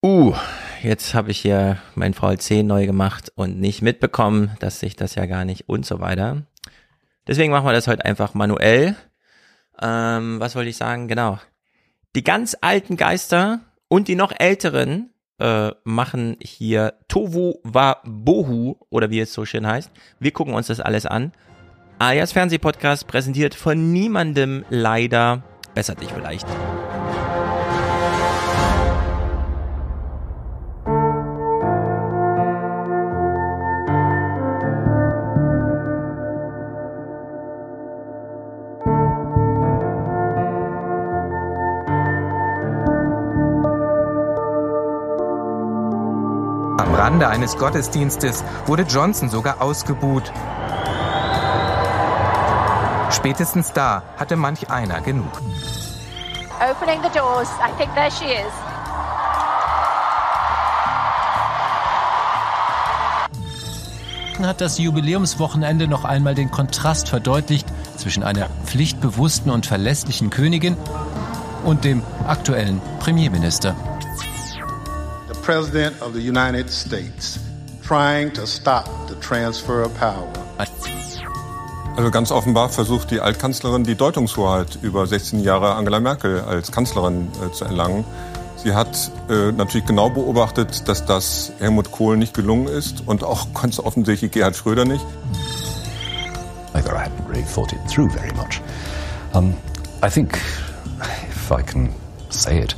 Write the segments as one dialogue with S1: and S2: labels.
S1: Uh, jetzt habe ich hier mein VLC neu gemacht und nicht mitbekommen, dass sich das ja gar nicht und so weiter. Deswegen machen wir das heute einfach manuell. Ähm, was wollte ich sagen? Genau. Die ganz alten Geister und die noch älteren äh, machen hier Tovu wa Bohu oder wie es so schön heißt. Wir gucken uns das alles an. Alias Fernsehpodcast präsentiert von niemandem leider. Bessert dich vielleicht.
S2: Am Rande eines Gottesdienstes wurde Johnson sogar ausgebuht. Spätestens da hatte manch einer genug.
S3: Opening the doors. I think there she is.
S4: hat das Jubiläumswochenende noch einmal den Kontrast verdeutlicht zwischen einer pflichtbewussten und verlässlichen Königin und dem aktuellen Premierminister.
S5: President of the United States trying to stop the transfer of power.
S6: Also ganz offenbar versucht die Altkanzlerin die Deutungshoheit über 16 Jahre Angela Merkel als Kanzlerin äh, zu erlangen. Sie hat äh, natürlich genau beobachtet, dass das Helmut Kohl nicht gelungen ist und auch ganz offensichtlich Gerhard Schröder nicht.
S7: either I hadn't really thought it through very much. Um, I think, if I can say it,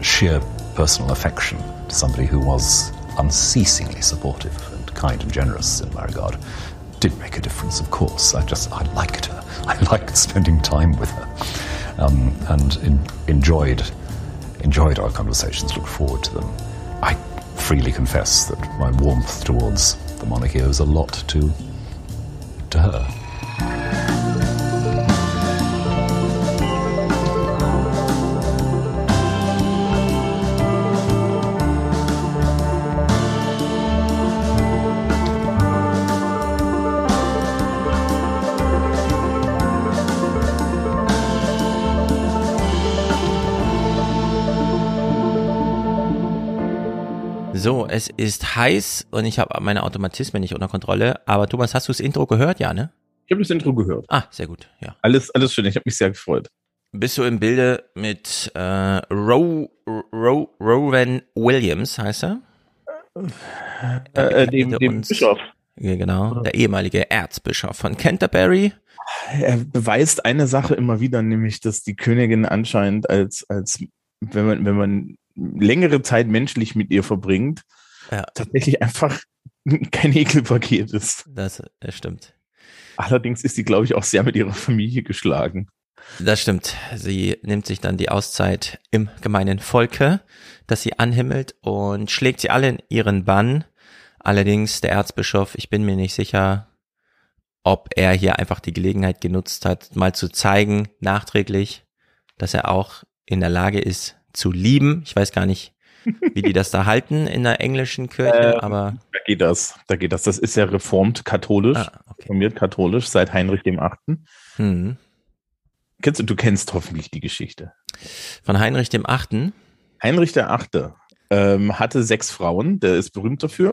S7: sheer personal affection somebody who was unceasingly supportive and kind and generous in my regard did make a difference, of course. I just, I liked her. I liked spending time with her um, and in, enjoyed, enjoyed our conversations, looked forward to them. I freely confess that my warmth towards the monarchy owes a lot to, to her.
S1: Es ist heiß und ich habe meine Automatismen nicht unter Kontrolle. Aber Thomas, hast du das Intro gehört? Ja, ne?
S8: Ich habe das Intro gehört.
S1: Ah, sehr gut, ja.
S8: Alles, alles schön. Ich habe mich sehr gefreut.
S1: Bist du im Bilde mit äh, Ro, Ro, Rowan Williams, heißt er?
S8: Äh, äh, dem, dem
S1: uns.
S8: Bischof.
S1: Genau, der ehemalige Erzbischof von Canterbury.
S8: Er beweist eine Sache immer wieder, nämlich, dass die Königin anscheinend als, als wenn man, wenn man längere Zeit menschlich mit ihr verbringt,
S1: Ja.
S8: tatsächlich einfach kein Ekelpaket ist.
S1: Das äh, stimmt.
S8: Allerdings ist sie, glaube ich, auch sehr mit ihrer Familie geschlagen.
S1: Das stimmt. Sie nimmt sich dann die Auszeit im gemeinen Volke, das sie anhimmelt und schlägt sie alle in ihren Bann. Allerdings der Erzbischof, ich bin mir nicht sicher, ob er hier einfach die Gelegenheit genutzt hat, mal zu zeigen, nachträglich, dass er auch in der Lage ist zu lieben. Ich weiß gar nicht, wie die das da halten in der englischen Kirche,
S8: Ähm,
S1: aber
S8: Da geht das, da geht das. Das ist ja reformt katholisch,
S1: ah, okay.
S8: reformiert katholisch seit Heinrich dem Achten.
S1: Hm.
S8: Kennst du, du kennst hoffentlich die Geschichte.
S1: Von Heinrich dem Achten.
S8: Heinrich der Achte ähm, hatte sechs Frauen, der ist berühmt dafür.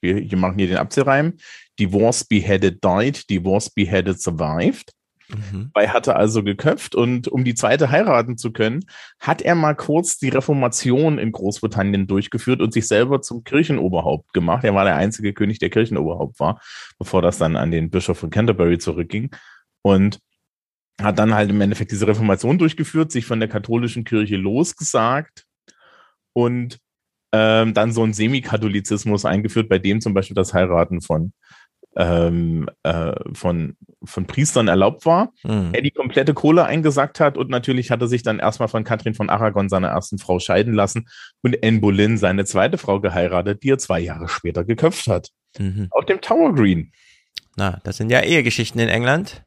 S8: Wir, wir machen hier den Abzählreim. Divorce beheaded died, divorce beheaded survived.
S1: Mhm.
S8: Bei hatte also geköpft und um die zweite heiraten zu können, hat er mal kurz die Reformation in Großbritannien durchgeführt und sich selber zum Kirchenoberhaupt gemacht. Er war der einzige König, der Kirchenoberhaupt war, bevor das dann an den Bischof von Canterbury zurückging. Und hat dann halt im Endeffekt diese Reformation durchgeführt, sich von der katholischen Kirche losgesagt und ähm, dann so einen Semikatholizismus eingeführt, bei dem zum Beispiel das Heiraten von, ähm, äh, von, von Priestern erlaubt war.
S1: Mhm.
S8: Er die komplette Kohle eingesackt hat und natürlich hat er sich dann erstmal von Katrin von Aragon, seiner ersten Frau, scheiden lassen und Anne Boleyn, seine zweite Frau, geheiratet, die er zwei Jahre später geköpft hat.
S1: Mhm.
S8: Auf dem Tower Green.
S1: Na, das sind ja Ehegeschichten in England.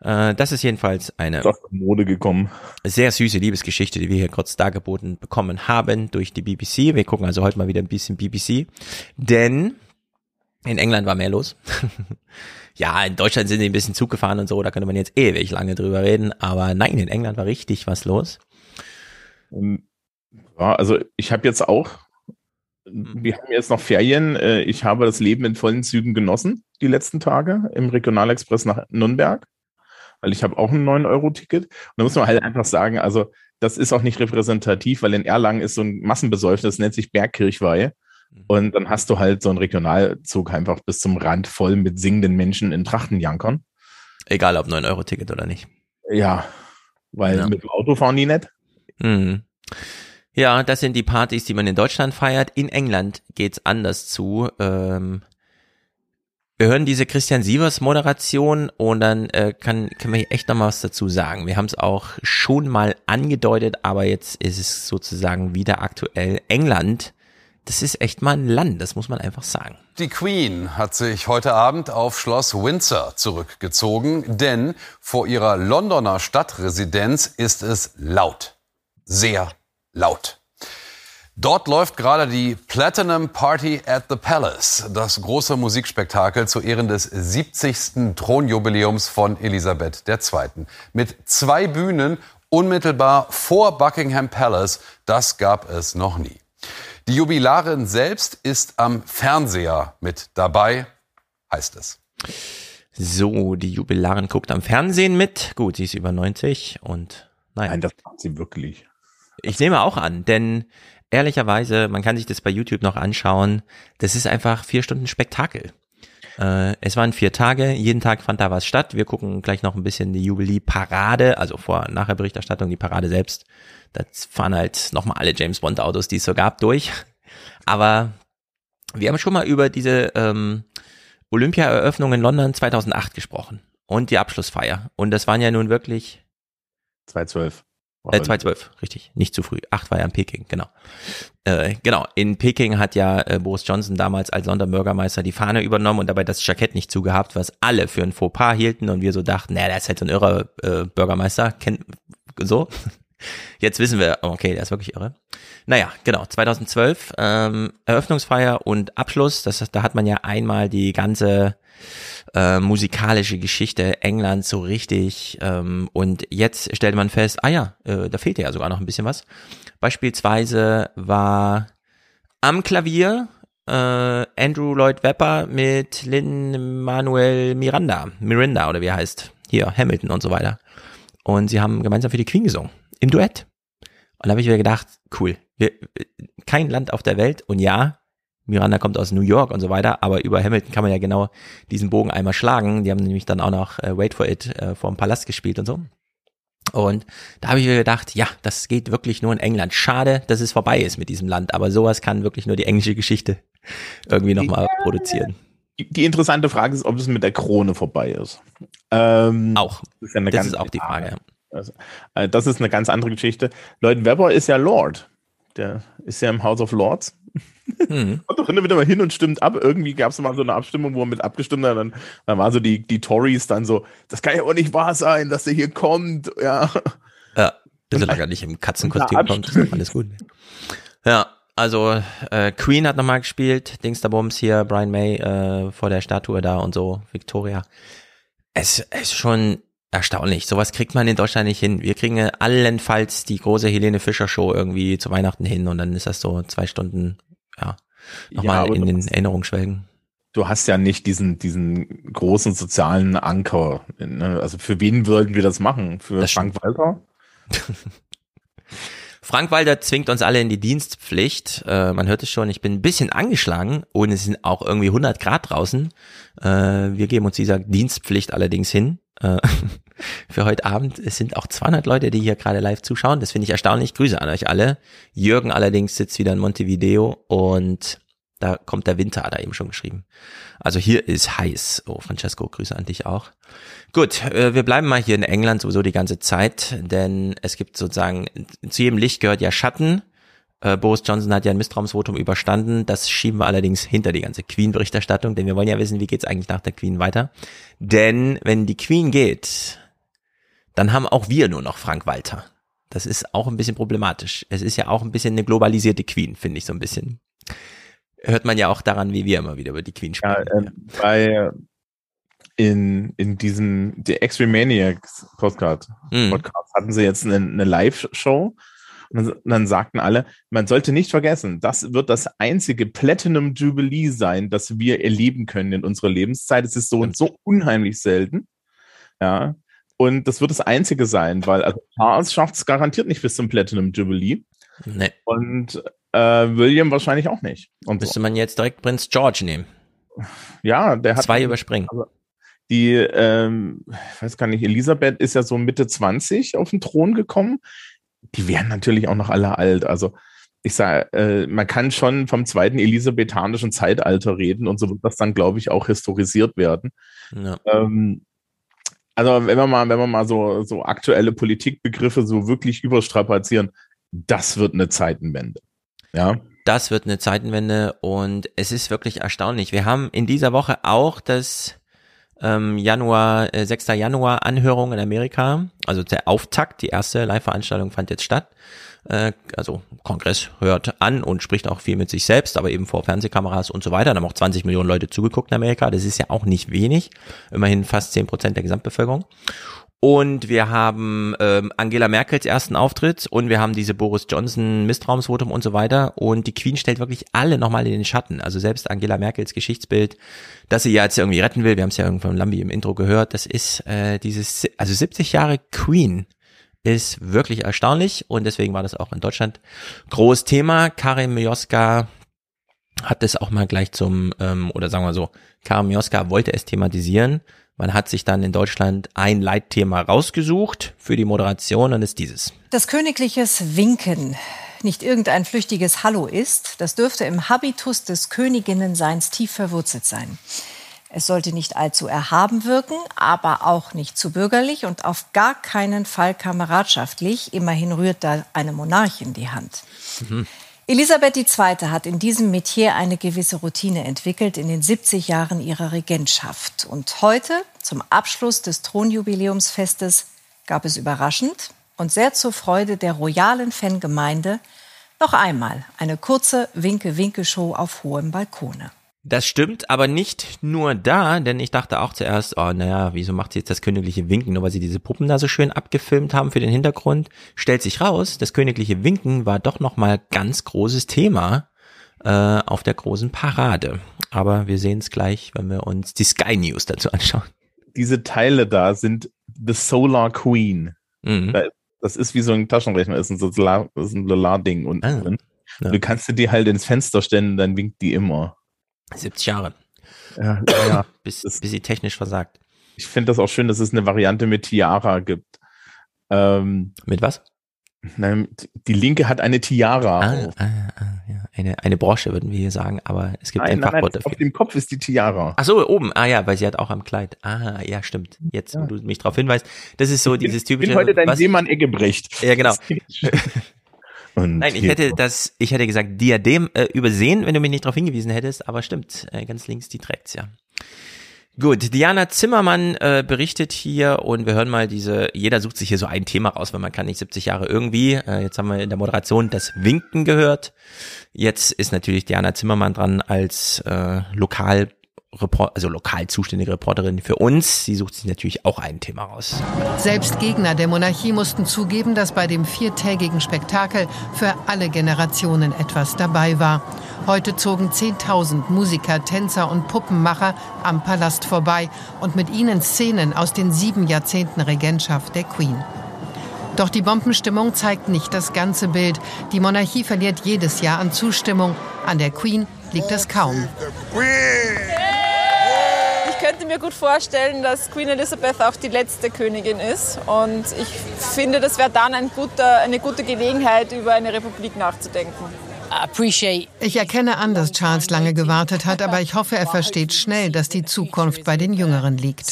S1: Äh, das ist jedenfalls eine
S8: der Mode gekommen.
S1: sehr süße Liebesgeschichte, die wir hier kurz dargeboten bekommen haben durch die BBC. Wir gucken also heute mal wieder ein bisschen BBC, denn in England war mehr los. ja, in Deutschland sind sie ein bisschen Zug gefahren und so, da könnte man jetzt ewig lange drüber reden, aber nein, in England war richtig was los.
S8: Ähm, Ja, also ich habe jetzt auch wir haben jetzt noch Ferien. Äh, Ich habe das Leben in vollen Zügen genossen, die letzten Tage im Regionalexpress nach Nürnberg, weil ich habe auch ein 9-Euro-Ticket. Und da muss man halt einfach sagen, also das ist auch nicht repräsentativ, weil in Erlangen ist so ein Massenbesäufnis, das nennt sich Bergkirchweih. Und dann hast du halt so einen Regionalzug einfach bis zum Rand voll mit singenden Menschen in Trachtenjankern.
S1: Egal ob 9-Euro-Ticket oder nicht.
S8: Ja, weil
S1: Ja.
S8: mit dem Auto fahren die nicht.
S1: Mhm. Ja, das sind die Partys, die man in Deutschland feiert. In England geht's anders zu. Ähm, wir hören diese Christian Sievers Moderation und dann äh, kann, können wir hier echt noch mal was dazu sagen. Wir haben es auch schon mal angedeutet, aber jetzt ist es sozusagen wieder aktuell. England, das ist echt mal ein Land, das muss man einfach sagen.
S9: Die Queen hat sich heute Abend auf Schloss Windsor zurückgezogen, denn vor ihrer Londoner Stadtresidenz ist es laut. Sehr laut. Dort läuft gerade die Platinum Party at the Palace, das große Musikspektakel zu Ehren des 70. Thronjubiläums von Elisabeth II. Mit zwei Bühnen unmittelbar vor Buckingham Palace, das gab es noch nie. Die Jubilarin selbst ist am Fernseher mit dabei, heißt es.
S1: So, die Jubilarin guckt am Fernsehen mit. Gut, sie ist über 90 und naja.
S8: Nein, das macht sie wirklich.
S1: Ich nehme auch an, denn ehrlicherweise, man kann sich das bei YouTube noch anschauen, das ist einfach vier Stunden Spektakel. Äh, es waren vier Tage, jeden Tag fand da was statt. Wir gucken gleich noch ein bisschen die Jubilee-Parade, also vor nachher Berichterstattung, die Parade selbst. Da fahren halt nochmal alle James Bond-Autos, die es so gab, durch. Aber wir haben schon mal über diese ähm, Olympia-Eröffnung in London 2008 gesprochen und die Abschlussfeier. Und das waren ja nun wirklich
S8: 212.
S1: äh, 2012, richtig, nicht zu früh. Acht war ja in Peking, genau. Äh, genau, in Peking hat ja äh, Boris Johnson damals als Sonderbürgermeister die Fahne übernommen und dabei das Jackett nicht zugehabt, was alle für ein Fauxpas hielten und wir so dachten, naja, der ist halt so ein irrer äh, Bürgermeister, kennt so. Jetzt wissen wir, okay, der ist wirklich irre. Naja, genau, 2012, ähm, Eröffnungsfeier und Abschluss, das, da hat man ja einmal die ganze äh, musikalische Geschichte Englands so richtig ähm, und jetzt stellt man fest, ah ja, äh, da fehlt ja sogar noch ein bisschen was. Beispielsweise war am Klavier äh, Andrew Lloyd Webber mit Lin Manuel Miranda, Mirinda oder wie er heißt, hier Hamilton und so weiter. Und sie haben gemeinsam für die Queen gesungen, im Duett. Und da habe ich mir gedacht, cool, wir, kein Land auf der Welt und ja, Miranda kommt aus New York und so weiter, aber über Hamilton kann man ja genau diesen Bogen einmal schlagen. Die haben nämlich dann auch noch äh, Wait for It äh, vor dem Palast gespielt und so. Und da habe ich mir gedacht, ja, das geht wirklich nur in England. Schade, dass es vorbei ist mit diesem Land, aber sowas kann wirklich nur die englische Geschichte irgendwie nochmal produzieren.
S8: Die, interessante Frage ist, ob es mit der Krone vorbei ist. Ähm,
S1: Auch.
S8: Das ist, ja
S1: Das ist auch die Frage. ja.
S8: Also, äh, das ist eine ganz andere Geschichte. Lloyd Webber ist ja Lord. Der ist ja im House of Lords.
S1: Mhm.
S8: Kommt doch und wieder mal hin und stimmt ab. Irgendwie gab es mal so eine Abstimmung, wo er mit abgestimmt hat. Dann, dann waren so die, die Tories dann so, das kann ja auch nicht wahr sein, dass der hier kommt. Ja.
S1: Ja, solange er nicht im Katzenkostüm kommt, alles gut. Ja, also äh, Queen hat nochmal gespielt, Dingsterbums hier, Brian May äh, vor der Statue da und so, Victoria. Es ist schon erstaunlich. Sowas kriegt man in Deutschland nicht hin. Wir kriegen ja allenfalls die große Helene Fischer Show irgendwie zu Weihnachten hin und dann ist das so zwei Stunden, ja,
S8: Ja,
S1: nochmal
S8: aber
S1: in den Erinnerungen schwelgen.
S8: Du hast ja nicht diesen, diesen großen sozialen Anker. Ne? Also für wen würden wir das machen? Für
S1: Das
S8: Frank Walter?
S1: Frank Walter zwingt uns alle in die Dienstpflicht. Äh, man hört es schon, ich bin ein bisschen angeschlagen und es sind auch irgendwie 100 Grad draußen. Äh, wir geben uns dieser Dienstpflicht allerdings hin. Äh, für heute Abend. Es sind auch 200 Leute, die hier gerade live zuschauen. Das finde ich erstaunlich. Grüße an euch alle. Jürgen allerdings sitzt wieder in Montevideo und da kommt der Winter, hat er eben schon geschrieben. Also hier ist heiß. Oh, Francesco, Grüße an dich auch. Gut, äh, wir bleiben mal hier in England sowieso die ganze Zeit, denn es gibt sozusagen, zu jedem Licht gehört ja Schatten. Äh, Boris Johnson hat ja ein Misstrauensvotum überstanden. Das schieben wir allerdings hinter die ganze Queen-Berichterstattung, denn wir wollen ja wissen, wie geht's eigentlich nach der Queen weiter. Denn wenn die Queen geht, dann haben auch wir nur noch Frank Walter. Das ist auch ein bisschen problematisch. Es ist ja auch ein bisschen eine globalisierte Queen, finde ich so ein bisschen. Hört man ja auch daran, wie wir immer wieder über die Queen
S8: Ja,
S1: sprechen.
S8: ähm, bei in, in diesem The Extreme Maniacs Podcast,
S1: Hm.
S8: Podcast hatten sie jetzt eine, eine Live-Show Und dann sagten alle, man sollte nicht vergessen, das wird das einzige Platinum Jubilee sein, das wir erleben können in unserer Lebenszeit. Es ist so und so unheimlich selten. Ja. Und das wird das einzige sein, weil also Charles schafft es garantiert nicht bis zum Platinum Jubilee.
S1: Nee.
S8: Und äh, William wahrscheinlich auch nicht. Und
S1: Müsste so. man jetzt direkt Prinz George nehmen.
S8: Ja, der hat.
S1: Zwei überspringen.
S8: Also die, ähm, ich weiß gar nicht, Elisabeth ist ja so Mitte 20 auf den Thron gekommen. Die wären natürlich auch noch alle alt. Also ich sage, äh, man kann schon vom zweiten elisabethanischen Zeitalter reden und so wird das dann, glaube ich, auch historisiert werden. Ja. Ähm, also wenn wir mal, wenn wir mal so, so aktuelle Politikbegriffe so wirklich überstrapazieren, das wird eine Zeitenwende. Ja.
S1: Das wird eine Zeitenwende und es ist wirklich erstaunlich. Wir haben in dieser Woche auch das ähm, Januar, äh, 6. Januar Anhörung in Amerika, also der Auftakt, die erste Live-Veranstaltung fand jetzt statt. Äh, also Kongress hört an und spricht auch viel mit sich selbst, aber eben vor Fernsehkameras und so weiter. Da haben auch 20 Millionen Leute zugeguckt in Amerika. Das ist ja auch nicht wenig. Immerhin fast 10 Prozent der Gesamtbevölkerung. Und wir haben ähm, Angela Merkels ersten Auftritt und wir haben diese Boris Johnson Misstrauensvotum und so weiter. Und die Queen stellt wirklich alle nochmal in den Schatten. Also selbst Angela Merkels Geschichtsbild, dass sie ja jetzt irgendwie retten will, wir haben es ja irgendwann Lambi im Intro gehört, das ist äh, dieses, also 70 Jahre Queen ist wirklich erstaunlich und deswegen war das auch in Deutschland groß Thema. Karim Mioska hat das auch mal gleich zum, ähm, oder sagen wir so, Karim Mioska wollte es thematisieren man hat sich dann in Deutschland ein Leitthema rausgesucht für die Moderation und ist dieses.
S10: Das königliches Winken nicht irgendein flüchtiges Hallo ist, das dürfte im Habitus des Königinnenseins tief verwurzelt sein. Es sollte nicht allzu erhaben wirken, aber auch nicht zu bürgerlich und auf gar keinen Fall kameradschaftlich. Immerhin rührt da eine Monarchin die Hand. Mhm. Elisabeth II. hat in diesem Metier eine gewisse Routine entwickelt in den 70 Jahren ihrer Regentschaft. Und heute, zum Abschluss des Thronjubiläumsfestes, gab es überraschend und sehr zur Freude der royalen Fangemeinde noch einmal eine kurze Winke-Winke-Show auf hohem Balkone.
S1: Das stimmt, aber nicht nur da, denn ich dachte auch zuerst, oh naja, wieso macht sie jetzt das königliche Winken, nur weil sie diese Puppen da so schön abgefilmt haben für den Hintergrund. Stellt sich raus, das königliche Winken war doch nochmal ganz großes Thema äh, auf der großen Parade. Aber wir sehen es gleich, wenn wir uns die Sky News dazu anschauen.
S8: Diese Teile da sind The Solar Queen. Mhm. Das ist wie so ein Taschenrechner, ist ein Solar-Ding unten ah, drin. Ja. Du kannst dir die halt ins Fenster stellen, dann winkt die immer.
S1: 70 Jahre.
S8: Ja, ja.
S1: bis, das, bis sie technisch versagt.
S8: Ich finde das auch schön, dass es eine Variante mit Tiara gibt. Ähm,
S1: mit was?
S8: Nein, die Linke hat eine Tiara.
S1: Ah, ah, ah, ja. eine, eine Brosche, würden wir hier sagen, aber es gibt nein, ein Fachwort
S8: dafür. Auf dem Kopf ist die Tiara.
S1: Ach so, oben. Ah ja, weil sie hat auch am Kleid. Ah, ja, stimmt. Jetzt, ja. wo du mich darauf hinweist. Das ist so
S8: ich
S1: dieses typische.
S8: Ich bin heute dein Seemann Eggebrecht.
S1: Ja, genau. Und Nein, ich hätte das, ich hätte gesagt Diadem äh, übersehen, wenn du mich nicht darauf hingewiesen hättest, aber stimmt, äh, ganz links, die trägt's ja. Gut, Diana Zimmermann äh, berichtet hier und wir hören mal diese, jeder sucht sich hier so ein Thema raus, weil man kann nicht 70 Jahre irgendwie. Äh, jetzt haben wir in der Moderation das Winken gehört. Jetzt ist natürlich Diana Zimmermann dran als äh, lokal Report, also lokal zuständige Reporterin für uns. Sie sucht sich natürlich auch ein Thema raus.
S11: Selbst Gegner der Monarchie mussten zugeben, dass bei dem viertägigen Spektakel für alle Generationen etwas dabei war. Heute zogen 10.000 Musiker, Tänzer und Puppenmacher am Palast vorbei und mit ihnen Szenen aus den sieben Jahrzehnten Regentschaft der Queen. Doch die Bombenstimmung zeigt nicht das ganze Bild. Die Monarchie verliert jedes Jahr an Zustimmung. An der Queen liegt es kaum
S12: könnte mir gut vorstellen, dass Queen Elizabeth auch die letzte Königin ist. Und ich finde, das wäre dann ein guter, eine gute Gelegenheit, über eine Republik nachzudenken.
S11: Ich erkenne an, dass Charles lange gewartet hat, aber ich hoffe, er versteht schnell, dass die Zukunft bei den Jüngeren liegt.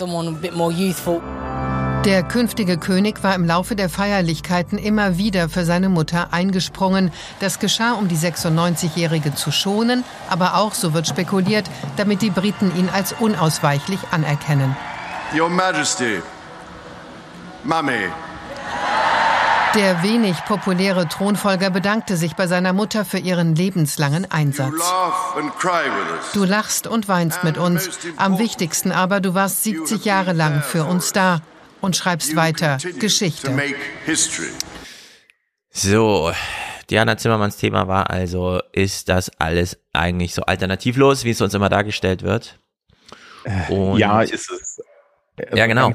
S11: Der künftige König war im Laufe der Feierlichkeiten immer wieder für seine Mutter eingesprungen. Das geschah, um die 96-Jährige zu schonen, aber auch, so wird spekuliert, damit die Briten ihn als unausweichlich anerkennen. Your Majesty, Mummy. Der wenig populäre Thronfolger bedankte sich bei seiner Mutter für ihren lebenslangen Einsatz. Du lachst und weinst mit uns. Am wichtigsten aber, du warst 70 Jahre lang für uns da und schreibst weiter Geschichte.
S1: So, Diana Zimmermanns Thema war also, ist das alles eigentlich so alternativlos, wie es uns immer dargestellt wird?
S8: Und ja, ist es.
S1: Ja, genau.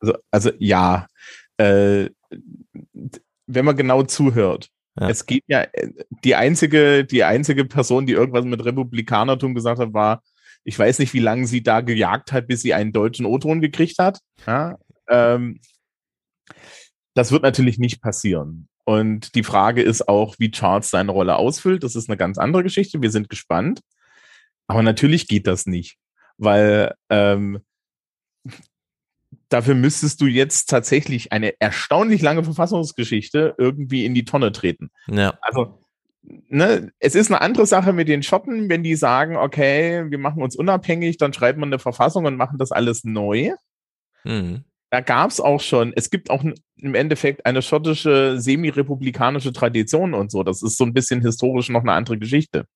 S8: Also, also ja, äh, wenn man genau zuhört. Ja. Es geht ja, die einzige, die einzige Person, die irgendwas mit Republikanertum gesagt hat, war, ich weiß nicht, wie lange sie da gejagt hat, bis sie einen deutschen O-Ton gekriegt hat. Ja, ähm, das wird natürlich nicht passieren. Und die Frage ist auch, wie Charles seine Rolle ausfüllt. Das ist eine ganz andere Geschichte. Wir sind gespannt. Aber natürlich geht das nicht, weil ähm, dafür müsstest du jetzt tatsächlich eine erstaunlich lange Verfassungsgeschichte irgendwie in die Tonne treten.
S1: Ja.
S8: Also, ne, es ist eine andere Sache mit den Schotten, wenn die sagen, okay, wir machen uns unabhängig, dann schreiben wir eine Verfassung und machen das alles neu. Mhm. Da gab es auch schon, es gibt auch im Endeffekt eine schottische semi-republikanische Tradition und so. Das ist so ein bisschen historisch noch eine andere Geschichte.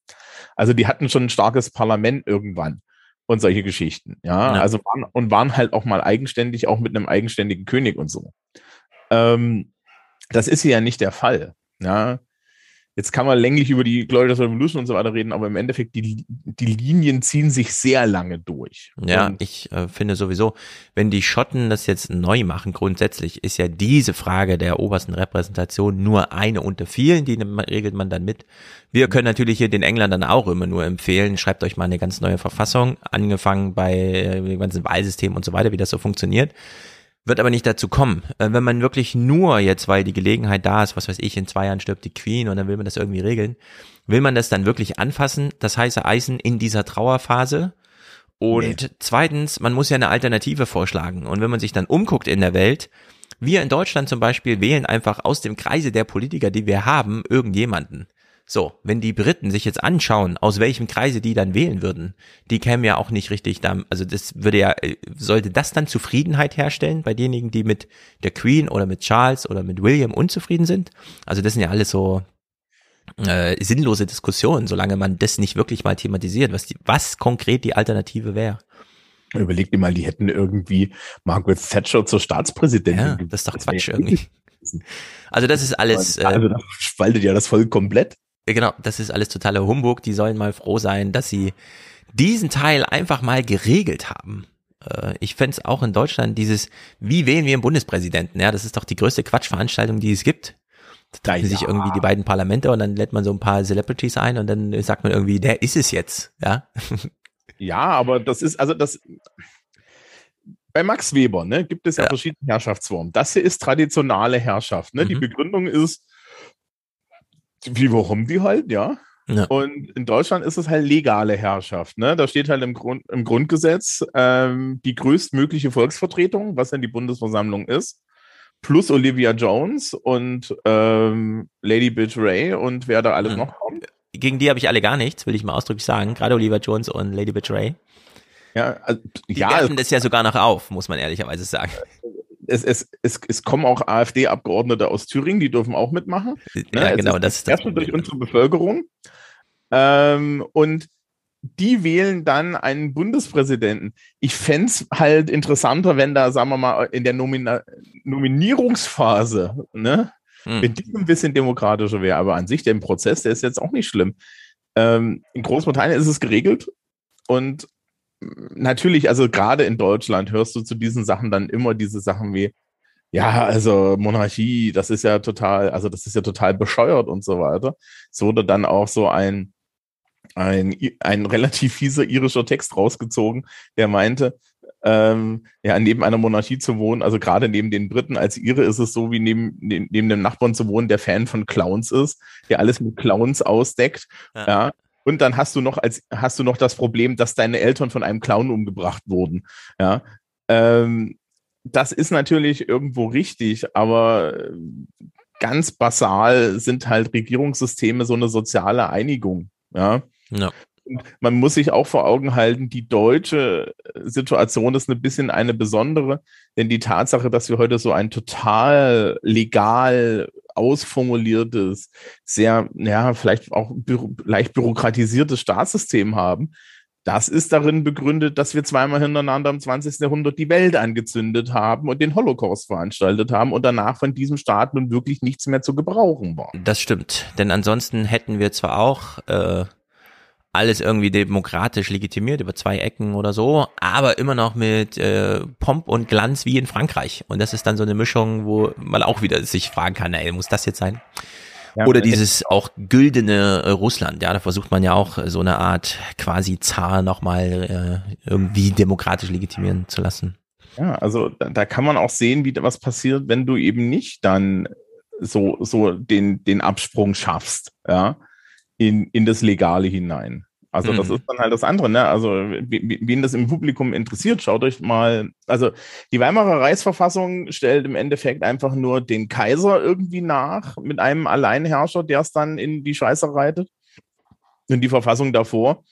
S8: Also die hatten schon ein starkes Parlament irgendwann und solche Geschichten. Ja, ja. also waren, und waren halt auch mal eigenständig, auch mit einem eigenständigen König und so. Ähm, das ist hier ja nicht der Fall. Ja, Jetzt kann man länglich über die Glorious Revolution und so weiter reden, aber im Endeffekt, die, die Linien ziehen sich sehr lange durch.
S1: Ja, und ich äh, finde sowieso, wenn die Schotten das jetzt neu machen, grundsätzlich ist ja diese Frage der obersten Repräsentation nur eine unter vielen, die regelt man dann mit. Wir können natürlich hier den Engländern auch immer nur empfehlen, schreibt euch mal eine ganz neue Verfassung, angefangen bei äh, dem ganzen Wahlsystem und so weiter, wie das so funktioniert wird aber nicht dazu kommen. Äh, wenn man wirklich nur jetzt, weil die Gelegenheit da ist, was weiß ich, in zwei Jahren stirbt die Queen und dann will man das irgendwie regeln, will man das dann wirklich anfassen, das heiße Eisen in dieser Trauerphase? Und nee. zweitens, man muss ja eine Alternative vorschlagen. Und wenn man sich dann umguckt in der Welt, wir in Deutschland zum Beispiel wählen einfach aus dem Kreise der Politiker, die wir haben, irgendjemanden. So, wenn die Briten sich jetzt anschauen, aus welchem Kreise die dann wählen würden, die kämen ja auch nicht richtig da, also das würde ja, äh, sollte das dann Zufriedenheit herstellen bei denjenigen, die mit der Queen oder mit Charles oder mit William unzufrieden sind? Also das sind ja alles so äh, sinnlose Diskussionen, solange man das nicht wirklich mal thematisiert, was die, was konkret die Alternative wäre.
S8: Überleg dir mal, die hätten irgendwie Margaret Thatcher zur Staatspräsidentin.
S1: Ja, das ist doch Quatsch irgendwie. Also das ist alles.
S8: Also das spaltet ja das Volk komplett
S1: genau, das ist alles totaler Humbug. Die sollen mal froh sein, dass sie diesen Teil einfach mal geregelt haben. Äh, ich fände es auch in Deutschland dieses, wie wählen wir einen Bundespräsidenten? Ja, das ist doch die größte Quatschveranstaltung, die es gibt. Da treffen ja. sich irgendwie die beiden Parlamente und dann lädt man so ein paar Celebrities ein und dann sagt man irgendwie, der ist es jetzt, ja.
S8: Ja, aber das ist, also das, bei Max Weber, ne, gibt es ja, ja, verschiedene Herrschaftsformen. Das hier ist traditionale Herrschaft, ne? Mhm. Die Begründung ist, wie warum die halt, ja. ja. Und in Deutschland ist es halt legale Herrschaft. Ne? Da steht halt im, Grund, im Grundgesetz ähm, die größtmögliche Volksvertretung, was dann die Bundesversammlung ist, plus Olivia Jones und ähm, Lady Bitch Ray und wer da alles mhm. noch kommt.
S1: Gegen die habe ich alle gar nichts, will ich mal ausdrücklich sagen. Gerade Olivia Jones und Lady Bitch Ray.
S8: Ja, also,
S1: die ja, werfen das ja sogar noch auf, muss man ehrlicherweise sagen
S8: es, es, es, es kommen auch AfD-Abgeordnete aus Thüringen, die dürfen auch mitmachen.
S1: Ja, ne? genau, das ist das
S8: durch unsere Bevölkerung. Ähm, und die wählen dann einen Bundespräsidenten. Ich fände es halt interessanter, wenn da, sagen wir mal, in der Nomina Nominierungsphase, ne, hm. wenn die ein bisschen demokratischer wäre. Aber an sich, der Prozess, der ist jetzt auch nicht schlimm. Ähm, in Großbritannien ist es geregelt und natürlich, also gerade in Deutschland hörst du zu diesen Sachen dann immer diese Sachen wie, ja, also Monarchie, das ist ja total, also das ist ja total bescheuert und so weiter. Es wurde dann auch so ein, ein, ein relativ fieser irischer Text rausgezogen, der meinte, ähm, ja, neben einer Monarchie zu wohnen, also gerade neben den Briten als Ire ist es so, wie neben, neben, neben dem Nachbarn zu wohnen, der Fan von Clowns ist, der alles mit Clowns ausdeckt. Ja. ja. Und dann hast du noch als hast du noch das Problem, dass deine Eltern von einem Clown umgebracht wurden. Ja, ähm, das ist natürlich irgendwo richtig, aber ganz basal sind halt Regierungssysteme so eine soziale Einigung. Ja.
S1: ja.
S8: Man muss sich auch vor Augen halten, die deutsche Situation ist ein bisschen eine besondere, denn die Tatsache, dass wir heute so ein total legal ausformuliertes, sehr, ja, vielleicht auch bü leicht bürokratisiertes Staatssystem haben, das ist darin begründet, dass wir zweimal hintereinander im 20. Jahrhundert die Welt angezündet haben und den Holocaust veranstaltet haben und danach von diesem Staat nun wirklich nichts mehr zu gebrauchen war.
S1: Das stimmt, denn ansonsten hätten wir zwar auch äh, alles irgendwie demokratisch legitimiert über zwei Ecken oder so, aber immer noch mit äh, Pomp und Glanz wie in Frankreich. Und das ist dann so eine Mischung, wo man auch wieder sich fragen kann, ey, muss das jetzt sein? Ja, Oder dieses auch güldene äh, Russland, ja, da versucht man ja auch äh, so eine Art quasi Zar nochmal äh, irgendwie demokratisch legitimieren zu lassen.
S8: Ja, also da, da kann man auch sehen, wie was passiert, wenn du eben nicht dann so, so den, den Absprung schaffst, ja in, in das Legale hinein. Also das mhm. ist dann halt das andere, ne? Also wen das im Publikum interessiert, schaut euch mal. Also die Weimarer Reichsverfassung stellt im Endeffekt einfach nur den Kaiser irgendwie nach mit einem Alleinherrscher, der es dann in die Scheiße reitet. Und die Verfassung davor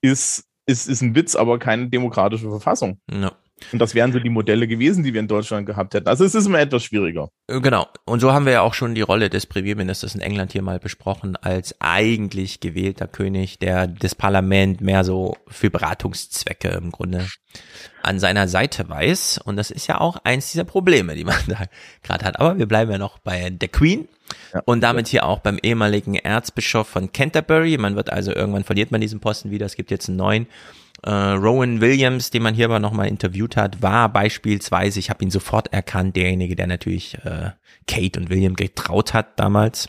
S8: ist, ist, ist ein Witz, aber keine demokratische Verfassung. Ja. Und das wären so die Modelle gewesen, die wir in Deutschland gehabt hätten. Also es ist immer etwas schwieriger.
S1: Äh, genau. Und so haben wir ja auch schon die Rolle des Premierministers in England hier mal besprochen, als eigentlich gewählter König, der das Parlament mehr so für Beratungszwecke im Grunde an seiner Seite weiß. Und das ist ja auch eins dieser Probleme, die man da gerade hat. Aber wir bleiben ja noch bei der Queen. Ja. Und damit hier auch beim ehemaligen Erzbischof von Canterbury. Man wird also irgendwann verliert man diesen Posten wieder. Es gibt jetzt einen neuen. Äh, Rowan Williams, den man hier aber nochmal interviewt hat, war beispielsweise, ich habe ihn sofort erkannt, derjenige, der natürlich äh, Kate und William getraut hat damals.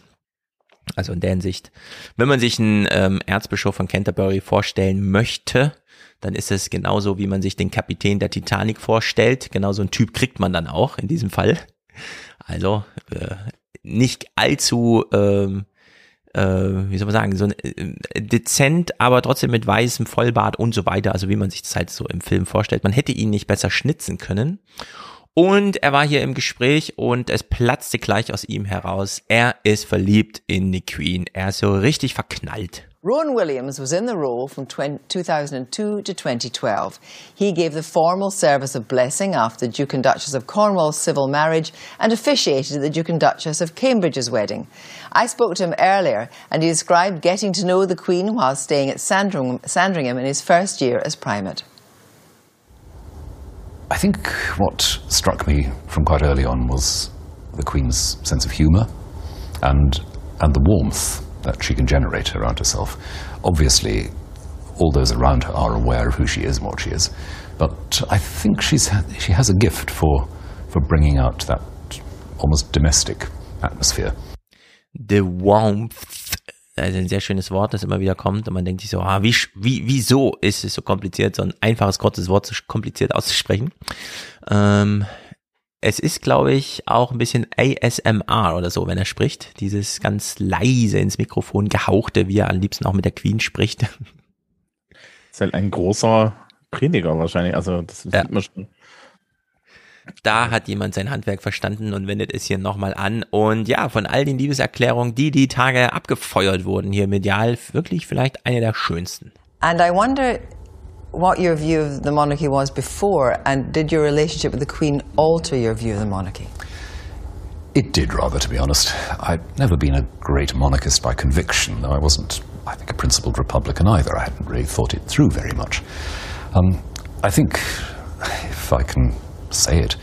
S1: Also in der Hinsicht, wenn man sich einen ähm, Erzbischof von Canterbury vorstellen möchte, dann ist es genauso, wie man sich den Kapitän der Titanic vorstellt. Genauso ein Typ kriegt man dann auch in diesem Fall. Also äh, nicht allzu ähm, äh, wie soll man sagen, so äh, dezent, aber trotzdem mit weißem Vollbart und so weiter, also wie man sich das halt so im Film vorstellt. Man hätte ihn nicht besser schnitzen können. Und er war hier im Gespräch und es platzte gleich aus ihm heraus, er ist verliebt in die Queen. Er ist so richtig verknallt.
S13: Rowan Williams was in the role from 2002 to 2012. He gave the formal service of blessing after the Duke and Duchess of Cornwall's civil marriage and officiated at the Duke and Duchess of Cambridge's wedding. I spoke to him earlier and he described getting to know the Queen while staying at Sandringham, Sandringham in his first year as Primate.
S7: I think what struck me from quite early on was the Queen's sense of humour and, and the warmth that she can generate around herself. Obviously, all those around her are aware of who she is and what she is. But I think she's, she has a gift for, for bringing out that almost domestic atmosphere.
S1: The warmth. Also ein sehr schönes Wort, das immer wieder kommt und man denkt sich so, ah, wie, wie, wieso ist es so kompliziert, so ein einfaches, kurzes Wort so kompliziert auszusprechen? Ähm, es ist, glaube ich, auch ein bisschen ASMR oder so, wenn er spricht. Dieses ganz leise ins Mikrofon gehauchte, wie er am liebsten auch mit der Queen spricht.
S8: Ist halt ein großer Prediger wahrscheinlich. Also das
S1: ja. man schon. Da hat jemand sein Handwerk verstanden und wendet es hier nochmal an. Und ja, von all den Liebeserklärungen, die die Tage abgefeuert wurden hier medial, wirklich vielleicht eine der schönsten.
S13: And I wonder what your view of the monarchy was before, and did your relationship with the Queen alter your view of the monarchy?
S7: It did, rather, to be honest. I'd never been a great monarchist by conviction, though I wasn't, I think, a principled Republican either. I hadn't really thought it through very much. Um, I think, if I can say it,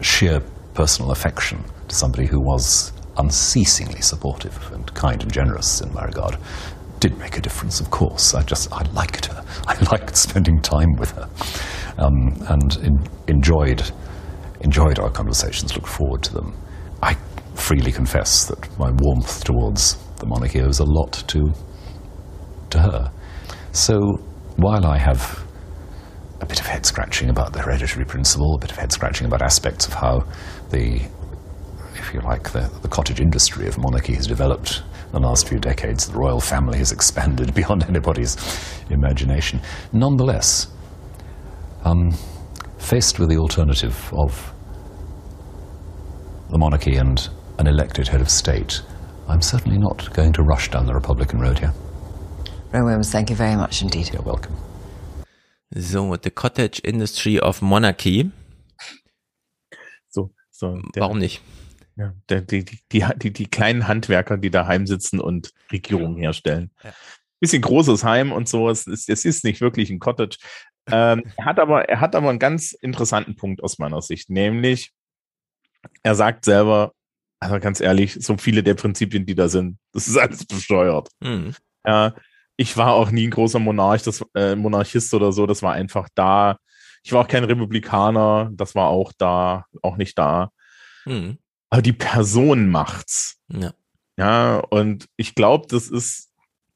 S7: sheer personal affection to somebody who was unceasingly supportive and kind and generous in my regard did make a difference, of course. I just, I liked her. I liked spending time with her um, and in, enjoyed, enjoyed our conversations, looked forward to them. I freely confess that my warmth towards the monarchy owes a lot to, to her. So while I have a bit of head scratching about the hereditary principle, a bit of head scratching about aspects of how the, if you like, the, the cottage industry of monarchy has developed the last few decades, the royal family has expanded beyond anybody's imagination. Nonetheless, um, faced with the alternative of the monarchy and an elected head of state, I'm certainly not going to rush down the Republican road here.
S13: Rowan Williams, thank you very much indeed.
S7: You're welcome.
S1: So, the cottage industry of monarchy.
S8: So, so.
S1: Warum nicht?
S8: Ja, die, die, die, die, kleinen Handwerker, die daheim sitzen und Regierungen herstellen. Ja. bisschen großes Heim und so. Es ist, es ist nicht wirklich ein Cottage. Ähm, er hat aber, er hat aber einen ganz interessanten Punkt aus meiner Sicht, nämlich er sagt selber, also ganz ehrlich, so viele der Prinzipien, die da sind, das ist alles besteuert.
S1: Mhm.
S8: Ja, ich war auch nie ein großer Monarch, das äh, Monarchist oder so, das war einfach da. Ich war auch kein Republikaner, das war auch da, auch nicht da.
S1: Mhm.
S8: Aber die Person macht's.
S1: Ja.
S8: Ja, und ich glaube, das ist,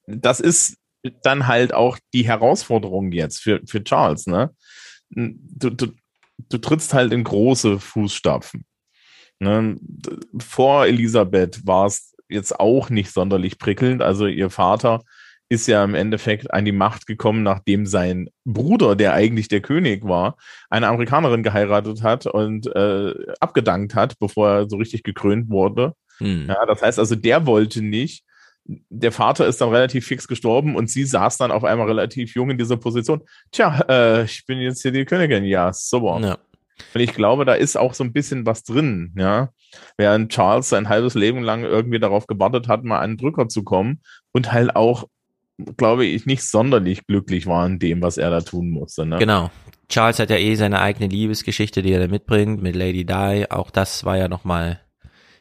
S8: das ist dann halt auch die Herausforderung jetzt für, für Charles, ne? Du, du, du trittst halt in große Fußstapfen. Ne? Vor Elisabeth war es jetzt auch nicht sonderlich prickelnd. Also ihr Vater ist ja im Endeffekt an die Macht gekommen, nachdem sein Bruder, der eigentlich der König war, eine Amerikanerin geheiratet hat und äh, abgedankt hat, bevor er so richtig gekrönt wurde.
S1: Hm.
S8: Ja, das heißt also, der wollte nicht. Der Vater ist dann relativ fix gestorben und sie saß dann auf einmal relativ jung in dieser Position. Tja, äh, ich bin jetzt hier die Königin. Ja, super.
S1: Ja.
S8: Und ich glaube, da ist auch so ein bisschen was drin, ja. Während Charles sein halbes Leben lang irgendwie darauf gewartet hat, mal an den Drücker zu kommen und halt auch, glaube ich, nicht sonderlich glücklich war in dem, was er da tun musste. Ne?
S1: Genau. Charles hat ja eh seine eigene Liebesgeschichte, die er da mitbringt mit Lady Di. Auch das war ja nochmal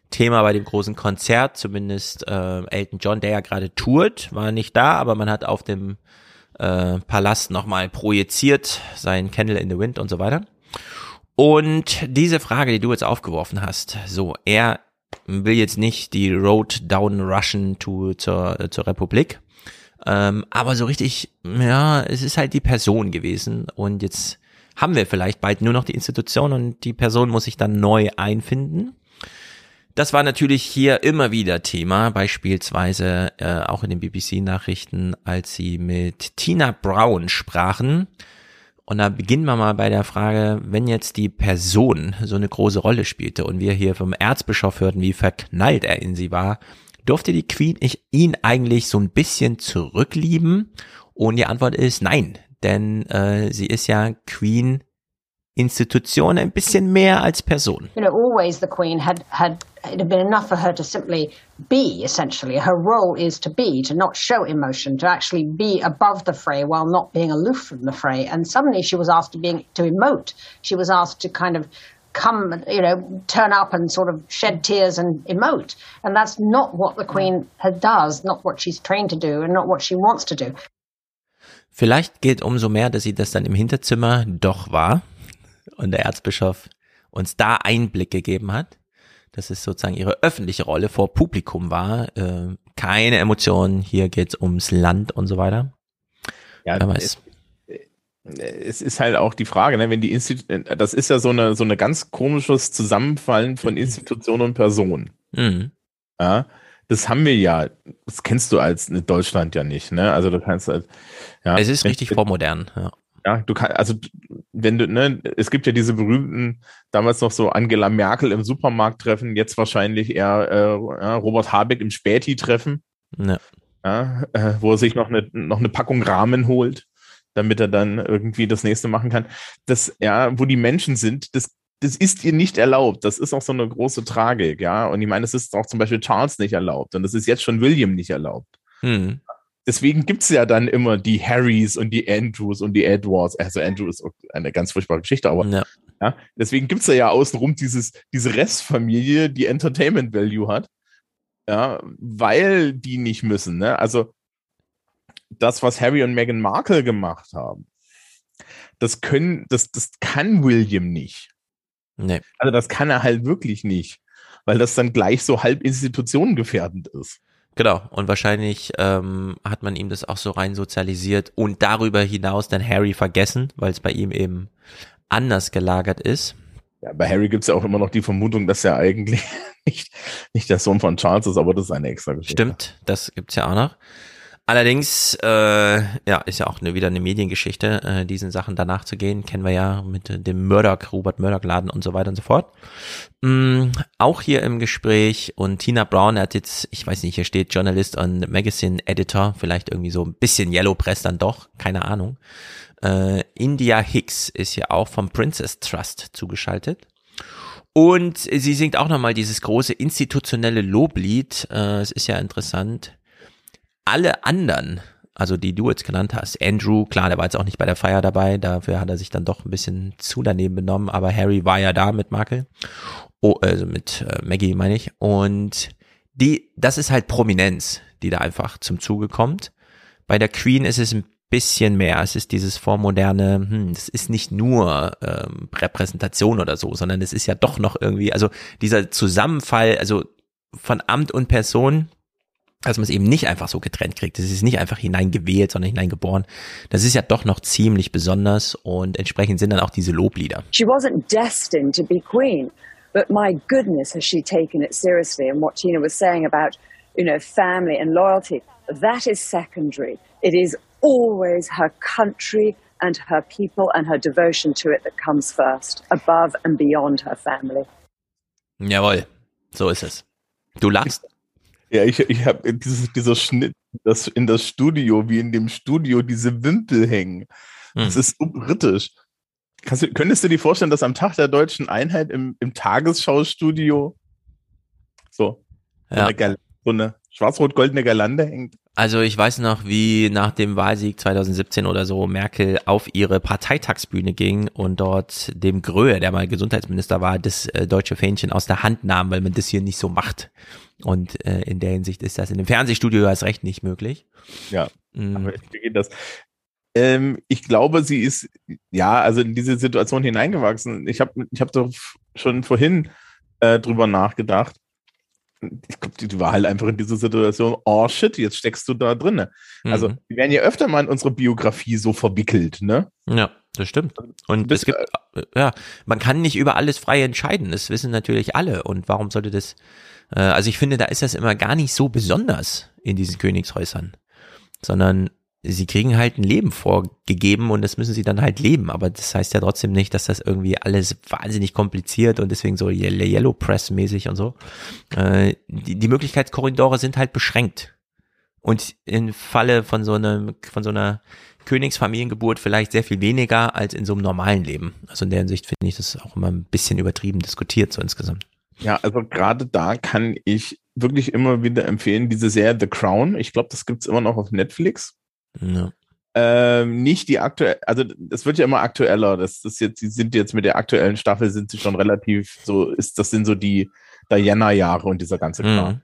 S1: Thema bei dem großen Konzert. Zumindest äh, Elton John, der ja gerade tourt, war nicht da, aber man hat auf dem äh, Palast nochmal projiziert, sein Candle in the Wind und so weiter. Und diese Frage, die du jetzt aufgeworfen hast, so, er will jetzt nicht die Road down rushen to, zur, zur Republik, ähm, aber so richtig, ja, es ist halt die Person gewesen und jetzt haben wir vielleicht bald nur noch die Institution und die Person muss sich dann neu einfinden. Das war natürlich hier immer wieder Thema, beispielsweise äh, auch in den BBC-Nachrichten, als sie mit Tina Brown sprachen. Und da beginnen wir mal bei der Frage, wenn jetzt die Person so eine große Rolle spielte und wir hier vom Erzbischof hörten, wie verknallt er in sie war, durfte die Queen ihn eigentlich so ein bisschen zurücklieben? Und die Antwort ist nein, denn äh, sie ist ja Queen Institution ein bisschen mehr als Person.
S14: You know, always the Queen had had it had been enough for her to simply be. Essentially, her role is to be, to not show emotion, to actually be above the fray while not being aloof from the fray. And suddenly, she was asked to being to emote. She was asked to kind of come, you know, turn up and sort of shed tears and emote. And that's not what the Queen does, not what she's trained to do, and not what she wants to do.
S1: Vielleicht gilt umso mehr, dass sie das dann im Hinterzimmer doch war und der Erzbischof uns da Einblick gegeben hat, dass es sozusagen ihre öffentliche Rolle vor Publikum war. Äh, keine Emotionen, hier geht's ums Land und so weiter.
S8: Ja, Wer weiß. Es, ist halt auch die Frage, ne, wenn die Institu das ist ja so eine so eine ganz komisches Zusammenfallen von Institution und Person.
S1: Mhm.
S8: Ja, das haben wir ja, das kennst du als in Deutschland ja nicht, ne? Also du kannst halt, ja.
S1: Es ist richtig vormodern, ja.
S8: Ja, du kannst, also wenn du, ne, es gibt ja diese berühmten, damals noch so Angela Merkel im Supermarkt treffen, jetzt wahrscheinlich eher äh, ja, Robert Habeck im Späti treffen.
S1: Ja.
S8: Ja, äh, wo er sich noch eine, noch eine Packung Rahmen holt, damit er dann irgendwie das nächste machen kann. Das, ja, wo die Menschen sind, das, das ist ihr nicht erlaubt. Das ist auch so eine große Tragik, ja. Und ich meine, es ist auch zum Beispiel Charles nicht erlaubt und das ist jetzt schon William nicht erlaubt.
S1: Hm
S8: deswegen gibt's ja dann immer die Harrys und die Andrews und die Edwards. Also Andrew ist eine ganz furchtbare Geschichte, aber
S1: ja.
S8: ja deswegen gibt's ja, ja außenrum dieses, diese Restfamilie, die Entertainment Value hat. Ja, weil die nicht müssen. Ne? Also das, was Harry und Meghan Markle gemacht haben, das können, das, das kann William nicht.
S1: Nee.
S8: Also das kann er halt wirklich nicht, weil das dann gleich so halb institutionengefährdend ist.
S1: Genau, und wahrscheinlich ähm, hat man ihm das auch so rein sozialisiert und darüber hinaus dann Harry vergessen, weil es bei ihm eben anders gelagert ist.
S8: Ja, bei Harry gibt's ja auch immer noch die Vermutung, dass er eigentlich nicht, nicht der Sohn von Charles ist, aber das ist eine extra Geschichte.
S1: Stimmt, das gibt's ja auch noch. Allerdings, äh, ja, ist ja auch eine, wieder eine Mediengeschichte, äh, diesen Sachen danach zu gehen. Kennen wir ja mit dem Murdoch, Robert Murdoch-Laden und so weiter und so fort. Mm, auch hier im Gespräch und Tina Brown hat jetzt, ich weiß nicht, hier steht Journalist und Magazine Editor, vielleicht irgendwie so ein bisschen Yellow Press dann doch, keine Ahnung. Äh, India Hicks ist ja auch vom Princess Trust zugeschaltet. Und sie singt auch nochmal dieses große institutionelle Loblied. Äh, es ist ja interessant alle anderen also die du jetzt genannt hast. Andrew, klar, der war jetzt auch nicht bei der Feier dabei, dafür hat er sich dann doch ein bisschen zu daneben benommen, aber Harry war ja da mit Markel. Oh, also mit äh, Maggie meine ich. Und die, das ist halt Prominenz, die da einfach zum Zuge kommt. Bei der Queen ist es ein bisschen mehr. Es ist dieses vormoderne, hm, es ist nicht nur ähm, Repräsentation oder so, sondern es ist ja doch noch irgendwie, also dieser Zusammenfall, also von Amt und Person, dass man es eben nicht einfach so getrennt kriegt. Es ist nicht einfach hineingewählt, sondern hineingeboren. Das ist ja doch noch ziemlich besonders und entsprechend sind dann auch diese Loblieder.
S15: She wasn't destined to be queen, but my goodness has she taken it seriously. And what Tina was saying about, you know, family and loyalty, that is secondary. It is always her country and her people and her devotion to it that comes first, above and beyond her family.
S1: Jawohl, so ist es. Du lachst.
S8: Ja, ich, ich habe dieses, dieser Schnitt das in das Studio, wie in dem Studio diese Wimpel hängen. Das
S1: Hm.
S8: ist so britisch. Kannst du, könntest du dir vorstellen, dass am Tag der deutschen Einheit im, im Tagesschaustudio so, so
S1: Ja.
S8: eine, so eine schwarz-rot-goldene Galande hängt?
S1: Also ich weiß noch, wie nach dem Wahlsieg 2017 oder so Merkel auf ihre Parteitagsbühne ging und dort dem Gröhe, der mal Gesundheitsminister war, das äh, deutsche Fähnchen aus der Hand nahm, weil man das hier nicht so macht. Und äh, in der Hinsicht ist das in dem Fernsehstudio erst recht nicht möglich.
S8: Ja,
S1: Mm.
S8: aber wie geht das? Ähm, ich glaube, sie ist ja also in diese Situation hineingewachsen. Ich habe ich hab doch schon vorhin äh, drüber nachgedacht. Ich glaube, die, war halt einfach in dieser Situation, oh shit, jetzt steckst du da drinne. Also,
S1: Mhm.
S8: wir werden ja öfter mal in unsere Biografie so verwickelt, ne?
S1: Ja, das stimmt. Und
S8: Das-
S1: es gibt, äh, ja, man kann nicht über alles frei entscheiden. Das wissen natürlich alle. Und warum sollte das, äh, also ich finde, da ist das immer gar nicht so besonders in diesen Königshäusern, sondern sie kriegen halt ein Leben vorgegeben und das müssen sie dann halt leben. Aber das heißt ja trotzdem nicht, dass das irgendwie alles wahnsinnig kompliziert und deswegen so Ye- Yellow Press mäßig und so. Äh, die, die Möglichkeitskorridore sind halt beschränkt. Und im Falle von so einem, von so einer Königsfamiliengeburt vielleicht sehr viel weniger als in so einem normalen Leben. Also in der Hinsicht finde ich das auch immer ein bisschen übertrieben diskutiert, so insgesamt.
S8: Ja, also gerade da kann ich wirklich immer wieder empfehlen, diese Serie The Crown. Ich glaube, das gibt's immer noch auf Netflix.
S1: Ja.
S8: Ähm, nicht die aktuell, also es wird ja immer aktueller. Das ist jetzt, die sind jetzt mit der aktuellen Staffel sind sie schon relativ so, ist das sind so die Diana-Jahre und dieser ganze Kram.
S1: Mhm.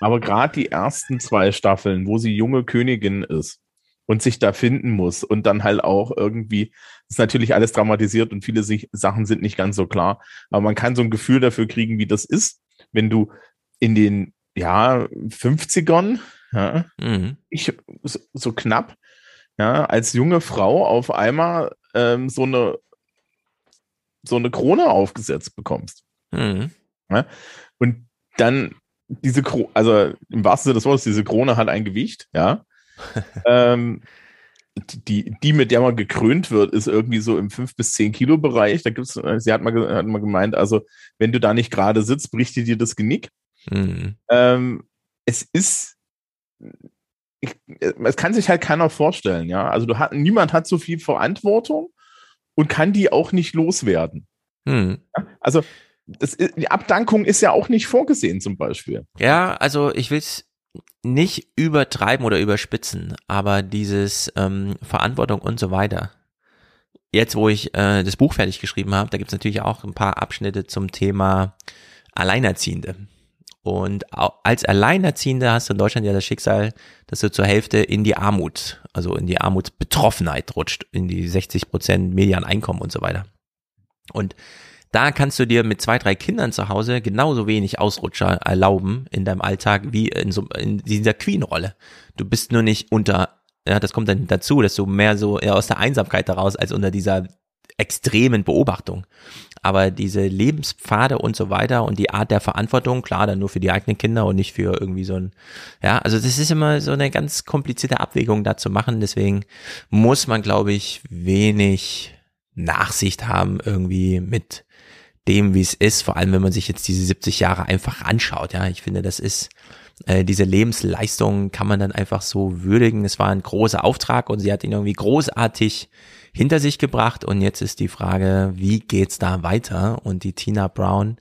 S8: Aber gerade die ersten zwei Staffeln, wo sie junge Königin ist und sich da finden muss und dann halt auch irgendwie, ist natürlich alles dramatisiert und viele sich, Sachen sind nicht ganz so klar. Aber man kann so ein Gefühl dafür kriegen, wie das ist, wenn du in den, ja, 50ern, ja,
S1: Mhm.
S8: ich so, so knapp, ja, als junge Frau auf einmal ähm, so eine so eine Krone aufgesetzt bekommst.
S1: Mhm.
S8: Ja? Und dann diese Krone, also im wahrsten Sinne des Wortes, diese Krone hat ein Gewicht, ja. ähm, die, die, mit der man gekrönt wird, ist irgendwie so im 5 bis 10 Kilo Bereich. Da gibt's, äh, sie hat mal, hat mal gemeint, also wenn du da nicht gerade sitzt, bricht dir das Genick.
S1: Mhm.
S8: Ähm, es ist, ich, es kann sich halt keiner vorstellen, ja. Also du hat, niemand hat so viel Verantwortung und kann die auch nicht loswerden.
S1: Mhm.
S8: Also das, die Abdankung ist ja auch nicht vorgesehen zum Beispiel.
S1: Ja, also ich will's nicht übertreiben oder überspitzen, aber dieses ähm, Verantwortung und so weiter. Jetzt, wo ich äh, das Buch fertig geschrieben habe, da gibt's natürlich auch ein paar Abschnitte zum Thema Alleinerziehende. Und als Alleinerziehende hast du in Deutschland ja das Schicksal, dass du zur Hälfte in die Armut, also in die Armutsbetroffenheit rutscht, in die 60 Prozent Medianeinkommen und so weiter. Und da kannst du dir mit zwei, drei Kindern zu Hause genauso wenig Ausrutscher erlauben in deinem Alltag wie in, so, in dieser Queen-Rolle. Du bist nur nicht unter, ja, das kommt dann dazu, dass du mehr so eher aus der Einsamkeit heraus als unter dieser extremen Beobachtung. Aber diese Lebenspfade und so weiter und die Art der Verantwortung, klar, dann nur für die eigenen Kinder und nicht für irgendwie so ein, ja, also das ist immer so eine ganz komplizierte Abwägung da zu machen. Deswegen muss man, glaube ich, wenig Nachsicht haben irgendwie mit dem, wie es ist, vor allem wenn man sich jetzt diese 70 Jahre einfach anschaut. Ja, ich finde, das ist Äh, diese Lebensleistung kann man dann einfach so würdigen. Es war ein großer Auftrag und sie hat ihn irgendwie großartig hinter sich gebracht und jetzt ist die Frage, wie geht's da weiter? Und die Tina Brown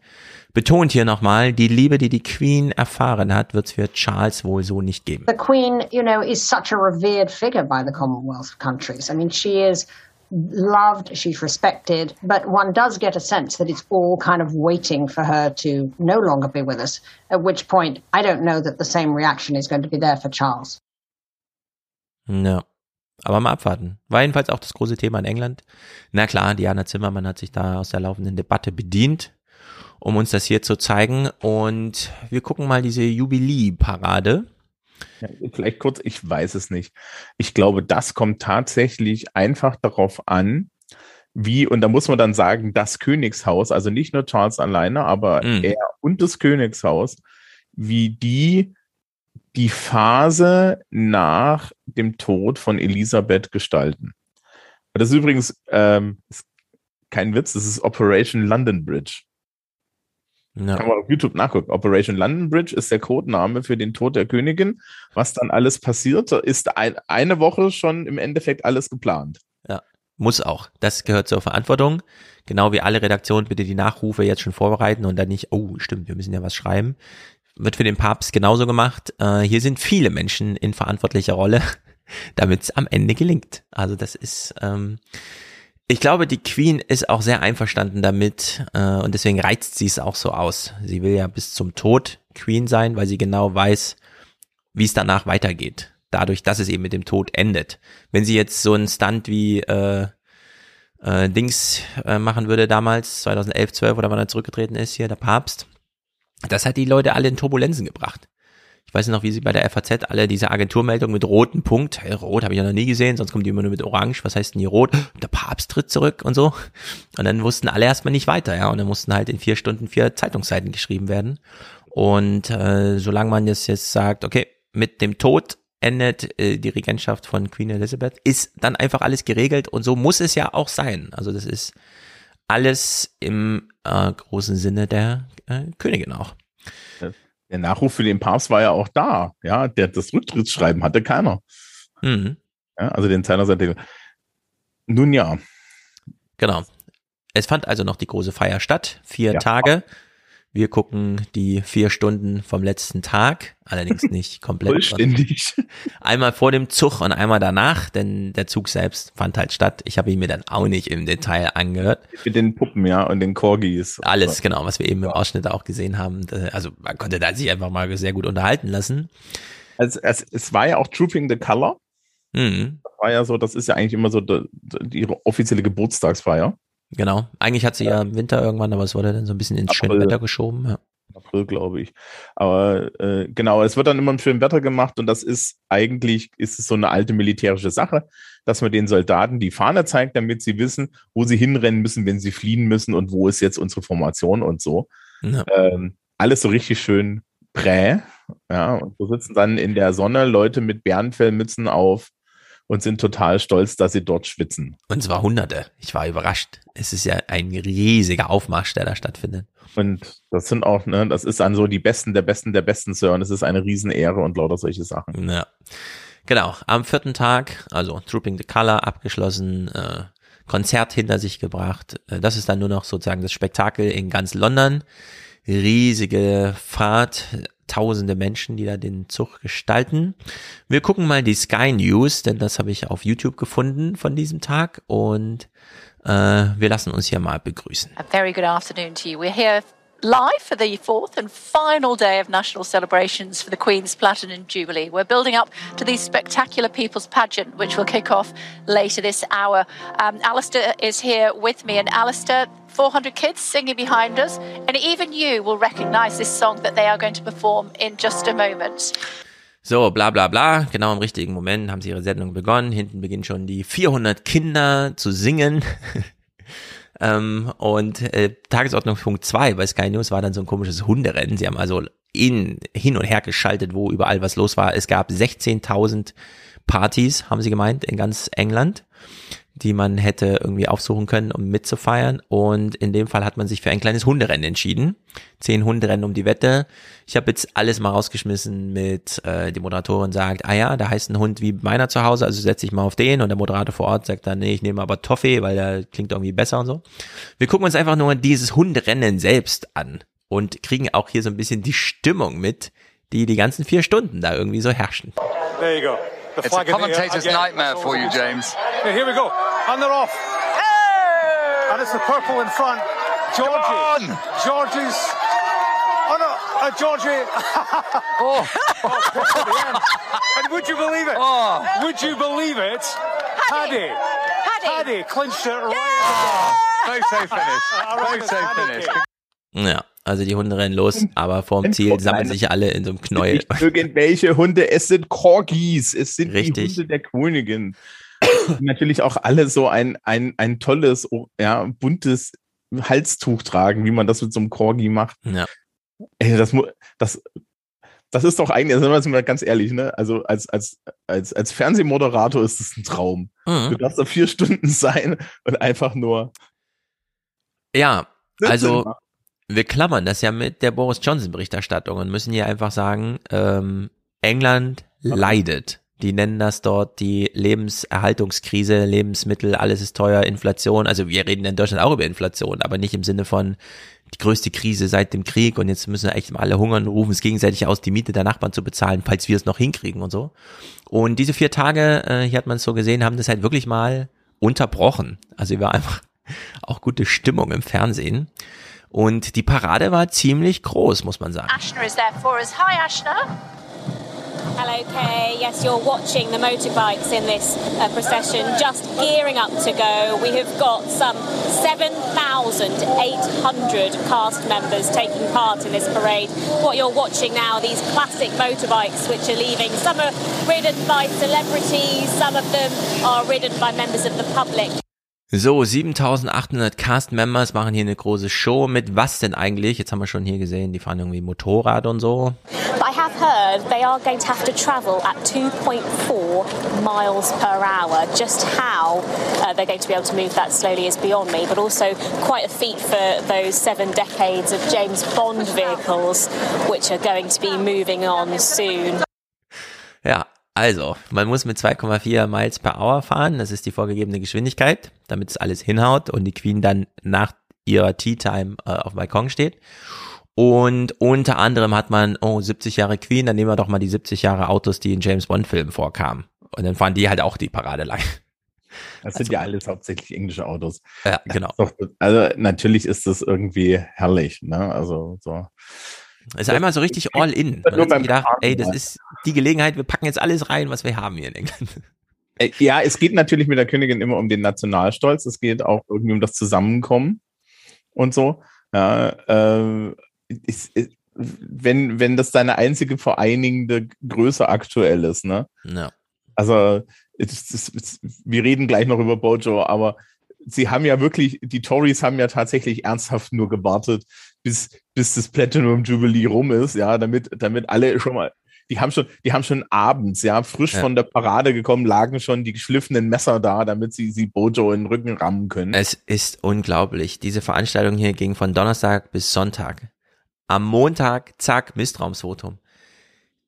S1: betont hier nochmal, die Liebe, die die Queen erfahren hat, wird es für Charles wohl so nicht geben.
S14: The Queen, you know, is such a revered figure by the Commonwealth countries. I mean, she is loved, she's respected, but one does get a sense that it's all kind of waiting for her to no longer be with us, at which point I don't know that the same reaction is going to be there for Charles.
S1: Ja. Aber mal abwarten. War jedenfalls auch das große Thema in England. Na klar, Diana Zimmermann hat sich da aus der laufenden Debatte bedient, um uns das hier zu zeigen. Und wir gucken mal diese Jubilee-Parade.
S8: Ja, vielleicht kurz, ich weiß es nicht. Ich glaube, das kommt tatsächlich einfach darauf an, wie, und da muss man dann sagen, das Königshaus, also nicht nur Charles alleine, aber
S1: Mhm.
S8: er und das Königshaus, wie die die Phase nach dem Tod von Elisabeth gestalten. Das ist übrigens ähm, ist kein Witz, das ist Operation London Bridge.
S1: Ja.
S8: Kann man auf YouTube nachgucken. Operation London Bridge ist der Codename für den Tod der Königin. Was dann alles passiert, ist ein, eine Woche schon im Endeffekt alles geplant.
S1: Ja, muss auch. Das gehört zur Verantwortung. Genau wie alle Redaktionen bitte die Nachrufe jetzt schon vorbereiten und dann nicht, oh, stimmt, wir müssen ja was schreiben. Wird für den Papst genauso gemacht. Äh, hier sind viele Menschen in verantwortlicher Rolle, damit es am Ende gelingt. Also das ist, ähm, ich glaube, die Queen ist auch sehr einverstanden damit äh, und deswegen reizt sie es auch so aus. Sie will ja bis zum Tod Queen sein, weil sie genau weiß, wie es danach weitergeht. Dadurch, dass es eben mit dem Tod endet. Wenn sie jetzt so einen Stunt wie äh, äh, Dings äh, machen würde damals, 2011, 12 oder wann er zurückgetreten ist, hier der Papst, das hat die Leute alle in Turbulenzen gebracht. Ich weiß noch, wie sie bei der FAZ alle diese Agenturmeldung mit roten Punkt, hey, rot habe ich ja noch nie gesehen, sonst kommt die immer nur mit orange, was heißt denn hier rot? Der Papst tritt zurück und so. Und dann wussten alle erstmal nicht weiter, ja, und dann mussten halt in vier Stunden vier Zeitungsseiten geschrieben werden. Und äh, solange man jetzt, jetzt sagt, okay, mit dem Tod endet äh, die Regentschaft von Queen Elizabeth, ist dann einfach alles geregelt und so muss es ja auch sein. Also das ist alles im äh, großen Sinne der äh, Königin auch.
S8: Der Nachruf für den Papst war ja auch da. Ja, der, das Rücktrittsschreiben hatte keiner.
S1: Mhm.
S8: Ja, also den Seite. Nun ja.
S1: Genau. Es fand also noch die große Feier statt, vier
S8: Ja.
S1: Tage. Wir gucken die vier Stunden vom letzten Tag, allerdings nicht komplett.
S8: Vollständig.
S1: Einmal vor dem Zug und einmal danach, denn der Zug selbst fand halt statt. Ich habe ihn mir dann auch nicht im Detail angehört.
S8: Mit den Puppen, ja, und den Corgis.
S1: Alles, genau, was wir eben im Ausschnitt auch gesehen haben. Also man konnte da sich einfach mal sehr gut unterhalten lassen.
S8: Also es, es war ja auch Trooping the Color.
S1: Mhm.
S8: Das war ja so, das ist ja eigentlich immer so die, die, ihre offizielle Geburtstagsfeier.
S1: Genau. Eigentlich hat sie ja im Winter irgendwann, aber es wurde dann so ein bisschen ins schöne
S8: April.
S1: Wetter geschoben. Ja.
S8: April, glaube ich. Aber äh, genau, es wird dann immer im schönen Wetter gemacht und das ist eigentlich, ist es so eine alte militärische Sache, dass man den Soldaten die Fahne zeigt, damit sie wissen, wo sie hinrennen müssen, wenn sie fliehen müssen und wo ist jetzt unsere Formation und so.
S1: Ja.
S8: Ähm, alles so richtig schön prä. Ja, und so sitzen dann in der Sonne Leute mit Bärenfellmützen auf und sind total stolz, dass sie dort schwitzen.
S1: Und zwar Hunderte. Ich war überrascht. Es ist ja ein riesiger Aufmarsch, der da stattfindet.
S8: Und das sind auch, ne, das ist dann so die Besten der Besten der Besten, Sir. Und es ist eine Riesenehre und lauter solche Sachen.
S1: Ja. Genau. Am vierten Tag, also Trooping the Color abgeschlossen, äh, Konzert hinter sich gebracht. Äh, das ist dann nur noch sozusagen das Spektakel in ganz London. Riesige Fahrt, tausende Menschen, die da den Zug gestalten. Wir gucken mal die Sky News, denn das habe ich auf YouTube gefunden von diesem Tag und äh, wir lassen uns hier mal begrüßen.
S3: A very good afternoon to you. We're here live for the fourth and final day of national celebrations for the Queen's Platinum Jubilee. We're building up to the spectacular People's Pageant, which will kick off later this hour. Um, Alistair is here with me, and Alistair, 400 kids singing behind us, and even you will recognise this song that they are going to perform in just a moment.
S1: So, bla bla bla, genau im richtigen Moment haben sie ihre Sendung begonnen. Hinten beginnen schon die 400 Kinder zu singen. ähm, und äh, Tagesordnungspunkt 2 bei Sky News war dann so ein komisches Hunderennen. Sie haben also in, hin und her geschaltet, wo überall was los war. Es gab 16.000 Partys, haben sie gemeint, in ganz England. Die man hätte irgendwie aufsuchen können, um mitzufeiern. Und in dem Fall hat man sich für ein kleines Hunderennen entschieden. Zehn Hunderennen um die Wette. Ich habe jetzt alles mal rausgeschmissen mit, äh, die Moderatorin sagt, ah ja, da heißt ein Hund wie meiner zu Hause, also setze ich mal auf den. Und der Moderator vor Ort sagt dann, nee, ich nehme aber Toffee, weil der klingt irgendwie besser und so. Wir gucken uns einfach nur dieses Hunderennen selbst an und kriegen auch hier so ein bisschen die Stimmung mit, die die ganzen vier Stunden da irgendwie so herrschen.
S16: There you go. The
S17: It's a commentator's nightmare for you, James.
S16: Okay, here we go. And they're off. And it's the purple in front. Georgie. Georgie's. Oh no, uh, Georgie. oh. oh. And would you believe it?
S17: Oh.
S16: Would you believe it? Paddy. Paddy. clinched it right.
S17: Very safe finish. Very safe finish.
S1: Ja, also die Hunde rennen los, aber vorm Ziel sammeln sich alle in so einem Knäuel.
S8: Nicht irgendwelche Hunde, es sind Corgis, es sind
S1: Richtig.
S8: die Hunde der Königin. Natürlich auch alle so ein, ein, ein tolles, oh, ja, buntes Halstuch tragen, wie man das mit so einem Corgi macht.
S1: Ja.
S8: Ey, das, das, das ist doch eigentlich, sind wir mal ganz ehrlich, ne? Also als, als, als, als Fernsehmoderator ist es ein Traum.
S1: Mhm.
S8: Du darfst da vier Stunden sein und einfach nur.
S1: Ja, also
S8: machen.
S1: wir klammern das ja mit der Boris Johnson Berichterstattung und müssen hier einfach sagen, ähm, England leidet. Die nennen das dort die Lebenserhaltungskrise, Lebensmittel, alles ist teuer, Inflation. Also wir reden in Deutschland auch über Inflation, aber nicht im Sinne von die größte Krise seit dem Krieg und jetzt müssen echt alle hungern und rufen es gegenseitig aus, die Miete der Nachbarn zu bezahlen, falls wir es noch hinkriegen und so. Und diese vier Tage, äh, hier hat man es so gesehen, haben das halt wirklich mal unterbrochen. Also war einfach auch gute Stimmung im Fernsehen. Und die Parade war ziemlich groß, muss man sagen.
S3: Ashna is there for us. Hi, Ashna.
S18: Hello, Kay. Yes, you're watching the motorbikes in this uh, procession, just gearing up to go. We have got some 7,800 cast members taking part in this parade. What you're watching now, these classic motorbikes which are leaving. Some are ridden by celebrities, some of them are ridden by members of the public.
S1: So, 7800 Cast-Members machen hier eine große Show mit was denn eigentlich? Jetzt haben wir schon hier gesehen, die fahren irgendwie Motorrad und so.
S18: But I have heard they are going to have to travel at 2.4 miles per hour. Just how uh, they're going to be able to move that slowly is beyond me, but also quite a feat for those seven decades of James Bond vehicles, which are going to be moving on soon.
S1: Ja, also, man muss mit 2,4 Miles per Hour fahren, das ist die vorgegebene Geschwindigkeit, damit es alles hinhaut und die Queen dann nach ihrer Tea Time äh, auf dem Balkon steht. Und unter anderem hat man, oh, 70 Jahre Queen, dann nehmen wir doch mal die 70 Jahre Autos, die in James Bond Filmen vorkamen. Und dann fahren die halt auch die Parade lang.
S8: Das sind ja alles hauptsächlich englische Autos.
S1: Ja, genau.
S8: Also natürlich ist das irgendwie herrlich, ne? Also so.
S1: Es ist einmal so richtig all in. Man hat sich gedacht, ey, das ist die Gelegenheit, wir packen jetzt alles rein, was wir haben hier in England.
S8: Ja, es geht natürlich mit der Königin immer um den Nationalstolz. Es geht auch irgendwie um das Zusammenkommen und so. Ja, äh, ist, ist, wenn, wenn das deine einzige vereinigende Größe aktuell ist, ne?
S1: Ja.
S8: Also, es, wir reden gleich noch über Bojo, aber sie haben ja wirklich, die Tories haben ja tatsächlich ernsthaft nur gewartet, bis, bis das Platinum Jubilee rum ist, ja, damit, damit alle schon mal, die haben schon, die haben schon abends, ja, frisch
S1: Ja.
S8: von der Parade gekommen, lagen schon die geschliffenen Messer da, damit sie, sie Bojo in den Rücken rammen können.
S1: Es ist unglaublich. Diese Veranstaltung hier ging von Donnerstag bis Sonntag. Am Montag, zack, Misstrauensvotum.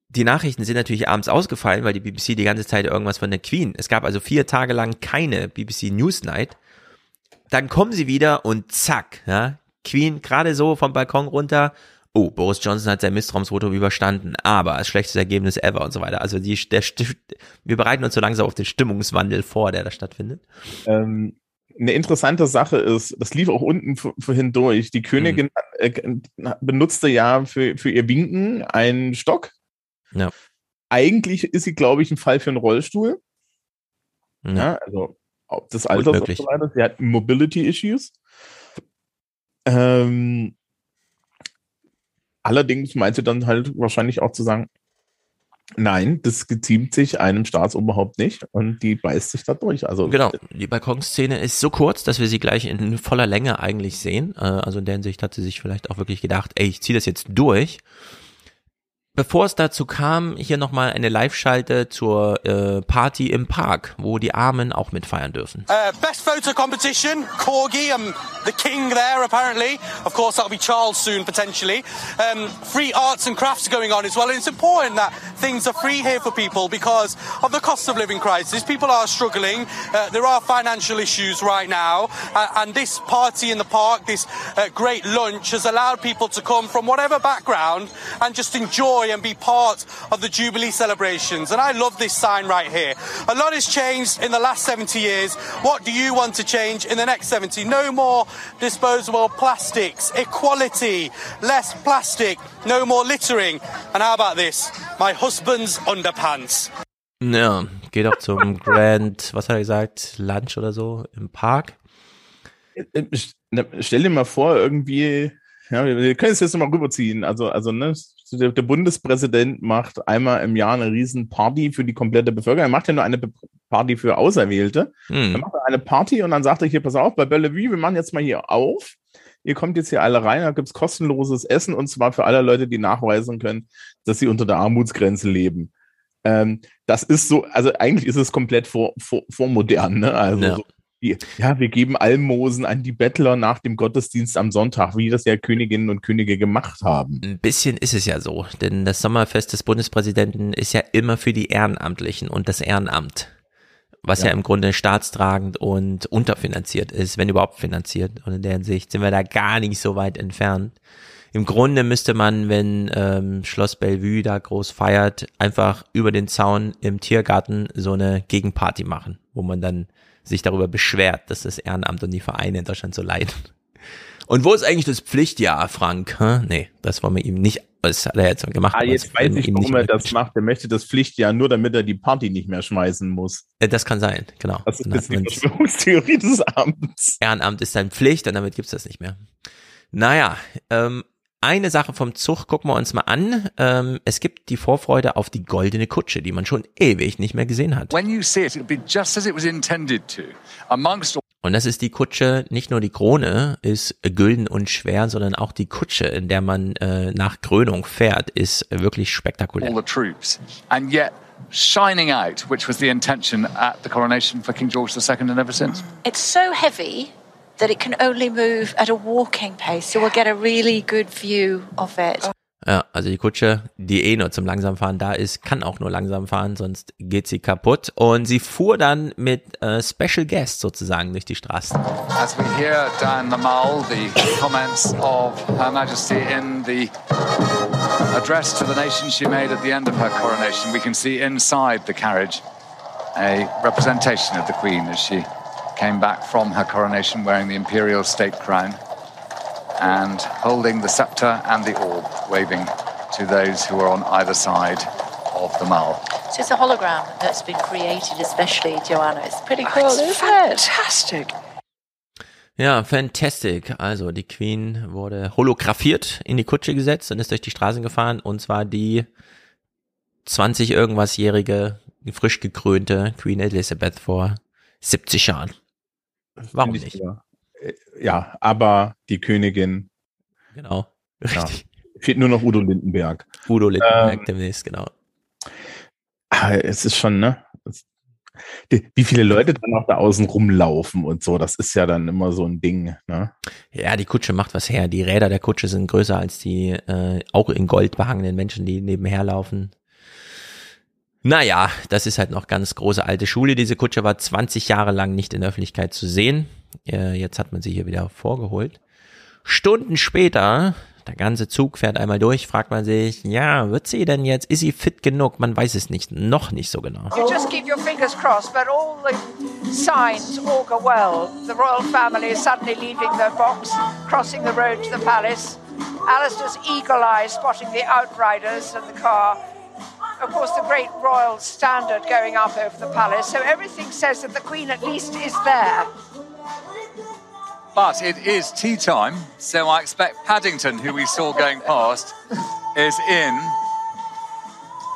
S1: Die Nachrichten sind natürlich abends ausgefallen, weil die BBC die ganze Zeit irgendwas von der Queen. Es gab also vier Tage lang keine BBC Newsnight. Dann kommen sie wieder und zack, ja, Queen gerade so vom Balkon runter. Oh, Boris Johnson hat sein Misstrauensvotum überstanden, aber das schlechteste Ergebnis ever und so weiter. Also die, der, wir bereiten uns so langsam auf den Stimmungswandel vor, der da stattfindet.
S8: Ähm, eine interessante Sache ist, das lief auch unten vorhin durch. Die Königin äh, benutzte ja für, für ihr Winken einen Stock.
S1: Ja.
S8: Eigentlich ist sie, glaube ich, ein Fall für einen Rollstuhl.
S1: Ja.
S8: Ja, also ob und
S1: möglich.
S8: so weiter. Sie hat Mobility Issues. Ähm, allerdings meint sie dann halt wahrscheinlich auch zu sagen, nein, das geziemt sich einem Staatsoberhaupt nicht und die beißt sich da durch. Also
S1: Genau, die Balkonszene ist so kurz, dass wir sie gleich in voller Länge eigentlich sehen. Äh, Also in der Hinsicht hat sie sich vielleicht auch wirklich gedacht, ey, ich ziehe das jetzt durch. Bevor es dazu kam, hier nochmal eine Live-Schalte zur äh, Party im Park, wo die Armen auch mitfeiern dürfen.
S19: Uh, best photo competition, Corgi, I'm the king there apparently. Of course, that'll be Charles soon potentially. Um, free arts and crafts going on as well. And it's important that things are free here for people because of the cost of living crisis. People are struggling. Uh, there are financial issues right now. Uh, and this party in the park, this uh, great lunch has allowed people to come from whatever background and just enjoy and be part of the Jubilee celebrations. And I love this sign right here. A lot has changed in the last 70 years. What do you want to change in the next 70? No more disposable plastics, equality, less plastic, no more littering. And how about this? My husband's underpants.
S1: Ja, geht auch zum Grand, was hat er gesagt, Lunch oder so im Park.
S8: Äh, Stell dir mal vor, irgendwie, ja, wir können es jetzt mal rüberziehen. Also, also, ne, der, der, Bundespräsident macht einmal im Jahr eine riesen Party für die komplette Bevölkerung. Er macht ja nur eine Party für Auserwählte. Hm. Er macht eine Party und dann sagt er hier, pass auf, bei Bellevue, wir machen jetzt mal hier auf. Ihr kommt jetzt hier alle rein, da gibt's kostenloses Essen und zwar für alle Leute, die nachweisen können, dass sie unter der Armutsgrenze leben. Ähm, das ist so, also eigentlich ist es komplett vor, vor, vormodern, ne? Also ja. So, ja, wir geben Almosen an die Bettler nach dem Gottesdienst am Sonntag, wie das ja Königinnen und Könige gemacht haben.
S1: Ein bisschen ist es ja so, denn das Sommerfest des Bundespräsidenten ist ja immer für die Ehrenamtlichen und das Ehrenamt, was ja, ja im Grunde staatstragend und unterfinanziert ist, wenn überhaupt finanziert. Und in der Hinsicht sind wir da gar nicht so weit entfernt. Im Grunde müsste man, wenn ähm, Schloss Bellevue da groß feiert, einfach über den Zaun im Tiergarten so eine Gegenparty machen, wo man dann sich darüber beschwert, dass das Ehrenamt und die Vereine in Deutschland so leiden. Und wo ist eigentlich das Pflichtjahr, Frank? Hm? Nee, das wollen wir ihm nicht, das hat er jetzt gemacht.
S8: Ah, jetzt weiß ich, warum er das macht. Er möchte das Pflichtjahr nur, damit er die Party nicht mehr schmeißen muss.
S1: Äh, das kann sein, genau.
S8: Das ist jetzt die Verschwörungstheorie des Abends.
S1: Ehrenamt ist dann Pflicht und damit gibt's das nicht mehr. Naja, ähm, eine Sache vom Zug gucken wir uns mal an. Ähm, es gibt die Vorfreude auf die goldene Kutsche, die man schon ewig nicht mehr gesehen hat. Und das ist die Kutsche, nicht nur die Krone ist gülden und schwer, sondern auch die Kutsche, in der man äh, nach Krönung fährt, ist wirklich spektakulär. All the troops. And yet shining out, which was the intention at the coronation for King George II and ever since.
S3: It's so heavy that it can only move at a walking pace, so we'll get a really good view of it.
S1: Ja, also die Kutsche, die eh nur zum Langsamfahren da ist, kann auch nur langsam fahren, sonst geht sie kaputt. Und sie fuhr dann mit äh, Special Guests sozusagen durch die Straßen.
S17: As we hear down the mall the comments of Her Majesty in the address to the nation she made at the end of her coronation, we can see inside the carriage a representation of the Queen as she came back from her coronation wearing the imperial state crown and holding the scepter and the orb, waving to those who are on either side of the mall.
S3: So it's a hologram that's been created, especially Joanna. It's pretty cool, oh, it's fantastic.
S1: Ja, fantastic. Also die Queen wurde holographiert in die Kutsche gesetzt und ist durch die Straßen gefahren und zwar die 20 irgendwasjährige frisch gekrönte Queen Elizabeth vor 70 Jahren. Warum nicht?
S8: Ja. Äh, ja, aber die Königin.
S1: Genau.
S8: Ja. Fehlt nur noch Udo Lindenberg.
S1: Udo Lindenberg ähm, demnächst, genau.
S8: Ah, es ist schon, ne? Wie viele Leute dann auch da außen rumlaufen und so, das ist ja dann immer so ein Ding, ne?
S1: Ja, die Kutsche macht was her. Die Räder der Kutsche sind größer als die äh, auch in Gold behangenen Menschen, die nebenher laufen. Naja, das ist halt noch ganz große alte Schule. Diese Kutsche war 20 Jahre lang nicht in der Öffentlichkeit zu sehen. Äh, jetzt hat man sie hier wieder vorgeholt. Stunden später, der ganze Zug fährt einmal durch, fragt man sich, ja, wird sie denn jetzt, ist sie fit genug? Man weiß es nicht, noch nicht so genau.
S20: You just keep your fingers crossed, but all the signs augur well. The royal family suddenly leaving their box, crossing the road to the palace. Alistair's eagle eye spotting the outriders and the car. Of course, the great royal standard going up over the palace. So everything says that the Queen at least is there.
S17: But it is tea time, so I expect Paddington, who we saw going past, is in,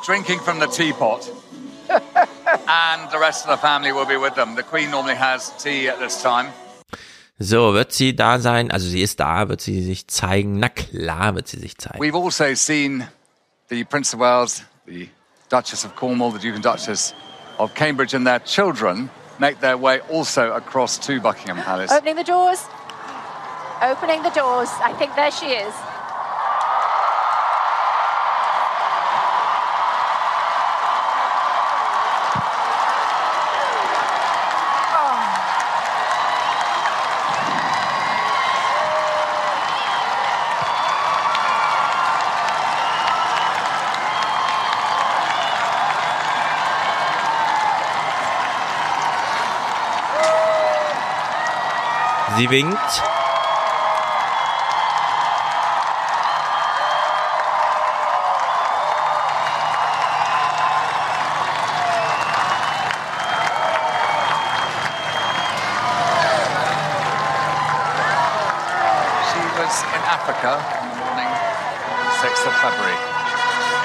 S17: drinking from the teapot. and the rest of the family will be with them. The Queen normally has tea at this time.
S1: So, wird sie da sein? Also sie ist da, wird sie sich zeigen? Na klar wird sie sich zeigen.
S17: We've also seen the Prince of Wales, the Duchess of Cornwall, the Duke and Duchess of Cambridge, and their children make their way also across to Buckingham Palace.
S3: Opening the doors. Opening the doors. I think there she is.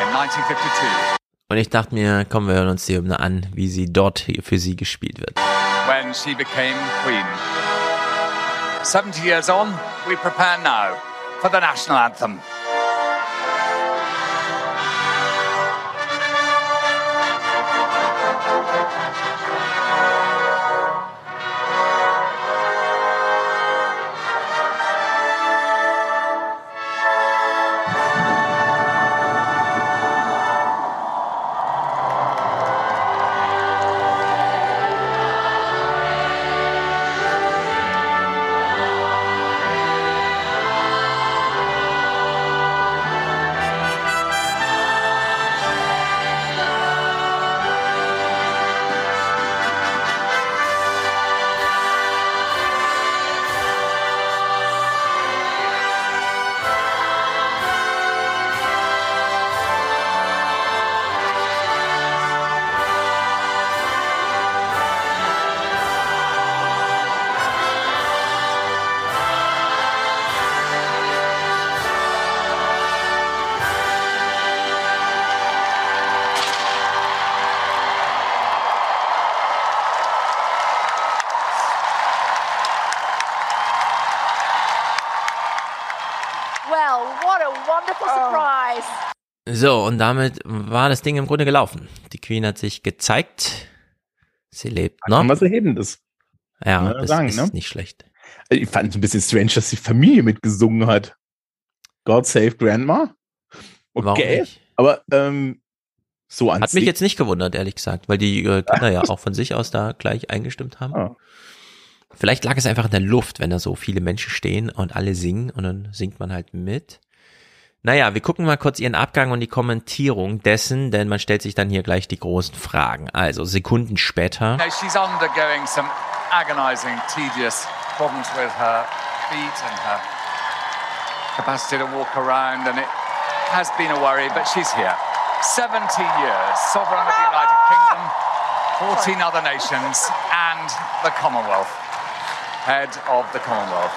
S17: In 1952
S1: Und ich dachte mir, komm, wir hören uns die Hymne an, wie sie dort für sie gespielt wird.
S17: when she became queen. 70 years on, we prepare now for the national anthem.
S1: So, und damit war das Ding im Grunde gelaufen. Die Queen hat sich gezeigt. Sie lebt noch.
S8: Kann was Erhebendes.
S1: Ja, das
S8: sagen,
S1: ist
S8: ne?
S1: nicht schlecht.
S8: Ich fand es ein bisschen strange, dass die Familie mitgesungen hat. God Save Grandma. Okay. Aber ähm, so an
S1: Hat mich jetzt nicht gewundert, ehrlich gesagt, weil die äh, Kinder ja auch von sich aus da gleich eingestimmt haben.
S8: Ah.
S1: Vielleicht lag es einfach in der Luft, wenn da so viele Menschen stehen und alle singen und dann singt man halt mit. Naja, wir gucken mal kurz ihren Abgang und die Kommentierung dessen, denn man stellt sich dann hier gleich die großen Fragen. Also Sekunden später.
S17: No, she's undergoing some agonizing, tedious problems with her feet and her capacity to walk around, and it has been a worry, but she's here. 70 years, sovereign of the United Kingdom, 14 other nations, and the Commonwealth, head of the Commonwealth.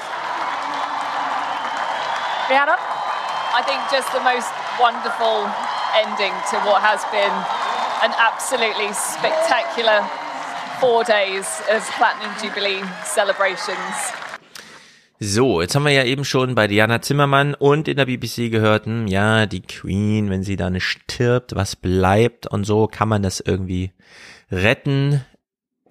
S3: Rihanna?
S12: I think just the most wonderful ending to what has been an absolutely spectacular four days of Platinum Jubilee celebrations.
S1: So, jetzt haben wir ja eben schon bei Diana Zimmermann und in der BBC gehört, hm, ja, die Queen, wenn sie dann stirbt, was bleibt und so kann man das irgendwie retten.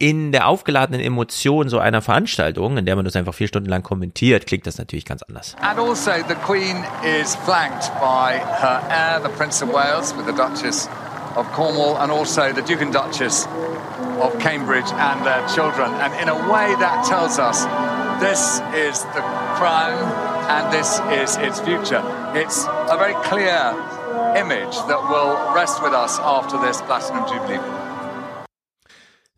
S1: In der aufgeladenen Emotion so einer Veranstaltung, in der man das einfach vier Stunden lang kommentiert, klingt das natürlich ganz anders.
S17: And also, the Queen is flanked by her heir, the Prince of Wales, with the Duchess of Cornwall, and also the Duke and Duchess of Cambridge and their children. And in a way, that tells us this is the crown and this is its future. It's a very clear image that will rest with us after this Platinum Jubilee.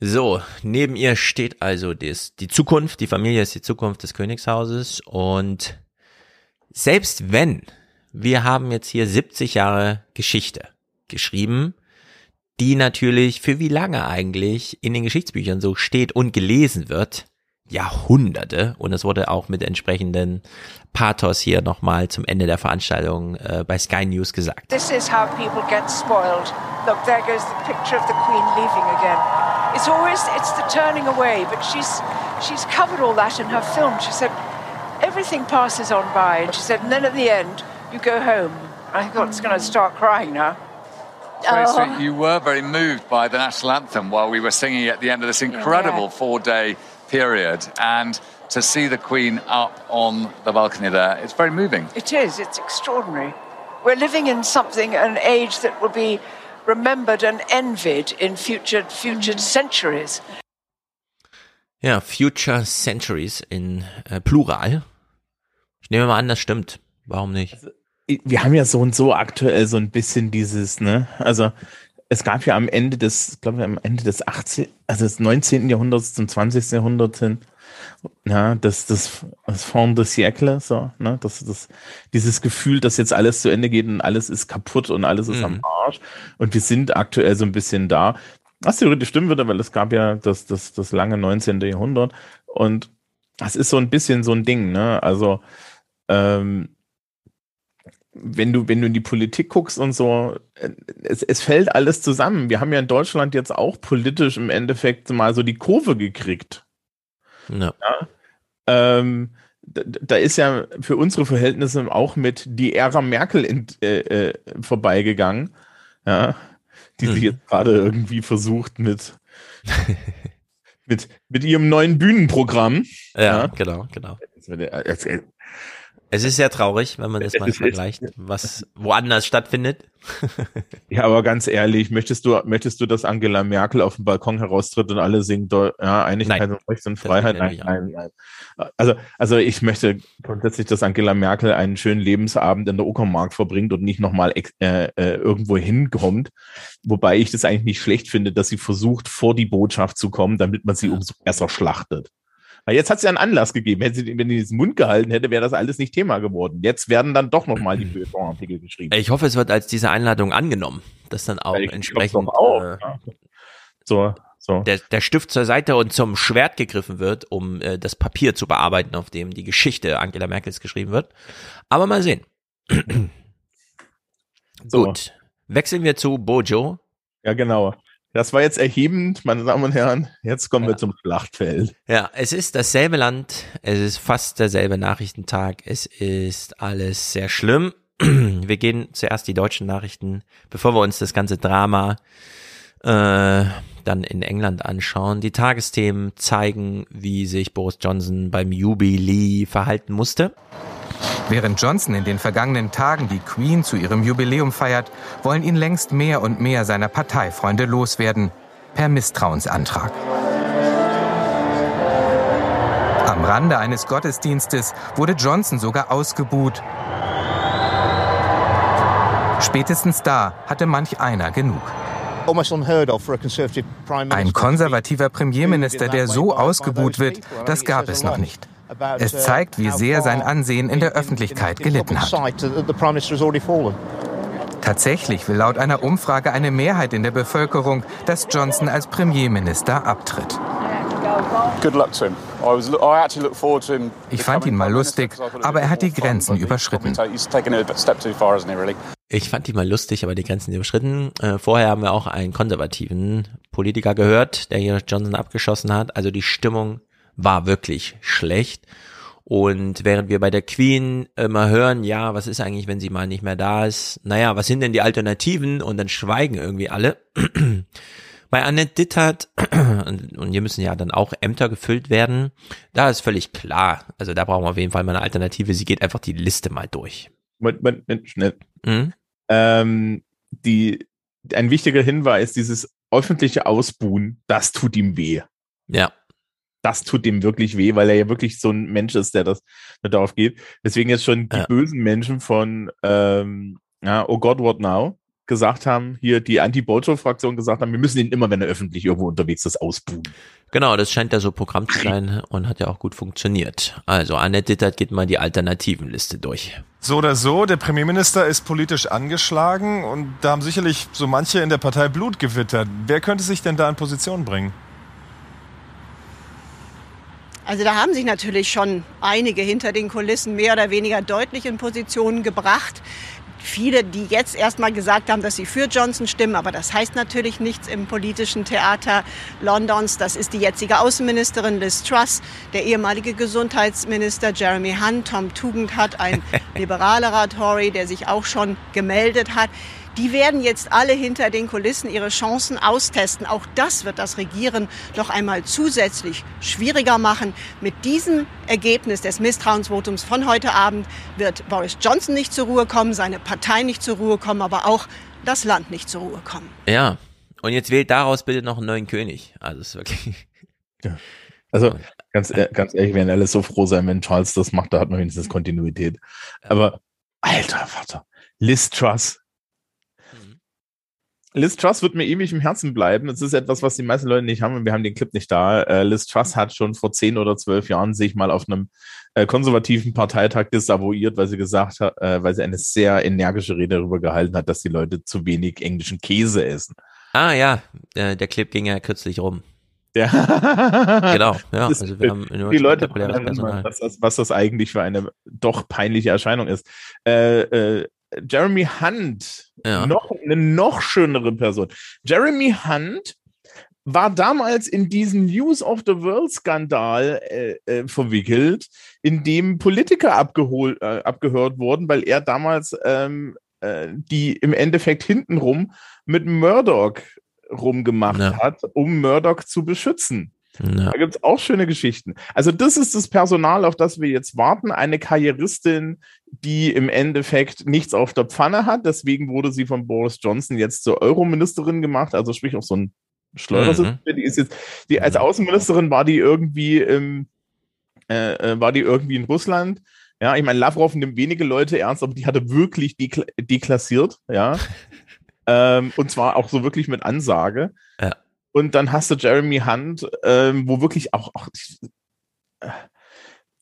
S1: So, neben ihr steht also das, die Zukunft, die Familie ist die Zukunft des Königshauses und selbst wenn wir haben jetzt hier 70 Jahre Geschichte geschrieben, die natürlich für wie lange eigentlich in den Geschichtsbüchern so steht und gelesen wird, Jahrhunderte und es wurde auch mit entsprechenden Pathos hier nochmal zum Ende der Veranstaltung äh, bei Sky News gesagt.
S20: This is how people get spoiled. Look, there goes the picture of the Queen leaving again. It's always it's the turning away, but she's she's covered all that in her film. She said everything passes on by, and she said, and then at the end you go home I thought it's going to start crying now.
S17: Tracy,
S20: Oh.
S17: you were very moved by the national anthem while we were singing at the end of this incredible four day period. And to see the Queen up on the balcony there, it's very moving.
S20: It is. It's extraordinary. We're living in something, an age that will be remembered and envied in future future centuries.
S1: Ja, Future Centuries in äh, Plural. Ich nehme mal an, das stimmt. Warum nicht?
S8: wir haben ja so und so aktuell so ein bisschen dieses, ne, also es gab ja am Ende des, glaube ich, am Ende des 18., also des 19. Jahrhunderts zum 20. Jahrhundert hin, ja, das, das, das Fond de siècle, so, ne, das, das, dieses Gefühl, dass jetzt alles zu Ende geht und alles ist kaputt und alles ist am Arsch und wir sind aktuell so ein bisschen da, was theoretisch stimmen würde, weil es gab ja das, das, das lange 19. Jahrhundert und das ist so ein bisschen so ein Ding, ne, also, ähm, wenn du, wenn du in die Politik guckst und so, es, es fällt alles zusammen. Wir haben ja in Deutschland jetzt auch politisch im Endeffekt mal so die Kurve gekriegt.
S1: Ja.
S8: Ja? Ähm, da, da ist ja für unsere Verhältnisse auch mit die Ära Merkel in, äh, äh, vorbeigegangen, ja, die sich jetzt gerade irgendwie versucht mit, mit, mit ihrem neuen Bühnenprogramm.
S1: Ja, genau, genau. Es ist sehr traurig, wenn man das
S8: Es
S1: mal
S8: ist-
S1: vergleicht, was woanders stattfindet.
S8: Ja, aber ganz ehrlich, möchtest du, möchtest du, dass Angela Merkel auf dem Balkon heraustritt und alle singen, ja, Einigkeit
S1: Nein.
S8: und Recht und Freiheit? Nein, nein, nein. Also, also ich möchte grundsätzlich, dass Angela Merkel einen schönen Lebensabend in der Uckermark verbringt und nicht nochmal äh, äh, irgendwo hinkommt. Wobei ich das eigentlich nicht schlecht finde, dass sie versucht, vor die Botschaft zu kommen, damit man sie umso besser schlachtet. Weil jetzt hat sie einen Anlass gegeben. Hätte sie, wenn sie diesen Mund gehalten hätte, wäre das alles nicht Thema geworden. Jetzt werden dann doch nochmal die Feuilleton-Artikel geschrieben.
S1: Ich hoffe, es wird als diese Einladung angenommen, dass dann auch entsprechend äh,
S8: so, so.
S1: Der, der Stift zur Seite und zum Schwert gegriffen wird, um äh, das Papier zu bearbeiten, auf dem die Geschichte Angela Merkels geschrieben wird. Aber mal sehen.
S8: So.
S1: Gut. Wechseln wir zu Bojo.
S8: Ja, genau. Das war jetzt erhebend, meine Damen und Herren. Jetzt kommen wir zum Schlachtfeld.
S1: Ja, es ist dasselbe Land, es ist fast derselbe Nachrichtentag, es ist alles sehr schlimm. Wir gehen zuerst die deutschen Nachrichten, bevor wir uns das ganze Drama äh, dann in England anschauen. Die Tagesthemen zeigen, wie sich Boris Johnson beim Jubilee verhalten musste.
S2: Während Johnson in den vergangenen Tagen die Queen zu ihrem Jubiläum feiert, wollen ihn längst mehr und mehr seiner Parteifreunde loswerden. Per Misstrauensantrag. Am Rande eines Gottesdienstes wurde Johnson sogar ausgebuht. Spätestens da hatte manch einer genug. Ein konservativer Premierminister, der so ausgebuht wird, das gab es noch nicht. Es zeigt, wie sehr sein Ansehen in der Öffentlichkeit gelitten hat. Tatsächlich will laut einer Umfrage eine Mehrheit in der Bevölkerung, dass Johnson als Premierminister abtritt. Ich fand ihn mal lustig, aber er hat die Grenzen überschritten.
S1: Ich fand die mal lustig, aber die Grenzen überschritten. Äh, vorher haben wir auch einen konservativen Politiker gehört, der hier Johnson abgeschossen hat. Also die Stimmung war wirklich schlecht. Und während wir bei der Queen immer hören, ja, was ist eigentlich, wenn sie mal nicht mehr da ist? Naja, was sind denn die Alternativen? Und dann schweigen irgendwie alle. Bei Annette Dittert, und hier müssen ja dann auch Ämter gefüllt werden, da ist völlig klar. Also da brauchen wir auf jeden Fall mal eine Alternative. Sie geht einfach die Liste mal durch.
S8: Moment, Moment, Moment, schnell.
S1: Mhm.
S8: Ähm, die, ein wichtiger Hinweis, dieses öffentliche Ausbuhen, das tut ihm weh.
S1: Ja.
S8: Das tut ihm wirklich weh, weil er ja wirklich so ein Mensch ist, der das der darauf geht. Deswegen jetzt schon die
S1: Ja.
S8: bösen Menschen von ähm, ja, Oh God, What Now gesagt haben, hier die Anti-Bojo-Fraktion gesagt haben, wir müssen ihn immer, wenn er öffentlich irgendwo unterwegs ist, ausbuhen.
S1: Genau, das scheint ja so Programm zu sein und hat ja auch gut funktioniert. Also Annette Dittert geht mal die Alternativenliste durch.
S21: So oder so, der Premierminister ist politisch angeschlagen und da haben sicherlich so manche in der Partei Blut gewittert. Wer könnte sich denn da in Position bringen?
S22: Also da haben sich natürlich schon einige hinter den Kulissen mehr oder weniger deutlich in Positionen gebracht. Viele, die jetzt erstmal gesagt haben, dass sie für Johnson stimmen, aber das heißt natürlich nichts im politischen Theater Londons. Das ist die jetzige Außenministerin Liz Truss, der ehemalige Gesundheitsminister Jeremy Hunt, Tom Tugendhat, ein liberalerer Tory, der sich auch schon gemeldet hat. Die werden jetzt alle hinter den Kulissen ihre Chancen austesten. Auch das wird das Regieren noch einmal zusätzlich schwieriger machen. Mit diesem Ergebnis des Misstrauensvotums von heute Abend wird Boris Johnson nicht zur Ruhe kommen, seine Partei nicht zur Ruhe kommen, aber auch das Land nicht zur Ruhe kommen.
S1: Ja. Und jetzt wählt daraus bitte noch einen neuen König. Also es ist wirklich.
S8: Ja. Also ganz, e-, ganz ehrlich, werden alle so froh sein, wenn Charles das macht, da hat man wenigstens Kontinuität. Aber alter Vater, Liz Truss, Liz Truss wird mir ewig im Herzen bleiben. Das ist etwas, was die meisten Leute nicht haben und wir haben den Clip nicht da. Äh, Liz Truss hat schon vor zehn oder zwölf Jahren sich mal auf einem äh, konservativen Parteitag desavouiert, weil sie gesagt hat, äh, weil sie eine sehr energische Rede darüber gehalten hat, dass die Leute zu wenig englischen Käse essen.
S1: Ah ja, der, der Clip ging ja kürzlich rum.
S8: Ja.
S1: genau, ja. Also wir haben
S8: die Leute, was das, was das eigentlich für eine doch peinliche Erscheinung ist. Äh, äh, Jeremy Hunt,
S1: Ja.
S8: noch eine noch schönere Person. Jeremy Hunt war damals in diesen News of the World Skandal äh, äh, verwickelt, in dem Politiker abgeholt, äh, abgehört wurden, weil er damals ähm, äh, die im Endeffekt hintenrum mit Murdoch rumgemacht hat, um Murdoch zu beschützen.
S1: Ja.
S8: Da gibt es auch schöne Geschichten. Also das ist das Personal, auf das wir jetzt warten. Eine Karrieristin, die im Endeffekt nichts auf der Pfanne hat. Deswegen wurde sie von Boris Johnson jetzt zur Euroministerin gemacht. Also sprich auf so ein Schleudersitz. Die ist jetzt, die als Außenministerin war die irgendwie im, äh, äh, war die irgendwie in Russland. Ja, ich meine, Lavrov nimmt wenige Leute ernst, aber die hatte wirklich dekla deklassiert, ja. ähm, und zwar auch so wirklich mit Ansage.
S1: Ja.
S8: Und dann hast du Jeremy Hunt, ähm, wo wirklich auch, auch äh,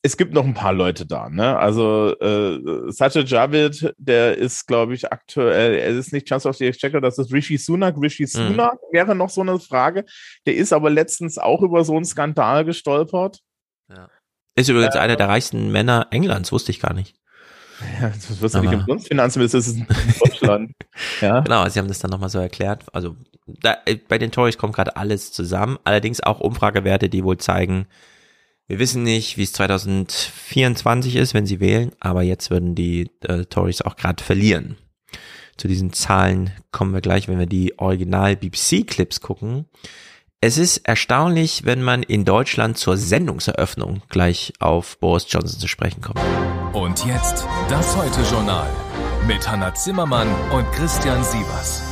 S8: es gibt noch ein paar Leute da, ne? Also äh, Sajid Javid, der ist, glaube ich, aktuell, er ist nicht Chancellor of the Exchequer, das ist Rishi Sunak. Rishi Sunak wäre noch so eine Frage. Der ist aber letztens auch über so einen Skandal gestolpert.
S1: Ist übrigens einer der reichsten Männer Englands, wusste ich gar nicht.
S8: Ja, das wirst du nicht umsonst Finanzminister, das ist in Deutschland. ja.
S1: Genau, sie haben das dann nochmal so erklärt. Also da, äh, bei den Tories kommt gerade alles zusammen. Allerdings auch Umfragewerte, die wohl zeigen, wir wissen nicht, wie es 2024 ist, wenn sie wählen, aber jetzt würden die äh, Tories auch gerade verlieren. Zu diesen Zahlen kommen wir gleich, wenn wir die Original-BBC-Clips gucken. Es ist erstaunlich, wenn man in Deutschland zur Sendungseröffnung gleich auf Boris Johnson zu sprechen kommt.
S23: Und jetzt das Heute-Journal mit Hanna Zimmermann und Christian Sievers.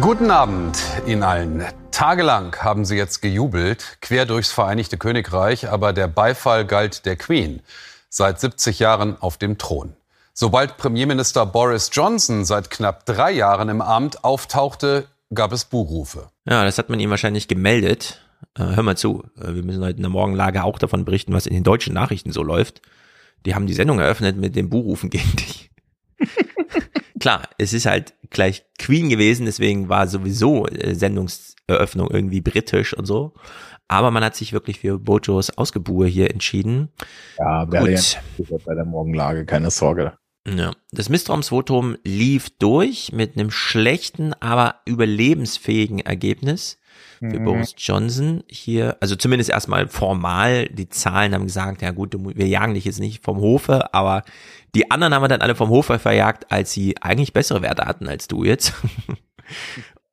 S9: Guten Abend Ihnen allen. Tagelang haben Sie jetzt gejubelt, quer durchs Vereinigte Königreich, aber der Beifall galt der Queen, seit 70 Jahren auf dem Thron. Sobald Premierminister Boris Johnson seit knapp drei Jahren im Amt auftauchte, gab es Buhrufe.
S1: Ja, das hat man ihm wahrscheinlich gemeldet. Äh, hör mal zu, äh, wir müssen heute in der Morgenlage auch davon berichten, was in den deutschen Nachrichten so läuft. Die haben die Sendung eröffnet mit dem Buhrufen gegen dich. Klar, es ist halt gleich Queen gewesen, deswegen war sowieso äh, Sendungseröffnung irgendwie britisch und so. Aber man hat sich wirklich für Bojos Ausgebuhe hier entschieden.
S8: Ja,
S1: Gut.
S8: Gut. bei der Morgenlage, keine Sorge.
S1: Ja. Das Misstrauensvotum lief durch mit einem schlechten, aber überlebensfähigen Ergebnis für
S8: Mhm.
S1: Boris Johnson hier. Also zumindest erstmal formal. Die Zahlen haben gesagt, ja gut, wir jagen dich jetzt nicht vom Hofe, aber die anderen haben wir dann alle vom Hofe verjagt, als sie eigentlich bessere Werte hatten als du jetzt.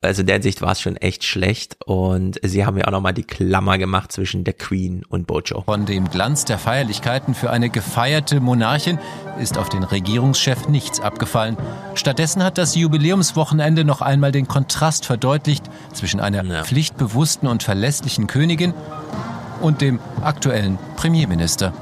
S1: Also in der Hinsicht war es schon echt schlecht und sie haben ja auch nochmal die Klammer gemacht zwischen der Queen und Bojo.
S24: Von dem Glanz der Feierlichkeiten für eine gefeierte Monarchin ist auf den Regierungschef nichts abgefallen. Stattdessen hat das Jubiläumswochenende noch einmal den Kontrast verdeutlicht zwischen einer pflichtbewussten und verlässlichen Königin und dem aktuellen Premierminister.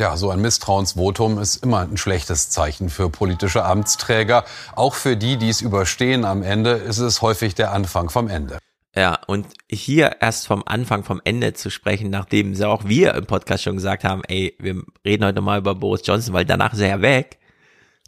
S9: Ja, so ein Misstrauensvotum ist immer ein schlechtes Zeichen für politische Amtsträger. Auch für die, die es überstehen am Ende, ist es häufig der Anfang vom Ende.
S1: Ja, und hier erst vom Anfang, vom Ende zu sprechen, nachdem auch wir im Podcast schon gesagt haben, ey, wir reden heute mal über Boris Johnson, weil danach ist er ja weg.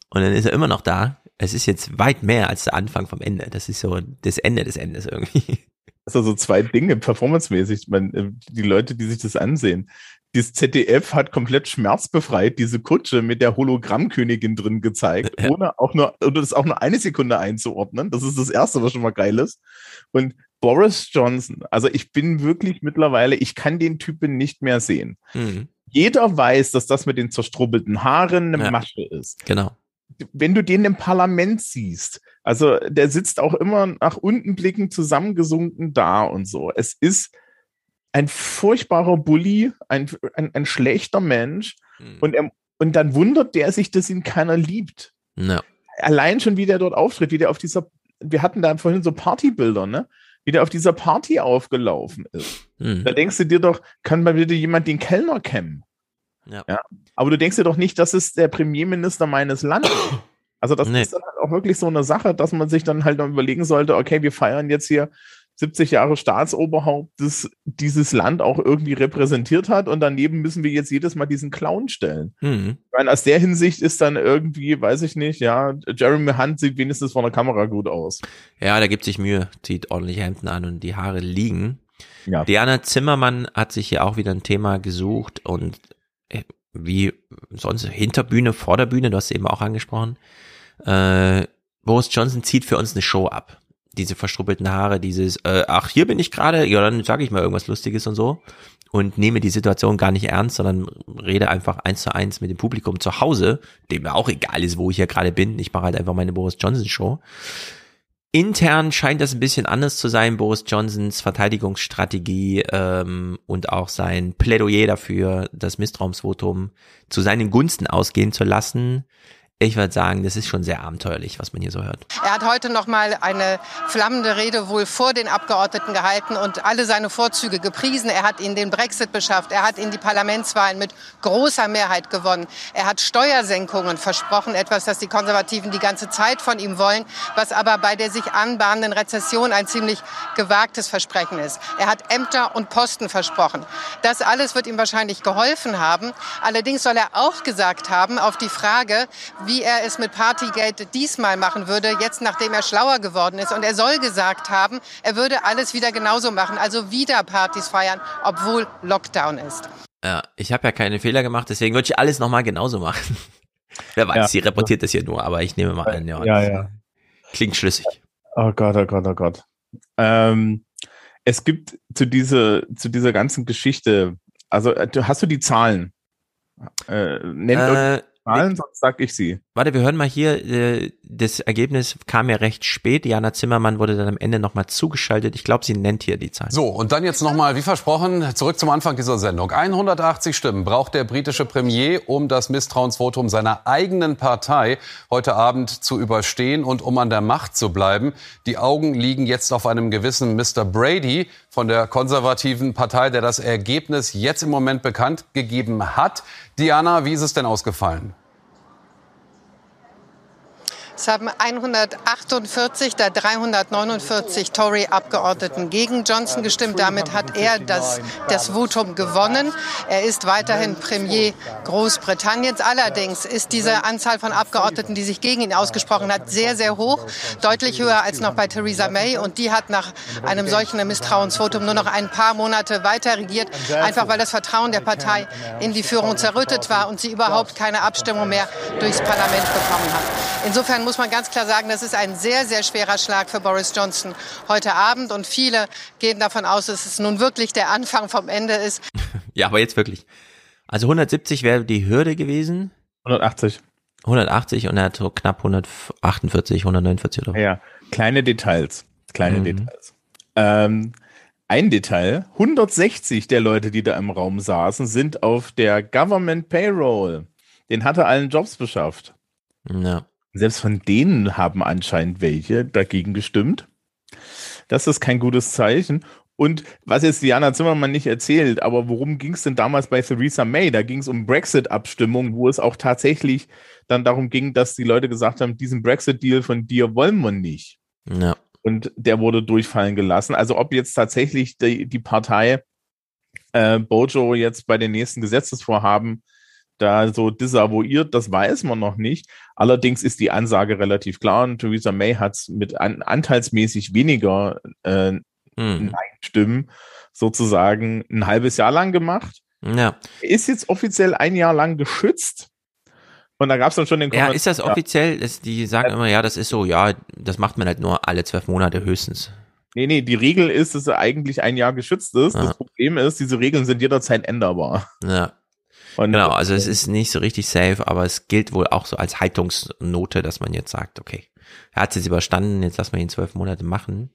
S1: Und dann ist er immer noch da. Es ist jetzt weit mehr als der Anfang vom Ende. Das ist so das Ende des Endes irgendwie.
S8: Sind so zwei Dinge, performancemäßig. Man, die Leute, die sich das ansehen. Das ZDF hat komplett schmerzbefreit diese Kutsche mit der Hologrammkönigin drin gezeigt, ohne auch nur, oder das auch nur eine Sekunde einzuordnen. Das ist das Erste, was schon mal geil ist. Und Boris Johnson, also ich bin wirklich mittlerweile, ich kann den Typen nicht mehr sehen.
S1: Mhm.
S8: Jeder weiß, dass das mit den zerstrubbelten Haaren eine
S1: Ja.
S8: Masche ist.
S1: Genau.
S8: Wenn du den im Parlament siehst, also der sitzt auch immer nach unten blickend zusammengesunken da und so. Es ist ein furchtbarer Bully, ein, ein, ein schlechter Mensch. Und, er, und dann wundert der sich, dass ihn keiner liebt.
S1: Ja.
S8: Allein schon, wie der dort auftritt, wie der auf dieser, wir hatten da vorhin so Partybilder, ne? Wie der auf dieser Party aufgelaufen ist.
S1: Mhm.
S8: Da denkst du dir doch, kann mal bitte jemand den Kellner kämmen?
S1: Ja.
S8: Ja. Aber du denkst dir doch nicht, das ist der Premierminister meines Landes. Also das
S1: Nee.
S8: ist dann halt auch wirklich so eine Sache, dass man sich dann halt noch überlegen sollte, okay, wir feiern jetzt hier 70 Jahre Staatsoberhaupt, das dieses Land auch irgendwie repräsentiert hat und daneben müssen wir jetzt jedes Mal diesen Clown stellen.
S1: Mhm.
S8: Ich meine, aus der Hinsicht ist dann irgendwie, weiß ich nicht, ja, Jeremy Hunt sieht wenigstens von der Kamera gut aus.
S1: Ja, da gibt sich Mühe, zieht ordentlich Hemden an und die Haare liegen.
S8: Ja.
S1: Diana Zimmermann hat sich hier auch wieder ein Thema gesucht und äh, wie sonst Hinterbühne, Vorderbühne, du hast eben auch angesprochen. Äh, Boris Johnson zieht für uns eine Show ab. Diese verstruppelten Haare, dieses, äh, ach, hier bin ich gerade, ja, dann sage ich mal irgendwas Lustiges und so. Und nehme die Situation gar nicht ernst, sondern rede einfach eins zu eins mit dem Publikum zu Hause, dem mir auch egal ist, wo ich hier gerade bin. Ich mache halt einfach meine Boris Johnson Show. Intern scheint das ein bisschen anders zu sein, Boris Johnsons Verteidigungsstrategie ähm, und auch sein Plädoyer dafür, das Misstrauensvotum zu seinen Gunsten ausgehen zu lassen. Ich würde sagen, das ist schon sehr abenteuerlich, was man hier so hört.
S11: Er hat heute noch mal eine flammende Rede wohl vor den Abgeordneten gehalten und alle seine Vorzüge gepriesen. Er hat ihnen den Brexit beschafft. Er hat ihnen die Parlamentswahlen mit großer Mehrheit gewonnen. Er hat Steuersenkungen versprochen, etwas, das die Konservativen die ganze Zeit von ihm wollen, was aber bei der sich anbahnenden Rezession ein ziemlich gewagtes Versprechen ist. Er hat Ämter und Posten versprochen. Das alles wird ihm wahrscheinlich geholfen haben. Allerdings soll er auch gesagt haben, auf die Frage, wie er es mit Partygate diesmal machen würde, jetzt nachdem er schlauer geworden ist. Und er soll gesagt haben, er würde alles wieder genauso machen, also wieder Partys feiern, obwohl Lockdown ist.
S1: Ja, ich habe ja keine Fehler gemacht, deswegen würde ich alles nochmal genauso machen. Wer weiß,
S8: Ja.
S1: sie reportiert das hier nur, aber ich nehme mal an, ja.
S8: Ja, ja.
S1: Klingt schlüssig.
S8: Oh Gott, oh Gott, oh Gott. Ähm, es gibt zu dieser, zu dieser ganzen Geschichte, also äh, hast du die Zahlen? Äh, nennt
S1: äh,
S8: Zahlen, sonst sag ich sie.
S1: Warte, wir hören mal hier, äh, das Ergebnis kam ja recht spät. Jana Zimmermann wurde dann am Ende nochmal zugeschaltet. Ich glaube, sie nennt hier die Zahlen.
S9: So, und dann jetzt nochmal, wie versprochen, zurück zum Anfang dieser Sendung. 180 Stimmen braucht der britische Premier, um das Misstrauensvotum seiner eigenen Partei heute Abend zu überstehen und um an der Macht zu bleiben. Die Augen liegen jetzt auf einem gewissen Mr. Brady von der konservativen Partei, der das Ergebnis jetzt im Moment bekannt gegeben hat. Diana, wie ist es denn ausgefallen?
S11: Es haben 148 der 349 Tory-Abgeordneten gegen Johnson gestimmt. Damit hat er das, das Votum gewonnen. Er ist weiterhin Premier Großbritanniens. Allerdings ist diese Anzahl von Abgeordneten, die sich gegen ihn ausgesprochen hat, sehr, sehr hoch. Deutlich höher als noch bei Theresa May. Und die hat nach einem solchen Misstrauensvotum nur noch ein paar Monate weiter regiert. Einfach weil das Vertrauen der Partei in die Führung zerrüttet war und sie überhaupt keine Abstimmung mehr durchs Parlament bekommen hat. Insofern muss man ganz klar sagen, das ist ein sehr, sehr schwerer Schlag für Boris Johnson heute Abend. Und viele gehen davon aus, dass es nun wirklich der Anfang vom Ende ist.
S1: Ja, aber jetzt wirklich. Also 170 wäre die Hürde gewesen.
S8: 180.
S1: 180 und er hat so knapp 148, 149 oder
S8: Ja, kleine Details. Kleine
S1: Mhm.
S8: Details. Ähm, ein Detail, 160 der Leute, die da im Raum saßen, sind auf der Government Payroll. Den hat er allen Jobs beschafft.
S1: Ja.
S8: Selbst von denen haben anscheinend welche dagegen gestimmt. Das ist kein gutes Zeichen. Und was jetzt Diana Zimmermann nicht erzählt, aber worum ging es denn damals bei Theresa May? Da ging es um Brexit-Abstimmung, wo es auch tatsächlich dann darum ging, dass die Leute gesagt haben, diesen Brexit-Deal von dir wollen wir nicht.
S1: Ja.
S8: Und der wurde durchfallen gelassen. Also ob jetzt tatsächlich die, die Partei äh, Bojo jetzt bei den nächsten Gesetzesvorhaben da so desavouiert, das weiß man noch nicht. Allerdings ist die Ansage relativ klar und Theresa May hat es mit an, anteilsmäßig weniger äh,
S1: Hm.
S8: Nein-Stimmen sozusagen ein halbes Jahr lang gemacht.
S1: Ja.
S8: Ist jetzt offiziell ein Jahr lang geschützt. Und da gab es dann schon den
S1: Ja,
S8: Kommentar-
S1: ist das offiziell? Das, die sagen immer, ja, das ist so, ja, das macht man halt nur alle zwölf Monate höchstens.
S8: Nee, nee, die Regel ist, dass er eigentlich ein Jahr geschützt ist.
S1: Ja.
S8: Das Problem ist, diese Regeln sind jederzeit änderbar.
S1: Ja.
S8: Und
S1: genau, also es ist nicht so richtig safe, aber es gilt wohl auch so als Haltungsnote, dass man jetzt sagt, okay, er hat es jetzt überstanden, jetzt lassen wir ihn zwölf Monate machen.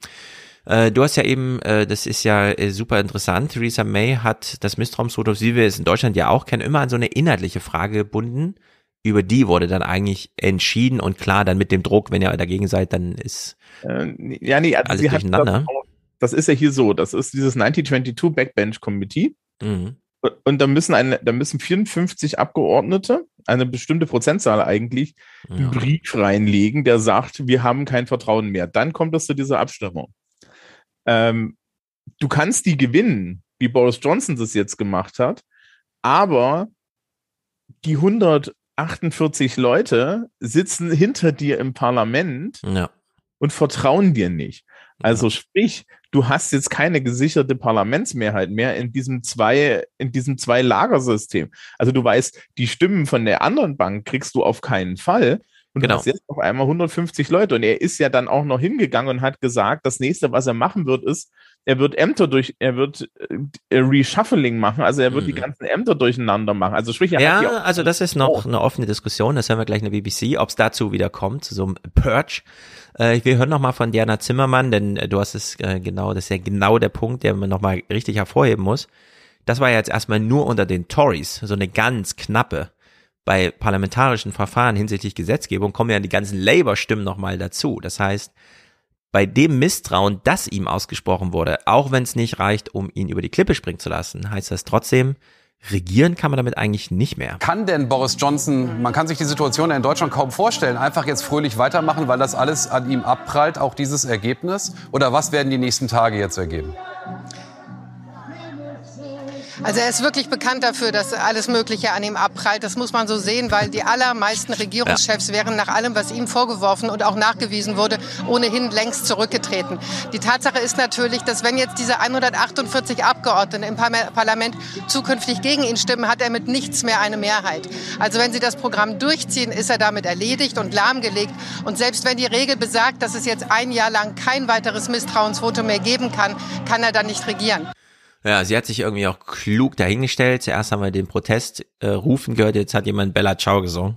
S1: Äh, du hast ja eben, äh, das ist ja äh, super interessant, Theresa May hat das Misstrauensvotum, wie wir es in Deutschland ja auch kennen, immer an so eine inhaltliche Frage gebunden. Über die wurde dann eigentlich entschieden und klar, dann mit dem Druck, wenn ihr dagegen seid, dann ist
S8: äh, ja, nee, also
S1: alles
S8: sie hat
S1: durcheinander.
S8: das, das ist ja hier so, das ist dieses 1922 Backbench Committee.
S1: Mhm.
S8: Und da müssen eine, da müssen 54 Abgeordnete, eine bestimmte Prozentzahl eigentlich, einen Brief reinlegen, der sagt, wir haben kein Vertrauen mehr. Dann kommt es zu dieser Abstimmung. Ähm, du kannst die gewinnen, wie Boris Johnson das jetzt gemacht hat, aber die 148 Leute sitzen hinter dir im Parlament
S1: Ja.
S8: und vertrauen dir nicht. Also sprich, du hast jetzt keine gesicherte Parlamentsmehrheit mehr in diesem zwei, in diesem zwei Lagersystem. Also du weißt, die Stimmen von der anderen Bank kriegst du auf keinen Fall. Und
S1: Genau.
S8: jetzt auf einmal 150 Leute. Und er ist ja dann auch noch hingegangen und hat gesagt, das nächste, was er machen wird, ist, er wird Ämter durch, er wird äh, Reshuffling machen, also er wird die ganzen Ämter durcheinander machen. Also sprich, er hat
S1: Ja,
S8: auch-
S1: also das ist noch eine offene Diskussion, das hören wir gleich in der BBC, ob es dazu wieder kommt, zu so einem Purge. Äh, wir hören nochmal von Diana Zimmermann, denn äh, du hast es äh, genau, das ist ja genau der Punkt, der man nochmal richtig hervorheben muss. Das war ja jetzt erstmal nur unter den Tories, so eine ganz knappe. Bei parlamentarischen Verfahren hinsichtlich Gesetzgebung kommen ja die ganzen Labour-Stimmen nochmal dazu. Das heißt, bei dem Misstrauen, das ihm ausgesprochen wurde, auch wenn es nicht reicht, um ihn über die Klippe springen zu lassen, heißt das trotzdem, regieren kann man damit eigentlich nicht mehr.
S9: Kann denn Boris Johnson, man kann sich die Situation in Deutschland kaum vorstellen, einfach jetzt fröhlich weitermachen, weil das alles an ihm abprallt, auch dieses Ergebnis? Oder was werden die nächsten Tage jetzt ergeben?
S11: Also er ist wirklich bekannt dafür, dass alles Mögliche an ihm abprallt. Das muss man so sehen, weil die allermeisten Regierungschefs wären nach allem, was ihm vorgeworfen und auch nachgewiesen wurde, ohnehin längst zurückgetreten. Die Tatsache ist natürlich, dass wenn jetzt diese 148 Abgeordneten im Parlament zukünftig gegen ihn stimmen, hat er mit nichts mehr eine Mehrheit. Also wenn sie das Programm durchziehen, ist er damit erledigt und lahmgelegt. Und selbst wenn die Regel besagt, dass es jetzt ein Jahr lang kein weiteres Misstrauensvotum mehr geben kann, kann er dann nicht regieren.
S1: Ja, sie hat sich irgendwie auch klug dahingestellt. Zuerst haben wir den Protest äh, rufen gehört, jetzt hat jemand Bella Ciao gesungen.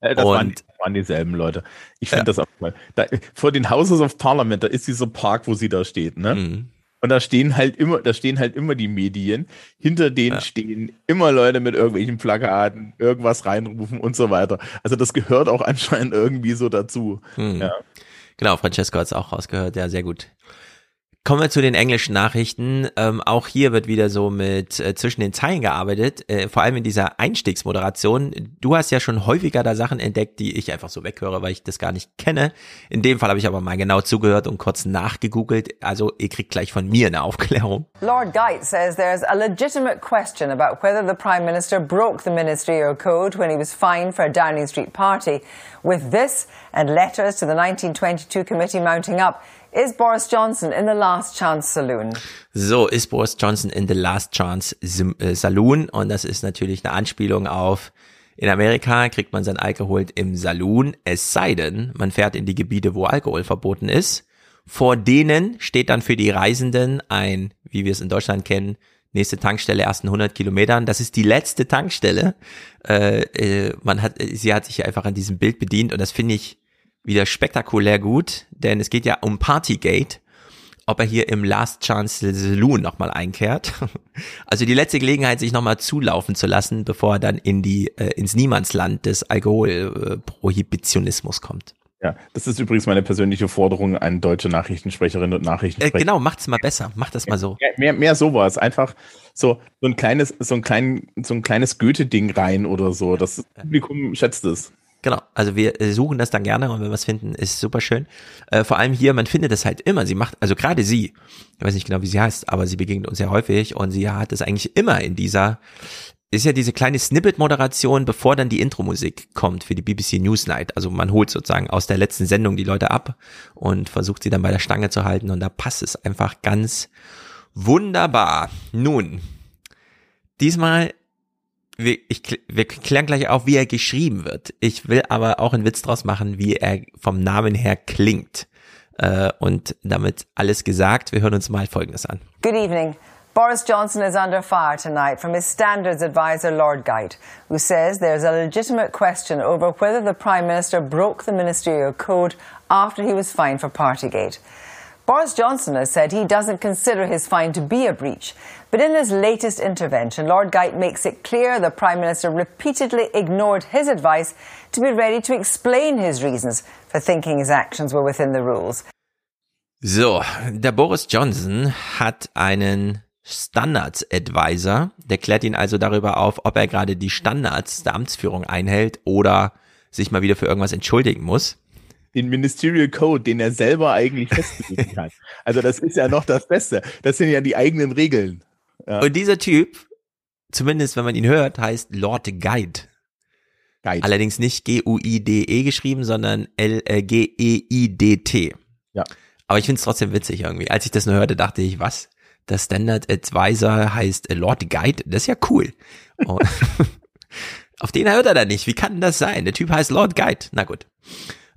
S8: Äh, das, waren,
S1: Und-
S8: das waren dieselben Leute. Ich finde das auch mal. Da, vor den Houses of Parliament, da ist dieser Park, wo sie da steht, ne?
S1: Mhm.
S8: Und da stehen halt immer, da stehen halt immer die Medien. Hinter denen stehen immer Leute mit irgendwelchen Plakaten, irgendwas reinrufen und so weiter. Also das gehört auch anscheinend irgendwie so dazu.
S1: Hm.
S8: Ja.
S1: Genau, Francesco hat es auch rausgehört, ja, sehr gut. Kommen wir zu den englischen Nachrichten. Ähm, auch hier wird wieder so mit äh, zwischen den Zeilen gearbeitet, äh, vor allem in dieser Einstiegsmoderation. Du hast ja schon häufiger da Sachen entdeckt, die ich einfach so weghöre, weil ich das gar nicht kenne. In dem Fall habe ich aber mal genau zugehört und kurz nachgegoogelt. Also ihr kriegt gleich von mir eine Aufklärung.
S13: Lord Geit says there's a legitimate question about whether the Prime Minister broke the ministerial code when he was fined for a Downing Street party. With this and letters to the 1922 committee mounting up, is Boris Johnson in the last chance saloon?
S1: So ist Boris Johnson in The Last Chance äh, Saloon und das ist natürlich eine Anspielung auf in Amerika kriegt man sein Alkohol im Saloon, es sei denn, man fährt in die Gebiete, wo Alkohol verboten ist. Vor denen steht dann für die Reisenden ein, wie wir es in Deutschland kennen, nächste Tankstelle ersten 100 Kilometern. Das ist die letzte Tankstelle. Äh, äh, man hat, sie hat sich einfach an diesem Bild bedient und das finde ich wieder spektakulär gut, denn es geht ja um Partygate ob er hier im Last Chance Saloon nochmal einkehrt. Also die letzte Gelegenheit, sich nochmal zulaufen zu lassen, bevor er dann in die, äh, ins Niemandsland des Alkoholprohibitionismus kommt.
S8: Ja, das ist übrigens meine persönliche Forderung an deutsche Nachrichtensprecherinnen und
S1: Äh,
S8: Nachrichtensprecher.
S1: genau, macht's mal besser. Macht das mal so.
S8: Ja, mehr, mehr sowas. Einfach so, so ein kleines, so ein klein, so ein kleines Goethe-Ding rein oder so. Das Publikum schätzt es.
S1: Genau, also wir äh, suchen das dann gerne und wenn wir es finden, ist super schön. Äh, vor allem hier, man findet es halt immer. Sie macht, also gerade sie, ich weiß nicht genau, wie sie heißt, aber sie begegnet uns sehr häufig und sie hat es eigentlich immer in dieser, ist ja diese kleine Snippet-Moderation, bevor dann die Intro-Musik kommt für die BBC Newsnight. Also man holt sozusagen aus der letzten Sendung die Leute ab und versucht sie dann bei der Stange zu halten und da passt es einfach ganz wunderbar. Nun, diesmal wir, ich, wir klären gleich auf, wie er geschrieben wird. Ich will aber auch einen Witz draus machen, wie er vom Namen her klingt. Äh, und damit alles gesagt, wir hören uns mal Folgendes an.
S13: Good evening. Boris Johnson is under fire tonight from his standards advisor, Lord Geidt, who says there's a legitimate question over whether the Prime Minister broke the ministerial code after he was fined for Partygate. Boris Johnson has said he doesn't consider his fine to be a breach. But in his latest intervention, Lord Geidt makes it clear the Prime Minister repeatedly ignored his advice to be ready to explain his reasons for thinking his actions were within the rules.
S1: So, der Boris Johnson hat einen Standards Advisor, der klärt ihn also darüber auf, ob er gerade die Standards der Amtsführung einhält oder sich mal wieder für irgendwas entschuldigen muss
S8: den Ministerial Code, den er selber eigentlich festgelegt hat. Also das ist ja noch das Beste. Das sind ja die eigenen Regeln. Ja.
S1: Und dieser Typ, zumindest wenn man ihn hört, heißt Lord Guide. Guide. Allerdings nicht G-U-I-D-E geschrieben, sondern L-G-E-I-D-T.
S8: Ja.
S1: Aber ich finde es trotzdem witzig irgendwie. Als ich das nur hörte, dachte ich, was? Der Standard Advisor heißt Lord Guide? Das ist ja cool. Auf den hört er da nicht. Wie kann das sein? Der Typ heißt Lord Guide. Na gut.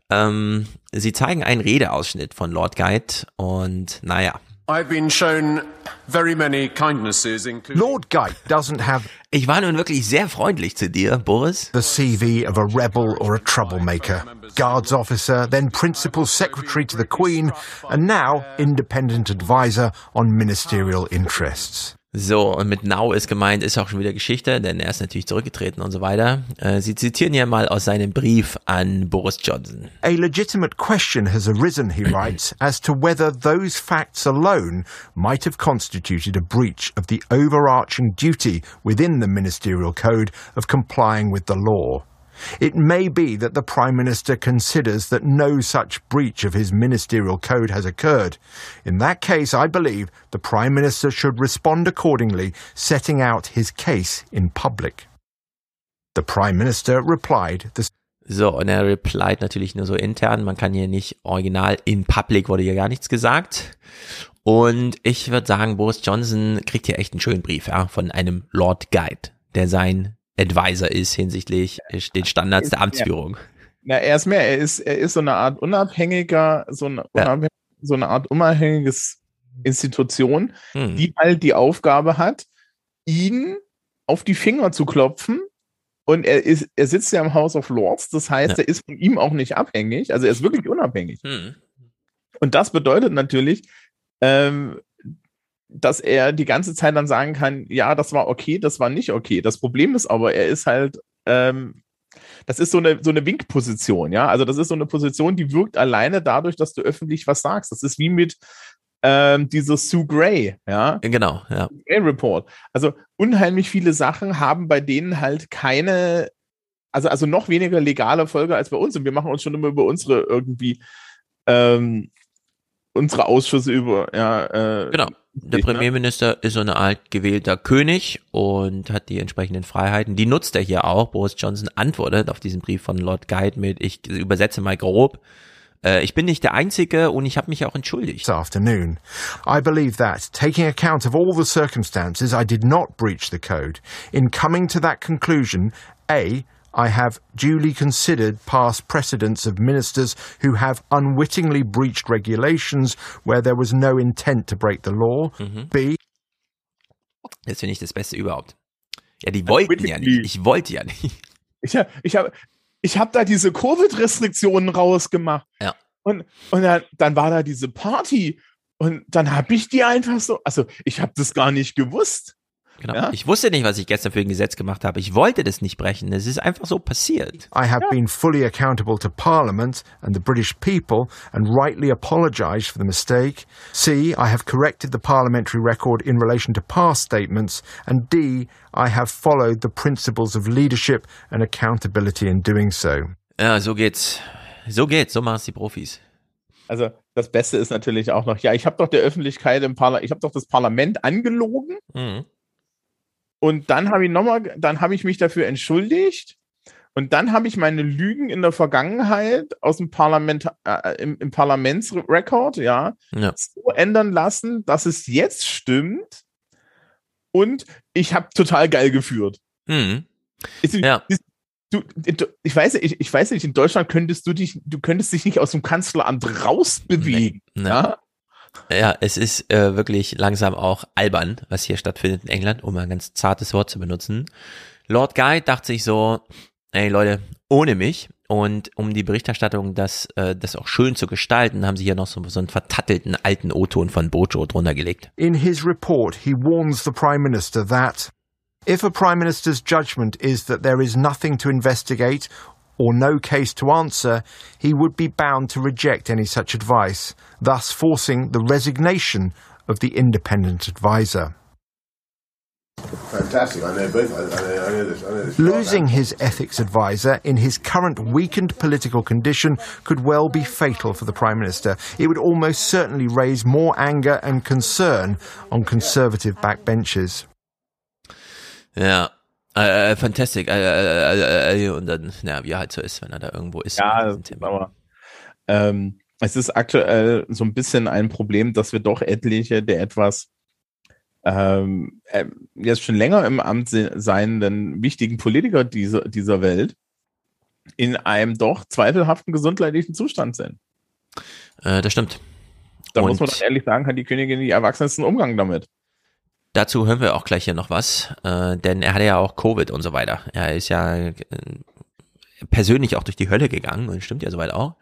S1: Ähm, sie zeigen einen Redeausschnitt von Lord Guide und naja.
S25: I've been shown very many kindnesses, including
S26: Lord Guide doesn't have.
S1: Ich war nun wirklich sehr freundlich zu dir, Boris.
S26: The CV of a rebel or a troublemaker, guards officer, then principal secretary to the Queen, and now independent advisor on ministerial interests.
S1: So, und mit Now ist gemeint, ist auch schon wieder Geschichte, denn er ist natürlich zurückgetreten und so weiter. Äh, Sie zitieren ja mal aus seinem Brief an Boris Johnson.
S26: A legitimate question has arisen, he writes, as to whether those facts alone might have constituted a breach of the overarching duty within the ministerial code of complying with the law. It may be that the Prime Minister considers that no such breach of his ministerial code has occurred. In that case, I believe the Prime Minister should respond accordingly, setting out his case in public. The Prime Minister replied.
S1: So, und er replied natürlich nur so intern. Man kann hier nicht original in public wurde hier gar nichts gesagt. Und ich würde sagen, Boris Johnson kriegt hier echt einen schönen Brief ja, von einem Lord Guide, der sein Advisor ist hinsichtlich den Standards der Amtsführung.
S8: Na, er ist mehr, er ist, er ist so eine Art unabhängiger, so eine, ja. so eine Art unabhängiges Institution, hm. die halt die Aufgabe hat, ihn auf die Finger zu klopfen. Und er ist, er sitzt ja im House of Lords, das heißt, ja. er ist von ihm auch nicht abhängig, also er ist wirklich unabhängig. Hm. Und das bedeutet natürlich, ähm, dass er die ganze Zeit dann sagen kann, ja, das war okay, das war nicht okay. Das Problem ist aber, er ist halt, ähm, das ist so eine, so eine Winkposition, ja. Also das ist so eine Position, die wirkt alleine dadurch, dass du öffentlich was sagst. Das ist wie mit ähm, dieser Sue Gray, ja.
S1: Genau, ja.
S8: Gray Report. Also unheimlich viele Sachen haben bei denen halt keine, also, also noch weniger legale Folge als bei uns. Und wir machen uns schon immer über unsere irgendwie ähm, unsere Ausschüsse über, ja.
S1: Äh, genau. Der? Premierminister ist so eine Art gewählter König und hat die entsprechenden Freiheiten. Die nutzt er hier auch. Boris Johnson antwortet auf diesen Brief von Lord Guide mit, ich übersetze mal grob, äh, ich bin nicht der Einzige und ich habe mich auch entschuldigt.
S26: Afternoon, I believe that, taking account of all the circumstances, I did not breach the code. In coming to that conclusion, A, I have duly considered past precedents of ministers who have unwittingly breached regulations where there was no intent to break the law. Mhm. B.
S1: Das finde ich das Beste überhaupt. Ja, die wollten ja nicht. Ich wollte ja nicht.
S8: Ich habe ich hab, ich hab da diese Covid-Restriktionen rausgemacht.
S1: Ja.
S8: Und, und dann, dann war da diese Party. Und dann habe ich die einfach so, also ich habe das gar nicht gewusst.
S1: Genau. Ja? Ich wusste nicht, was ich gestern für ein Gesetz gemacht habe. Ich wollte das nicht brechen. Es ist einfach so passiert.
S26: I have ja. been fully accountable to Parliament and the British people and rightly apologized for the mistake. C, I have corrected the parliamentary record in relation to past statements. And D, I have followed the principles of leadership and accountability in doing so.
S1: Ja, so geht's. So geht's. So machen es die Profis.
S8: Also das Beste ist natürlich auch noch, ja, ich habe doch der Öffentlichkeit im Parlament, ich habe doch das Parlament angelogen. Mhm. Und dann habe ich nochmal, dann habe ich mich dafür entschuldigt. Und dann habe ich meine Lügen in der Vergangenheit aus dem Parlament, äh, im, im Parlamentsrekord, ja,
S1: ja,
S8: so ändern lassen, dass es jetzt stimmt. Und ich habe total geil geführt.
S1: Mhm.
S8: Ist,
S1: ja.
S8: Ist, du, ich weiß, ich, ich weiß nicht, in Deutschland könntest du dich, du könntest dich nicht aus dem Kanzleramt rausbewegen.
S1: Nee.
S8: Ja?
S1: Ja, es ist äh, wirklich langsam auch albern, was hier stattfindet in England, um ein ganz zartes Wort zu benutzen. Lord Guy dachte sich so, ey Leute, ohne mich und um die Berichterstattung das, äh, das auch schön zu gestalten, haben sie hier noch so, so einen vertattelten alten O-Ton von Bojo drunter gelegt.
S26: In his report, he warns the Prime Minister that if a Prime Minister's judgment is that there is nothing to investigate or no case to answer, he would be bound to reject any such advice, thus forcing the resignation of the independent adviser.
S27: Fantastic. I know both. I, I, know, I know this. I know this.
S26: Losing his ethics advisor in his current weakened political condition could well be fatal for the Prime Minister. It would almost certainly raise more anger and concern on Conservative backbenches.
S1: Ja, äh, fantastic. Äh, äh, äh, und dann, ja, wie er halt so ist, wenn er da irgendwo ist.
S8: Ja, aber ähm, es ist aktuell so ein bisschen ein Problem, dass wir doch etliche der etwas ähm, äh, jetzt schon länger im Amt seienden wichtigen Politiker dieser, dieser Welt in einem doch zweifelhaften gesundheitlichen Zustand sind.
S1: Äh, das stimmt.
S8: Da Und muss man ehrlich sagen, hat die Königin die erwachsensten Umgang damit.
S1: Dazu hören wir auch gleich hier noch was, äh, denn er hatte ja auch Covid und so weiter. Er ist ja äh, persönlich auch durch die Hölle gegangen und stimmt ja soweit auch.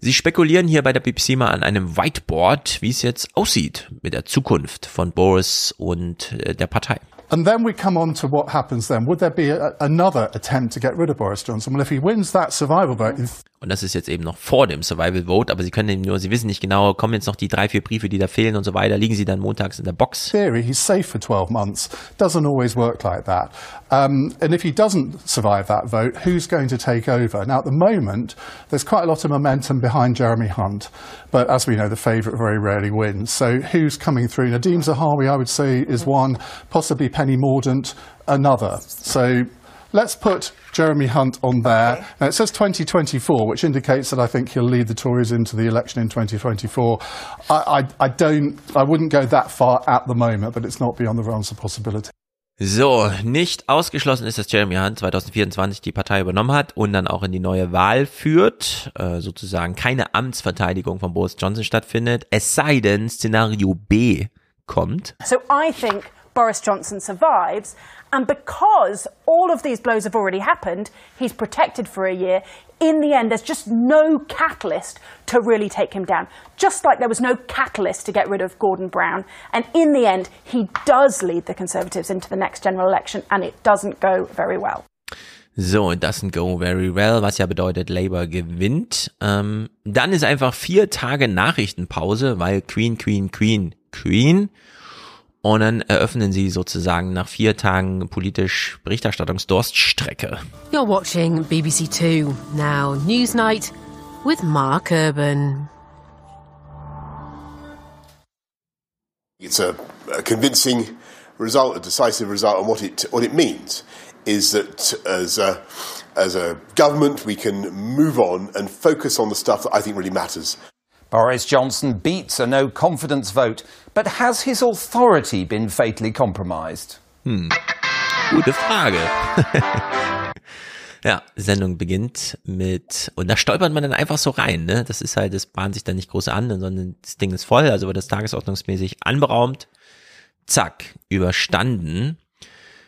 S1: Sie spekulieren hier bei der BBC mal an einem Whiteboard, wie es jetzt aussieht mit der Zukunft von Boris und äh, der Partei.
S28: And then we come on to what happens then. Would there be a, another attempt to get rid of Boris Johnson? Well, if he wins that survival vote,
S1: und das ist jetzt eben noch vor dem Survival Vote, aber sie können eben nur, sie wissen nicht genau, kommen jetzt noch die drei, vier Briefe, die da fehlen und so weiter, liegen sie dann montags in der Box.
S28: Theory, he's safe for 12 months. Doesn't always work like that. Um, and if he doesn't survive that vote, who's going to take over? Now, at the moment, there's quite a lot of momentum behind Jeremy Hunt, but as we know, the favourite very rarely wins. So who's coming through? Nadeem Zahawi, I would say, is one, possibly Penny Mordaunt, another. So let's put Jeremy Hunt on there. Now it says 2024, which indicates that I think he'll lead the Tories into the election in 2024. I, I, I don't, I wouldn't go that far at the moment, but it's not beyond the realms of possibility.
S1: So, nicht ausgeschlossen ist, dass Jeremy Hunt 2024 die Partei übernommen hat und dann auch in die neue Wahl führt, äh, sozusagen keine Amtsverteidigung von Boris Johnson stattfindet, es sei denn Szenario B kommt.
S29: So I think Boris Johnson survives. And because all of these blows have already happened, he's protected for a year. In the end, there's just no catalyst to really take him down. Just like there was no catalyst to get rid of Gordon Brown. And in the end, he does lead the Conservatives into the next general election, and it doesn't go very well.
S1: So, it doesn't go very well, was ja bedeutet, Labour gewinnt. Ähm, dann ist einfach vier Tage Nachrichtenpause, weil Queen, Queen, Queen, Queen Und dann eröffnen sie sozusagen nach vier Tagen politisch Berichterstattungsdurststrecke.
S30: You're watching BBC Two. Now, Newsnight with Mark Urban.
S27: It's a, a convincing result, a decisive result, and what it what it means is that as a, as a government we can move on and focus on the stuff that I think really matters.
S31: Boris Johnson beats a no confidence vote, but has his authority been fatally compromised?
S1: Hm. Gute Frage. ja, Sendung beginnt mit, und da stolpert man dann einfach so rein, ne? Das ist halt, das bahnt sich dann nicht groß an, sondern das Ding ist voll, also wird das tagesordnungsmäßig anberaumt. Zack, überstanden.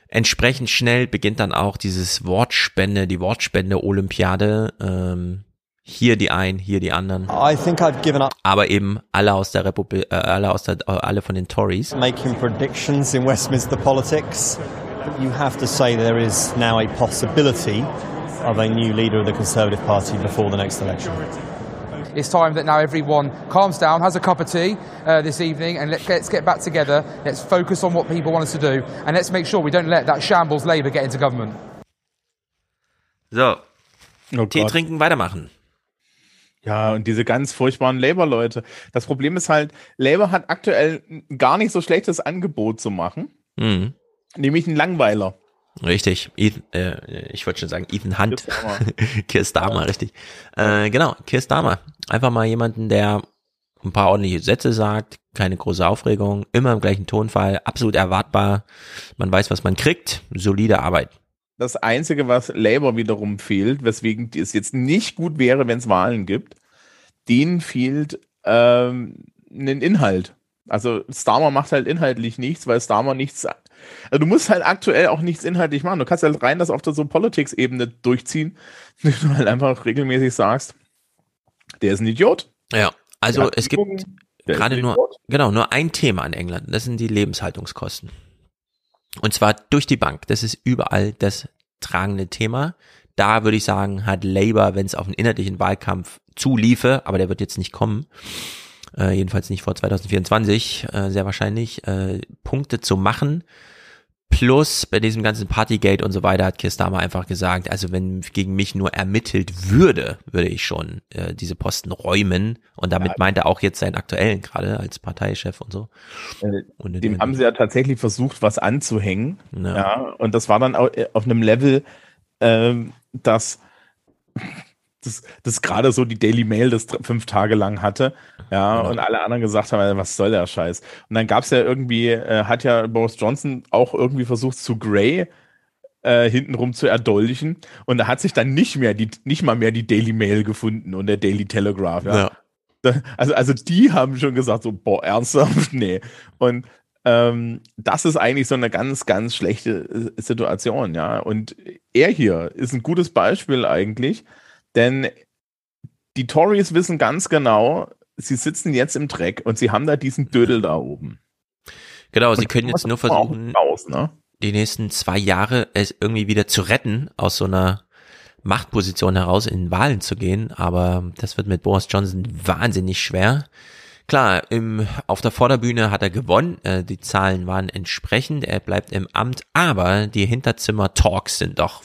S1: Entsprechend schnell beginnt dann auch dieses Wortspende, die Wortspende-Olympiade. Ähm, hier die einen, hier die anderen.
S32: I think I've given up.
S1: Aber eben alle aus der Republik, äh, alle aus der, äh, alle von den Tories.
S32: Making predictions in Westminster politics. You have to say there is now a possibility of a new leader of the Conservative Party before the next election.
S33: It's time that now everyone calms down, has a cup of tea uh, this evening, and let's get, let's get back together. Let's focus on what people want us to do, and let's make sure we don't let that shambles Labour get into government.
S1: So, oh Tee trinken, weitermachen.
S8: Ja, und diese ganz furchtbaren Labour-Leute. Das Problem ist halt, Labour hat aktuell gar nicht so schlechtes Angebot zu machen. Mhm. Nämlich ein Langweiler.
S1: Richtig. Ethan, äh, ich wollte schon sagen, Ethan Hunt. Keir Starmer, richtig. Äh, genau, Keir Starmer. Einfach mal jemanden, der ein paar ordentliche Sätze sagt, keine große Aufregung, immer im gleichen Tonfall, absolut erwartbar. Man weiß, was man kriegt, solide Arbeit.
S8: Das Einzige, was Labour wiederum fehlt, weswegen es jetzt nicht gut wäre, wenn es Wahlen gibt, denen fehlt ähm, einen Inhalt. Also Starmer macht halt inhaltlich nichts, weil Starmer nichts. Also du musst halt aktuell auch nichts inhaltlich machen. Du kannst halt rein das auf der so Politics-Ebene durchziehen, wenn du halt einfach regelmäßig sagst, der ist ein Idiot.
S1: Ja, also es gibt gerade
S8: ein
S1: nur, genau, nur ein Thema in England. Das sind die Lebenshaltungskosten. Und zwar durch die Bank. Das ist überall das tragende Thema. Da würde ich sagen, hat Labour, wenn es auf einen inhaltlichen Wahlkampf zuliefe, aber der wird jetzt nicht kommen, äh, jedenfalls nicht vor 2024, äh, sehr wahrscheinlich, äh, Punkte zu machen. Plus bei diesem ganzen Partygate und so weiter hat Starmer einfach gesagt, also wenn gegen mich nur ermittelt würde, würde ich schon äh, diese Posten räumen. Und damit meint er auch jetzt seinen aktuellen gerade als Parteichef und so.
S8: Äh,
S1: Und
S8: Dem haben sie ja tatsächlich versucht, was anzuhängen.
S1: Ja.
S8: Ja. und das war dann au- äh, auf einem Level, ähm, dass das, das gerade so die Daily Mail das fünf Tage lang hatte. Ja, und alle anderen gesagt haben, was soll der Scheiß? Und dann gab es ja irgendwie, äh, hat ja Boris Johnson auch irgendwie versucht, zu Gray äh, hintenrum zu erdolchen. Und da hat sich dann nicht mehr die, nicht mal mehr die Daily Mail gefunden und der Daily Telegraph. Ja.
S1: Ja.
S8: Da- Also, also die haben schon gesagt, so, boah, ernsthaft? Nee. Und ähm, das ist eigentlich so eine ganz, ganz schlechte äh, Situation, ja. Und er hier ist ein gutes Beispiel eigentlich, denn die Tories wissen ganz genau, sie sitzen jetzt im Dreck und sie haben da diesen Dödel da oben.
S1: Genau, sie
S8: Und
S1: können
S8: das
S1: jetzt nur versuchen,
S8: raus, ne?
S1: die nächsten zwei Jahre es irgendwie wieder zu retten, aus so einer Machtposition heraus in Wahlen zu gehen. Aber das wird mit Boris Johnson wahnsinnig schwer. Klar, im, auf der Vorderbühne hat er gewonnen. Äh, die Zahlen waren entsprechend. Er bleibt im Amt. Aber die Hinterzimmer-Talks sind doch,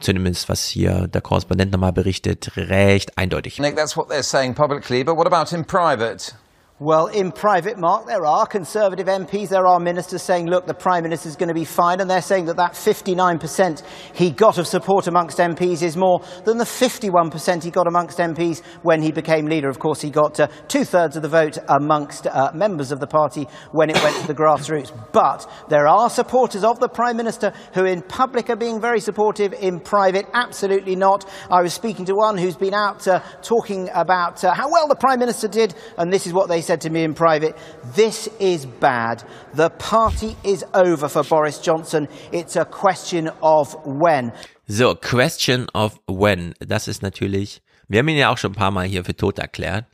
S1: zumindest was hier der Korrespondent nochmal berichtet, recht eindeutig.
S31: Nick, that's what they're saying publicly, but what about in private?
S34: Well, in private, Mark, there are Conservative MPs, there are ministers saying, look, the Prime Minister's going to be fine, and they're saying that that 59% he got of support amongst MPs is more than the 51% he got amongst MPs when he became leader. Of course, he got uh, two thirds of the vote amongst uh, members of the party when it went to the grassroots. But there are supporters of the Prime Minister who, in public, are being very supportive, in private, absolutely not. I was speaking to one who's been out uh, talking about uh, how well the Prime Minister did, and this is what they said to me in private. This is bad. The party is over for Boris Johnson. It's a question of when.
S1: So, question of when. Das ist natürlich, wir haben ihn ja auch schon ein paar Mal hier für tot erklärt.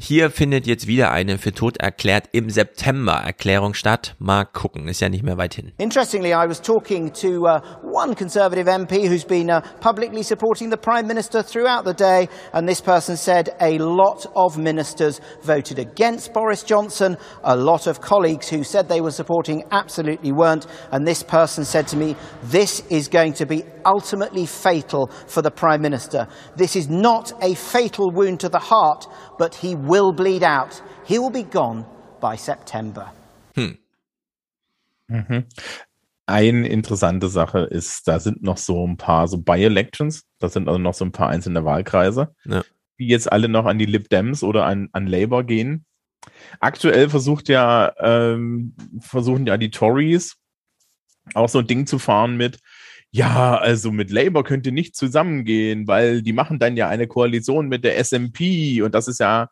S1: Hier findet jetzt wieder eine für tot erklärt im September Erklärung statt. Mal gucken, ist ja nicht mehr weit hin.
S34: Interestingly, I was talking to uh, one Conservative MP who's been uh, publicly supporting the Prime Minister throughout the day, and this person said a lot of ministers voted against Boris Johnson. A lot of colleagues who said they were supporting absolutely weren't, and this person said to me, This is going to be ultimately fatal for the Prime Minister. This is not a fatal wound to the heart, but he will bleed out. He will be gone by September.
S1: Hm.
S8: Mhm. Eine interessante Sache ist, da sind noch so ein paar so By-Elections, da sind also noch so ein paar einzelne Wahlkreise,
S1: Ja.
S8: die jetzt alle noch an die Lib Dems oder an, an Labour gehen. Aktuell versucht ja, ähm, versuchen ja die Tories auch so ein Ding zu fahren mit, ja, also mit Labour könnt ihr nicht zusammengehen, weil die machen dann ja eine Koalition mit der SMP und das ist ja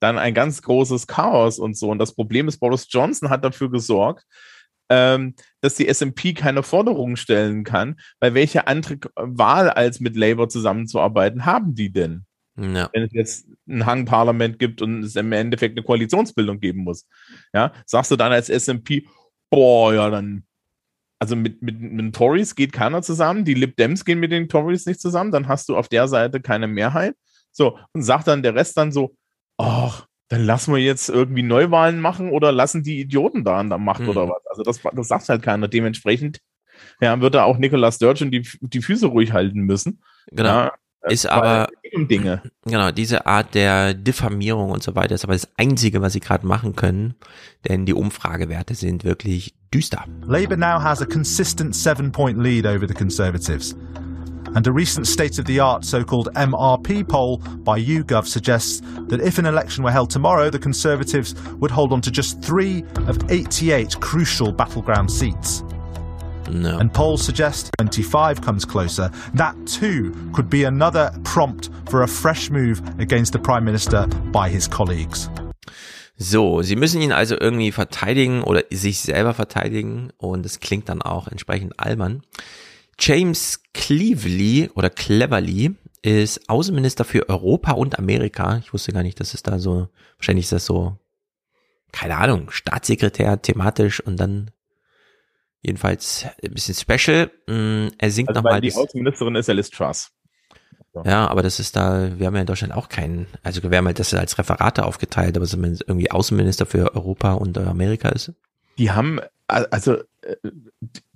S8: dann ein ganz großes Chaos und so. Und das Problem ist, Boris Johnson hat dafür gesorgt, ähm, dass die SMP keine Forderungen stellen kann, weil welche andere Wahl als mit Labour zusammenzuarbeiten haben die denn?
S1: Ja.
S8: Wenn es jetzt ein Hang-Parlament gibt und es im Endeffekt eine Koalitionsbildung geben muss. Ja, sagst du dann als SMP, boah, ja, dann, also mit, mit, mit den Tories geht keiner zusammen, die Lib Dems gehen mit den Tories nicht zusammen, dann hast du auf der Seite keine Mehrheit. So, und sagt dann der Rest dann so, ach, dann lassen wir jetzt irgendwie Neuwahlen machen oder lassen die Idioten da an der Macht
S1: Mhm.
S8: oder was. Also das, das sagt halt keiner. Dementsprechend ja, wird da auch Nicolas Sturgeon die, die Füße ruhig halten müssen.
S1: Genau.
S8: Ja,
S1: ist
S8: weil
S1: aber
S8: Dinge.
S1: Genau, diese Art der Diffamierung und so weiter ist aber das Einzige, was sie gerade machen können, denn die Umfragewerte sind wirklich düster.
S26: Labour now has a consistent seven point lead over the Conservatives. And a recent state of the art so called MRP poll by YouGov suggests that if an election were held tomorrow, the Conservatives would hold on to just three of 88 crucial battleground seats.
S1: No.
S26: And polls suggest 25 comes closer. That too could be another prompt for a fresh move against the Prime Minister by his colleagues.
S1: So, sie müssen ihn also irgendwie verteidigen oder sich selber verteidigen und es klingt dann auch entsprechend albern. James Cleverly oder Cleverly ist Außenminister für Europa und Amerika. Ich wusste gar nicht, dass es da so, wahrscheinlich ist das so, keine Ahnung, Staatssekretär thematisch und dann jedenfalls ein bisschen special. Mm, Er singt
S8: Also
S1: nochmal
S8: die Außenministerin ist ja Liz Truss.
S1: ja, aber das ist da, wir haben ja in Deutschland auch keinen, also wir haben halt das als Referate aufgeteilt, aber es irgendwie Außenminister für Europa und Amerika ist.
S8: Die haben, also,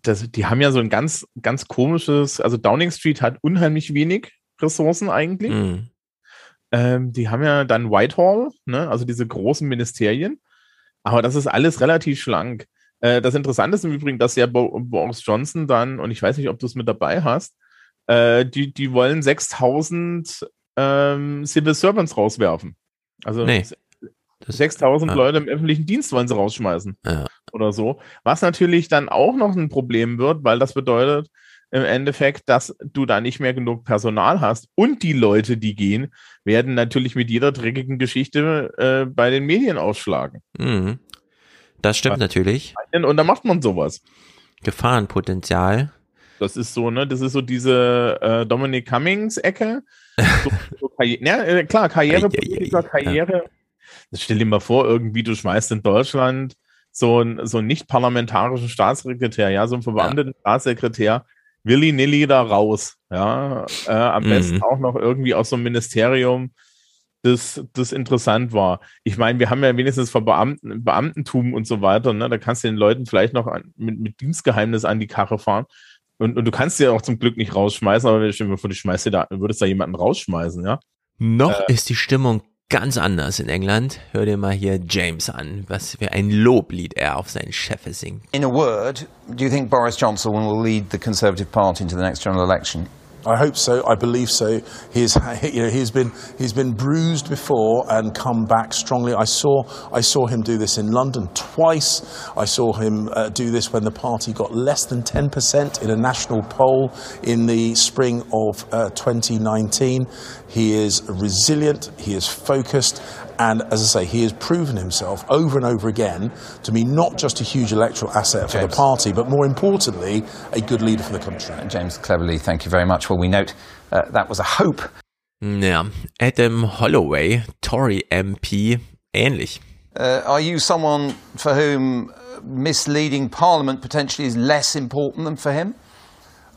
S8: das, die haben ja so ein ganz, ganz komisches, also Downing Street hat unheimlich wenig Ressourcen eigentlich.
S1: Mhm.
S8: Ähm, die haben ja dann Whitehall, ne, also diese großen Ministerien. Aber das ist alles relativ schlank. Äh, das Interessante ist im Übrigen, dass ja Bo Boris Johnson dann, und ich weiß nicht, ob du es mit dabei hast, äh, die, die wollen 6000 ähm, Civil Servants rauswerfen. Also
S1: Nee.
S8: 6000
S1: ah.
S8: Leute im öffentlichen Dienst wollen sie rausschmeißen.
S1: Ja.
S8: Oder so. Was natürlich dann auch noch ein Problem wird, weil das bedeutet im Endeffekt, dass du da nicht mehr genug Personal hast. Und die Leute, die gehen, werden natürlich mit jeder dreckigen Geschichte äh, bei den Medien ausschlagen.
S1: Mhm. Das stimmt natürlich.
S8: Und da macht man sowas.
S1: Gefahrenpotenzial.
S8: Das ist so, ne, das ist so diese äh, Dominic Cummings-Ecke. So, so Karri ja, äh, klar, Karrierepolitiker, Karriere. Das stell dir mal vor, irgendwie, du schmeißt in Deutschland so einen so einen nicht-parlamentarischen Staatssekretär, ja, so einen verbeamteten Staatssekretär, willy nilly da raus, ja, äh, am
S1: Mhm.
S8: besten auch noch irgendwie aus so einem Ministerium, das, das interessant war. Ich meine, wir haben ja wenigstens von Beamten, Beamtentum und so weiter, ne? Da kannst du den Leuten vielleicht noch an, mit, mit Dienstgeheimnis an die Karre fahren. Und, und du kannst sie ja auch zum Glück nicht rausschmeißen, aber stell dir vor, du schmeißt dir da, würdest da jemanden rausschmeißen, ja?
S1: Noch
S8: Äh.
S1: ist die Stimmung ganz anders in England. Hör dir mal hier James an, was für ein Loblied er auf seinen Chef singt.
S31: In a word, do you think Boris Johnson will lead the Conservative Party into the next general election?
S35: I hope so. I believe so. He's, you know, he's been he's been bruised before and come back strongly. I saw I saw him do this in London twice. I saw him uh, do this when the party got less than 10% in a national poll in the spring of uh, 2019. He is resilient. He is focused. And as I say, he has proven himself over and over again to be not just a huge electoral asset for the party, but more importantly, a good leader for the country.
S31: James Cleverly, thank you very much. Well, we note uh, that was a hope.
S1: Ja, Adam Holloway, Tory MP, ähnlich.
S31: Uh, are you someone for whom uh, misleading Parliament potentially is less important than for him?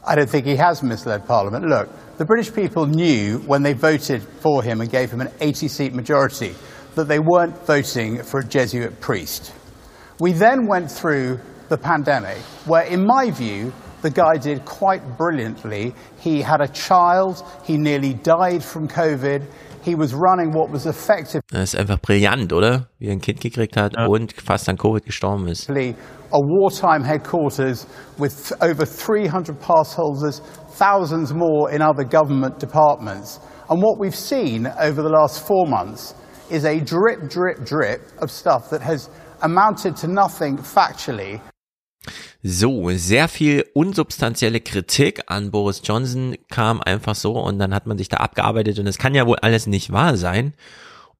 S36: I don't think he has misled Parliament. Look, the British people knew when they voted for him and gave him an 80 seat majority that they weren't voting for a Jesuit priest. We then went through the pandemic, where, in my view, the guy did quite brilliantly. He had a child, he nearly died from COVID, he was running what was effectively.
S1: Das ist einfach brillant, oder? Wie er ein Kind gekriegt hat und fast an Covid gestorben ist.
S36: a wartime headquarters with over 300 pass holders, thousands more in other government departments. And what we've seen over the last four months is a drip, drip, drip of stuff that has amounted to nothing factually.
S1: So, sehr viel unsubstanzielle Kritik an Boris Johnson kam einfach so und dann hat man sich da abgearbeitet und es kann ja wohl alles nicht wahr sein.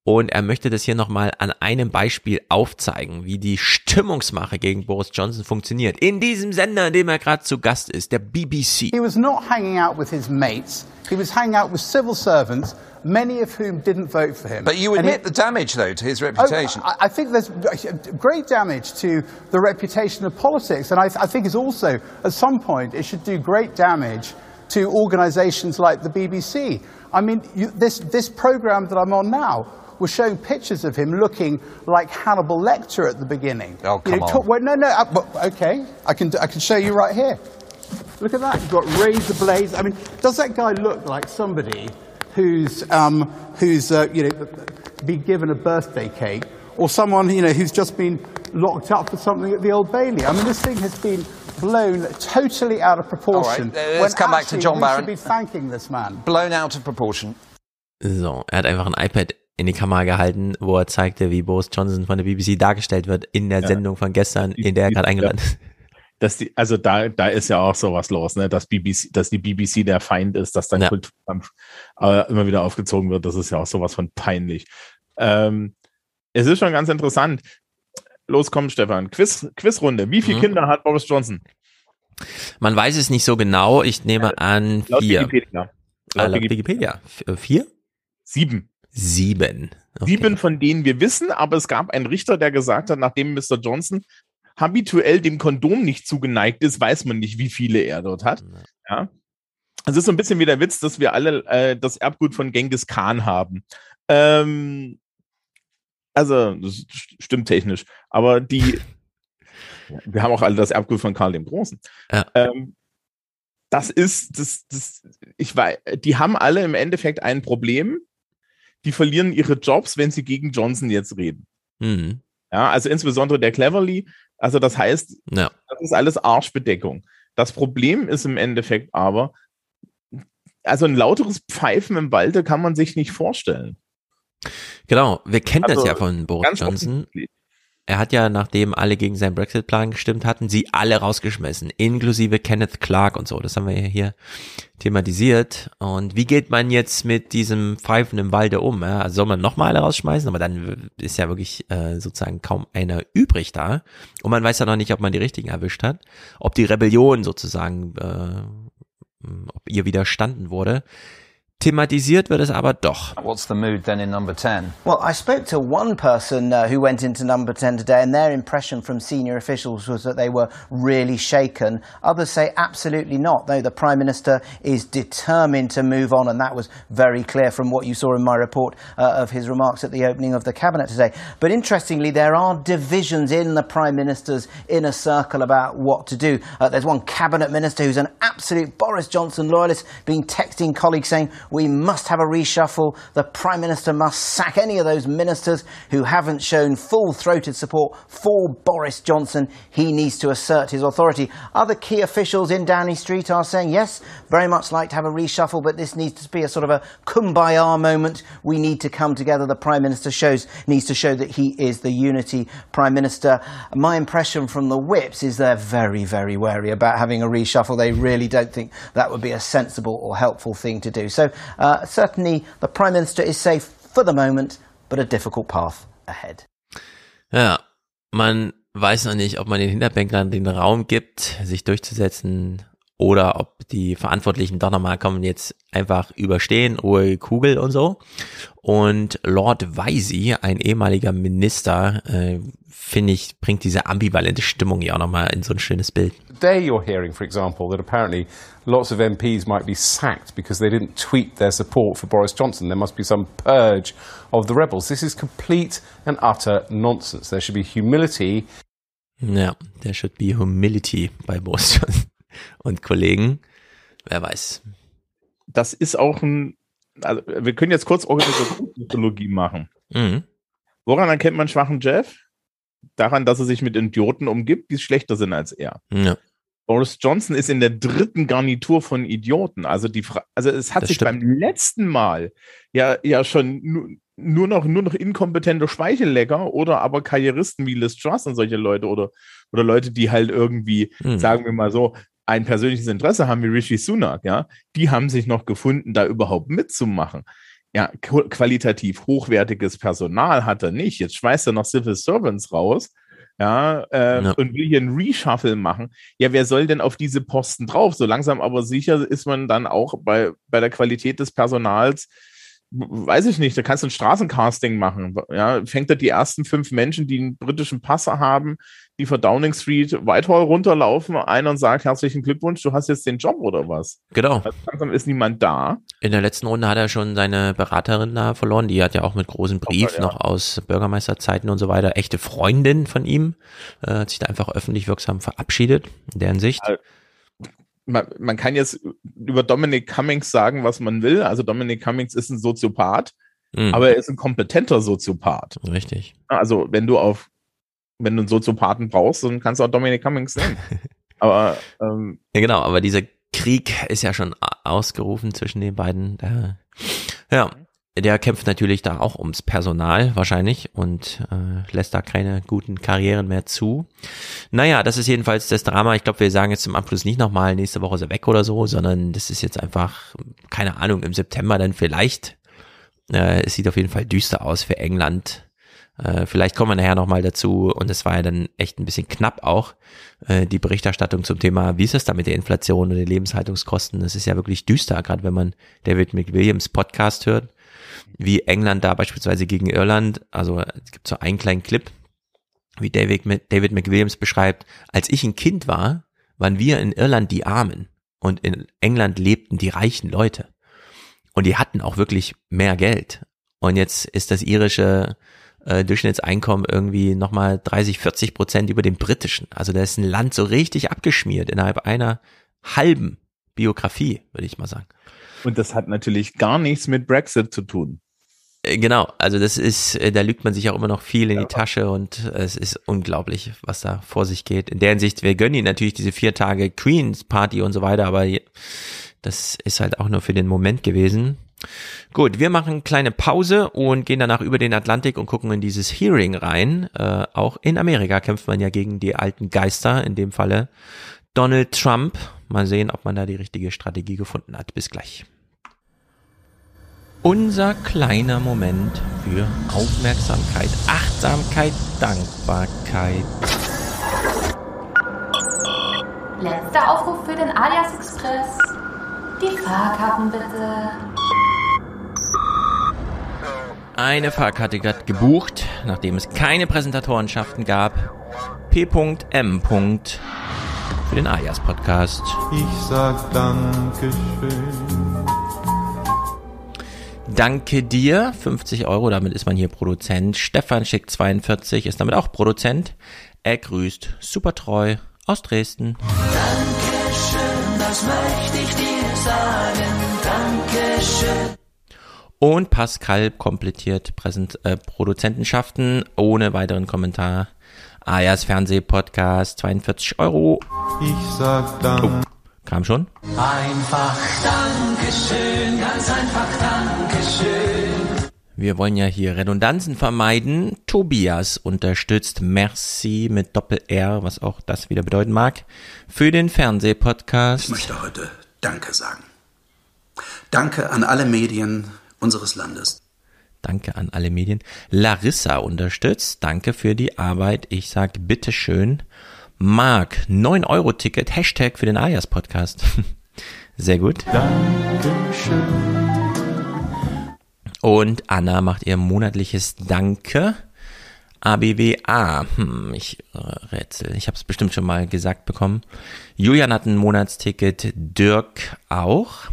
S1: Und er möchte das hier nochmal an einem Beispiel aufzeigen, wie die Stimmungsmache gegen Boris Johnson funktioniert. In diesem Sender, in dem er gerade zu Gast ist, der BBC.
S36: He was not hanging out with his mates, he was hanging out with civil servants, many of whom didn't vote for him.
S31: But you admit
S36: it-
S31: the damage, though, to his
S36: Oh,
S31: reputation.
S36: I, I think there's great damage to the reputation of politics, and I, I think it's also, at some point, it should do great damage to organisations like the BBC. I mean, you, this, this programme that I'm on now was showing pictures of him looking like Hannibal Lecter at the beginning.
S31: Oh,
S36: You know,
S31: on.
S36: talk- well, no, no, uh, well, okay, I can, I can show you right here. Look at that. You've got razor blades. I mean, does that guy look like somebody who's, um, who's uh, you know, been given a birthday cake or someone, you know, who's just been locked up for something at the Old Bailey? I mean, this thing has been blown totally out of proportion.
S31: All right, uh, let's come back to John
S36: we
S31: Barron.
S36: should be thanking this man.
S31: Blown out of proportion.
S1: So, er hat einfach ein iPad in die Kamera gehalten, wo er zeigte, wie Boris Johnson von der BBC dargestellt wird in der
S8: Ja.
S1: Sendung von gestern, in der er gerade eingeladen ist.
S8: Dass die, also da, da ist ja auch sowas los, ne? Dass BBC, dass die BBC der Feind ist, dass dann
S1: Ja.
S8: Kulturkampf äh, immer wieder aufgezogen wird, das ist ja auch sowas von peinlich. Ähm, Es ist schon ganz interessant. Los, komm, Stefan. Quiz, Quizrunde. Wie viele
S1: Mhm.
S8: Kinder hat Boris Johnson?
S1: Man weiß es nicht so genau. Ich nehme an
S8: Laut
S1: vier.
S8: Wikipedia.
S1: Ah,
S8: Laut
S1: laut
S8: Wikipedia.
S1: Wikipedia. F- äh, Vier?
S8: Sieben.
S1: Sieben.
S8: Sieben, von denen wir wissen, aber es gab einen Richter, der gesagt hat, nachdem Mr. Johnson habituell dem Kondom nicht zugeneigt ist, weiß man nicht, wie viele er dort hat. Ja. Es ist so ein bisschen wie der Witz, dass wir alle äh, das Erbgut von Genghis Khan haben. Ähm, also, das st- stimmt technisch, aber die, wir haben auch alle das Erbgut von Karl dem Großen.
S1: Ja.
S8: Ähm, das ist, das, das, ich weiß, die haben alle im Endeffekt ein Problem. Die verlieren ihre Jobs, wenn sie gegen Johnson jetzt reden.
S1: Mhm.
S8: Ja, also insbesondere der Cleverly. Also das heißt,
S1: Ja.
S8: das ist alles Arschbedeckung. Das Problem ist im Endeffekt aber, also ein lauteres Pfeifen im Walde kann man sich nicht vorstellen.
S1: Genau, wir kennen das
S8: Also,
S1: ja von Boris Johnson. Er hat ja, nachdem alle gegen seinen Brexit-Plan gestimmt hatten, sie alle rausgeschmissen, inklusive Kenneth Clark und so. Das haben wir ja hier thematisiert. Und wie geht man jetzt mit diesem Pfeifen im Walde um? Ja? Also soll man nochmal alle rausschmeißen? Aber dann ist ja wirklich äh, sozusagen kaum einer übrig da. Und man weiß ja noch nicht, ob man die richtigen erwischt hat. Ob die Rebellion sozusagen, äh, ob ihr widerstanden wurde. Thematisiert wird es aber doch.
S34: What's the mood then in number 10? Well, I spoke to one person uh, who went into number 10 today, and their impression from senior officials was that they were really shaken. Others say absolutely not, though the Prime Minister is determined to move on, and that was very clear from what you saw in my report uh, of his remarks at the opening of the Cabinet today. But interestingly, there are divisions in the Prime Minister's inner circle about what to do. Uh, there's one Cabinet Minister who's an absolute Boris Johnson loyalist, been texting colleagues saying, We must have a reshuffle. The Prime Minister must sack any of those ministers who haven't shown full throated support for Boris Johnson. He needs to assert his authority. Other key officials in Downing Street are saying, Yes, very much like to have a reshuffle, but this needs to be a sort of a kumbaya moment. We need to come together. The Prime Minister shows needs to show that he is the unity Prime Minister. My impression from the whips is they're very, very wary about having a reshuffle. They really don't think that would be a sensible or helpful thing to do. So uh, certainly the Prime Minister is safe for the moment, but a difficult path ahead.
S1: Ja, man weiß noch nicht, ob man den Hinterbänklern den Raum gibt, sich durchzusetzen oder ob die Verantwortlichen doch nochmal kommen, jetzt einfach überstehen, Ruhe Kugel und so. Und Lord Weisey, ein ehemaliger Minister, äh, finde ich, bringt diese ambivalente Stimmung ja auch nochmal in so ein schönes Bild.
S37: Today you're hearing, for example, that apparently lots of MPs might be sacked because they didn't tweet their support for Boris Johnson. There must be some purge of the rebels. This is complete and utter nonsense. There should be humility.
S1: Ja, there should be humility bei Boris Johnson und Kollegen. Wer weiß.
S8: Das ist auch ein, also wir können jetzt kurz Organisationspsychologie machen.
S1: Mhm.
S8: Woran erkennt man schwachen Jeff? Daran, dass er sich mit Idioten umgibt, die schlechter sind als er.
S1: Ja.
S8: Boris Johnson ist in der dritten Garnitur von Idioten. Also die Fra also es hat
S1: Das
S8: sich
S1: stimmt.
S8: beim letzten Mal ja, ja schon nu nur noch, nur noch inkompetente Speichellecker oder aber Karrieristen wie Liz Truss und solche Leute oder, oder Leute, die halt irgendwie,
S1: Hm.
S8: sagen wir mal so, ein persönliches Interesse haben wie Rishi Sunak, ja, die haben sich noch gefunden, da überhaupt mitzumachen. Ja, qu- qualitativ hochwertiges Personal hat er nicht. Jetzt schmeißt er noch Civil Servants raus, ja, äh,
S1: Ja.
S8: und will hier einen Reshuffle machen. Ja, wer soll denn auf diese Posten drauf? So langsam aber sicher ist man dann auch bei, bei der Qualität des Personals, weiß ich nicht, da kannst du ein Straßencasting machen. Ja, fängt er die ersten fünf Menschen, die einen britischen Pass haben, die von Downing Street Whitehall runterlaufen, ein und sagt, herzlichen Glückwunsch, du hast jetzt den Job oder was?
S1: Genau.
S8: Also langsam ist niemand da.
S1: In der letzten Runde hat er schon seine Beraterin da verloren. Die hat ja auch mit großem Brief
S8: ja.
S1: noch aus Bürgermeisterzeiten und so weiter, echte Freundin von ihm, äh, hat sich da einfach öffentlich wirksam verabschiedet, in deren Sicht.
S8: Man, man kann jetzt über Dominic Cummings sagen, was man will. Also Dominic Cummings ist ein Soziopath,
S1: Mhm.
S8: aber er ist ein kompetenter Soziopath.
S1: Richtig.
S8: Also wenn du auf, wenn du einen Soziopathen brauchst, dann kannst du auch Dominic Cummings nehmen. aber ähm,
S1: Ja, genau, aber dieser Krieg ist ja schon ausgerufen zwischen den beiden. Ja, der kämpft natürlich da auch ums Personal wahrscheinlich und äh, lässt da keine guten Karrieren mehr zu. Naja, das ist jedenfalls das Drama. Ich glaube, wir sagen jetzt zum Abschluss nicht nochmal, nächste Woche ist er weg oder so, sondern das ist jetzt einfach, keine Ahnung, im September dann vielleicht. Äh, es sieht auf jeden Fall düster aus für England. Äh, vielleicht kommen wir nachher nochmal dazu und es war ja dann echt ein bisschen knapp auch, äh, die Berichterstattung zum Thema, wie ist es da mit der Inflation und den Lebenshaltungskosten. Es ist ja wirklich düster, gerade wenn man David McWilliams Podcast hört, wie England da beispielsweise gegen Irland, also es gibt so einen kleinen Clip, wie David, David McWilliams beschreibt, als ich ein Kind war, waren wir in Irland die Armen und in England lebten die reichen Leute. Und die hatten auch wirklich mehr Geld. Und jetzt ist das irische äh, Durchschnittseinkommen irgendwie nochmal 30, 40 Prozent über dem britischen. Also da ist ein Land so richtig abgeschmiert innerhalb einer halben Biografie, würde ich mal sagen.
S8: Und das hat natürlich gar nichts mit Brexit zu tun.
S1: Äh, genau, also das ist, äh, da lügt man sich auch immer noch viel in die Tasche und es ist unglaublich, was da vor sich geht. In der Hinsicht, wir gönnen ihnen natürlich diese vier Tage Queens Party und so weiter, aber das ist halt auch nur für den Moment gewesen. Gut, wir machen kleine Pause und gehen danach über den Atlantik und gucken in dieses Hearing rein. Äh, auch in Amerika kämpft man ja gegen die alten Geister, in dem Falle Donald Trump. Mal sehen, ob man da die richtige Strategie gefunden hat. Bis gleich. Unser kleiner Moment für Aufmerksamkeit, Achtsamkeit, Dankbarkeit.
S38: Letzter Aufruf für den Alias Express. Die Fahrkarten bitte.
S1: Eine Fahrkarte hat gebucht, nachdem es keine Präsentatorenschaften gab. P.M. für den Alias Podcast.
S39: Ich sag Dankeschön.
S1: Danke dir, 50 Euro, damit ist man hier Produzent. Stefan Schick 42 ist damit auch Produzent. Er grüßt super treu aus Dresden.
S38: Dankeschön, das möchte ich dir sagen. Dankeschön.
S1: Und Pascal komplettiert Präsent, äh, Produzentenschaften ohne weiteren Kommentar. Ayas Fernsehpodcast, 42 Euro.
S39: Ich sag Dank.
S1: Kam schon?
S38: Einfach Dankeschön, ganz einfach Dankeschön.
S1: Wir wollen ja hier Redundanzen vermeiden. Tobias unterstützt Merci mit Doppel-R, was auch das wieder bedeuten mag, für den Fernsehpodcast.
S40: Ich möchte heute Danke sagen. Danke an alle Medien unseres Landes.
S1: Danke an alle Medien. Larissa unterstützt. Danke für die Arbeit. Ich sag bitteschön. Mark, 9-Euro-Ticket, Hashtag für den Ayas Podcast. Sehr gut.
S39: Dankeschön.
S1: Und Anna macht ihr monatliches Danke. ABWA, hm, ich äh, rätsel, ich habe es bestimmt schon mal gesagt bekommen. Julian hat ein Monatsticket, Dirk auch.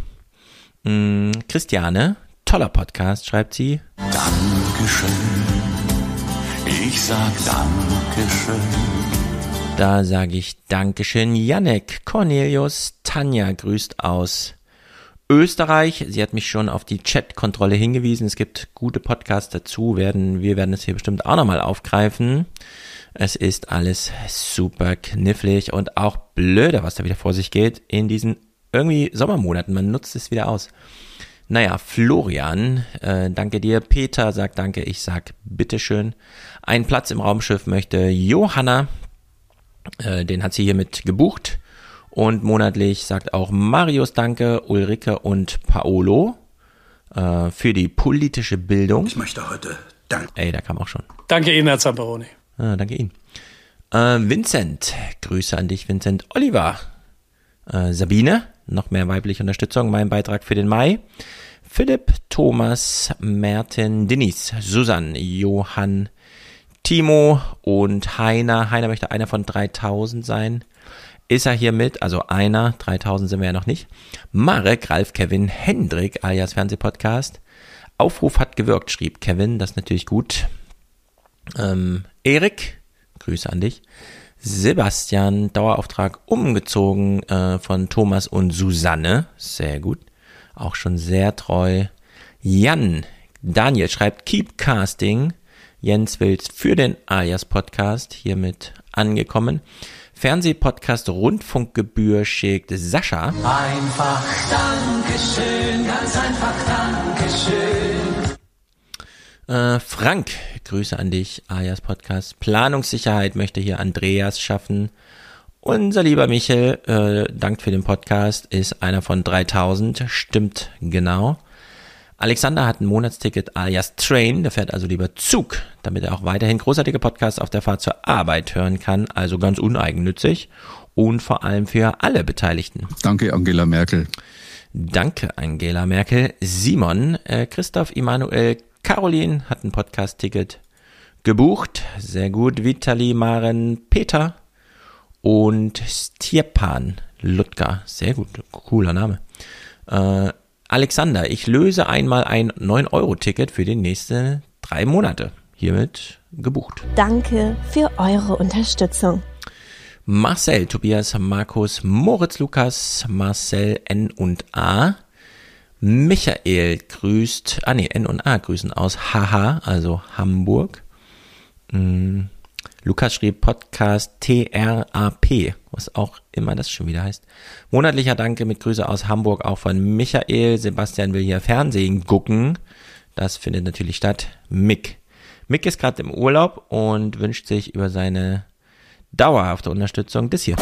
S1: Hm, Christiane, toller Podcast, schreibt sie.
S39: Dankeschön. Ich sag Dankeschön.
S1: Da sage ich Dankeschön. Janek, Cornelius, Tanja grüßt aus Österreich. Sie hat mich schon auf die Chat-Kontrolle hingewiesen. Es gibt gute Podcasts dazu. Werden, wir werden es hier bestimmt auch nochmal aufgreifen. Es ist alles super knifflig und auch blöde, was da wieder vor sich geht in diesen irgendwie Sommermonaten. Man nutzt es wieder aus. Naja, Florian, äh, danke dir. Peter sagt danke, ich sag bitteschön. Ein Platz im Raumschiff möchte Johanna. Äh, den hat sie hiermit gebucht. Und monatlich sagt auch Marius Danke, Ulrike und Paolo äh, für die politische Bildung.
S40: Ich möchte heute danken.
S1: Ey, da kam auch schon.
S41: Danke Ihnen, Herr Zamperoni.
S1: Ah, danke Ihnen. Äh, Vincent, Grüße an dich, Vincent. Oliver, äh, Sabine, noch mehr weibliche Unterstützung, mein Beitrag für den Mai. Philipp, Thomas, Merten, Denise, Susan, Johann, Timo und Heiner. Heiner möchte einer von 3000 sein. Ist er hier mit? Also einer, 3000 sind wir ja noch nicht. Marek, Ralf, Kevin, Hendrik alias Fernsehpodcast. Aufruf hat gewirkt, schrieb Kevin, das ist natürlich gut. Ähm, Erik, Grüße an dich. Sebastian, Dauerauftrag umgezogen äh, von Thomas und Susanne. Sehr gut. Auch schon sehr treu. Jan, Daniel schreibt Keep Casting. Jens Wild für den Alias Podcast hiermit angekommen. Fernsehpodcast Rundfunkgebühr schickt Sascha.
S38: Einfach Dankeschön, ganz einfach Dankeschön.
S1: Äh, Frank, Grüße an dich, Alias Podcast. Planungssicherheit möchte hier Andreas schaffen. Unser lieber Michel, äh, dankt für den Podcast, ist einer von 3000, stimmt genau. Alexander hat ein Monatsticket alias Train, der fährt also lieber Zug, damit er auch weiterhin großartige Podcasts auf der Fahrt zur Arbeit hören kann, also ganz uneigennützig und vor allem für alle Beteiligten.
S42: Danke, Angela Merkel.
S1: Danke, Angela Merkel. Simon, äh, Christoph, Immanuel, Caroline hat ein Podcast-Ticket gebucht. Sehr gut. Vitali, Maren, Peter und Stjepan Ludger. Sehr gut. Cooler Name. Äh, Alexander, ich löse einmal ein 9-Euro-Ticket für die nächsten drei Monate. Hiermit gebucht.
S43: Danke für eure Unterstützung.
S1: Marcel, Tobias, Markus, Moritz, Lukas, Marcel, N und A. Michael grüßt, ah nee, N und A grüßen aus Haha, also Hamburg. Mm, Lukas schrieb Podcast TRAP, was auch immer das schon wieder heißt. Monatlicher Danke mit Grüße aus Hamburg auch von Michael. Sebastian will hier Fernsehen gucken. Das findet natürlich statt. Mick. Mick ist gerade im Urlaub und wünscht sich über seine dauerhafte Unterstützung das hier.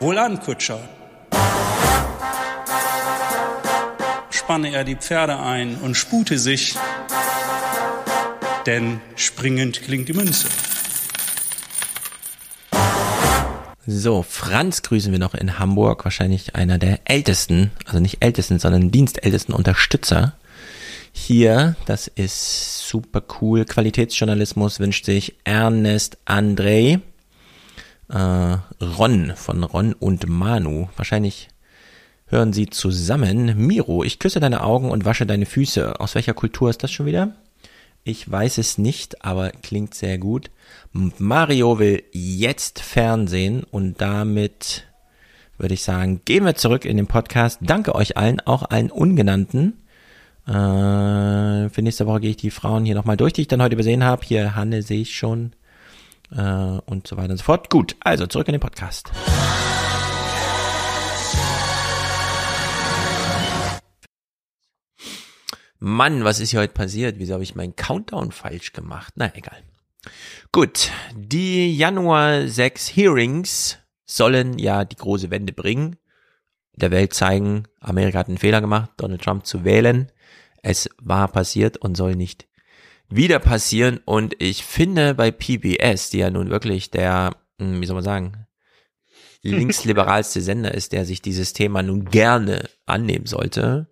S44: Wohlan, Kutscher. Spanne er die Pferde ein und spute sich, denn springend klingt die Münze.
S1: So, Franz grüßen wir noch in Hamburg, wahrscheinlich einer der ältesten, also nicht ältesten, sondern dienstältesten Unterstützer. Hier, das ist super cool. Qualitätsjournalismus wünscht sich Ernest André. Äh, Ron von Ron und Manu. Wahrscheinlich hören sie zusammen. Miro, ich küsse deine Augen und wasche deine Füße. Aus welcher Kultur ist das schon wieder? Ich weiß es nicht, aber klingt sehr gut. Mario will jetzt Fernsehen und damit würde ich sagen, gehen wir zurück in den Podcast. Danke euch allen, auch allen Ungenannten. Äh, für nächste Woche gehe ich die Frauen hier nochmal durch, die ich dann heute übersehen habe. Hier Hanne sehe ich schon. Äh, und so weiter und so fort. Gut, also zurück in den Podcast. Mann, was ist hier heute passiert? Wieso habe ich meinen Countdown falsch gemacht? Na, egal. Gut, die Januar 6 Hearings sollen ja die große Wende bringen, der Welt zeigen, Amerika hat einen Fehler gemacht, Donald Trump zu wählen. Es war passiert und soll nicht wieder passieren. Und ich finde bei PBS, die ja nun wirklich der, hm, wie soll man sagen, linksliberalste Sender ist, der sich dieses Thema nun gerne annehmen sollte,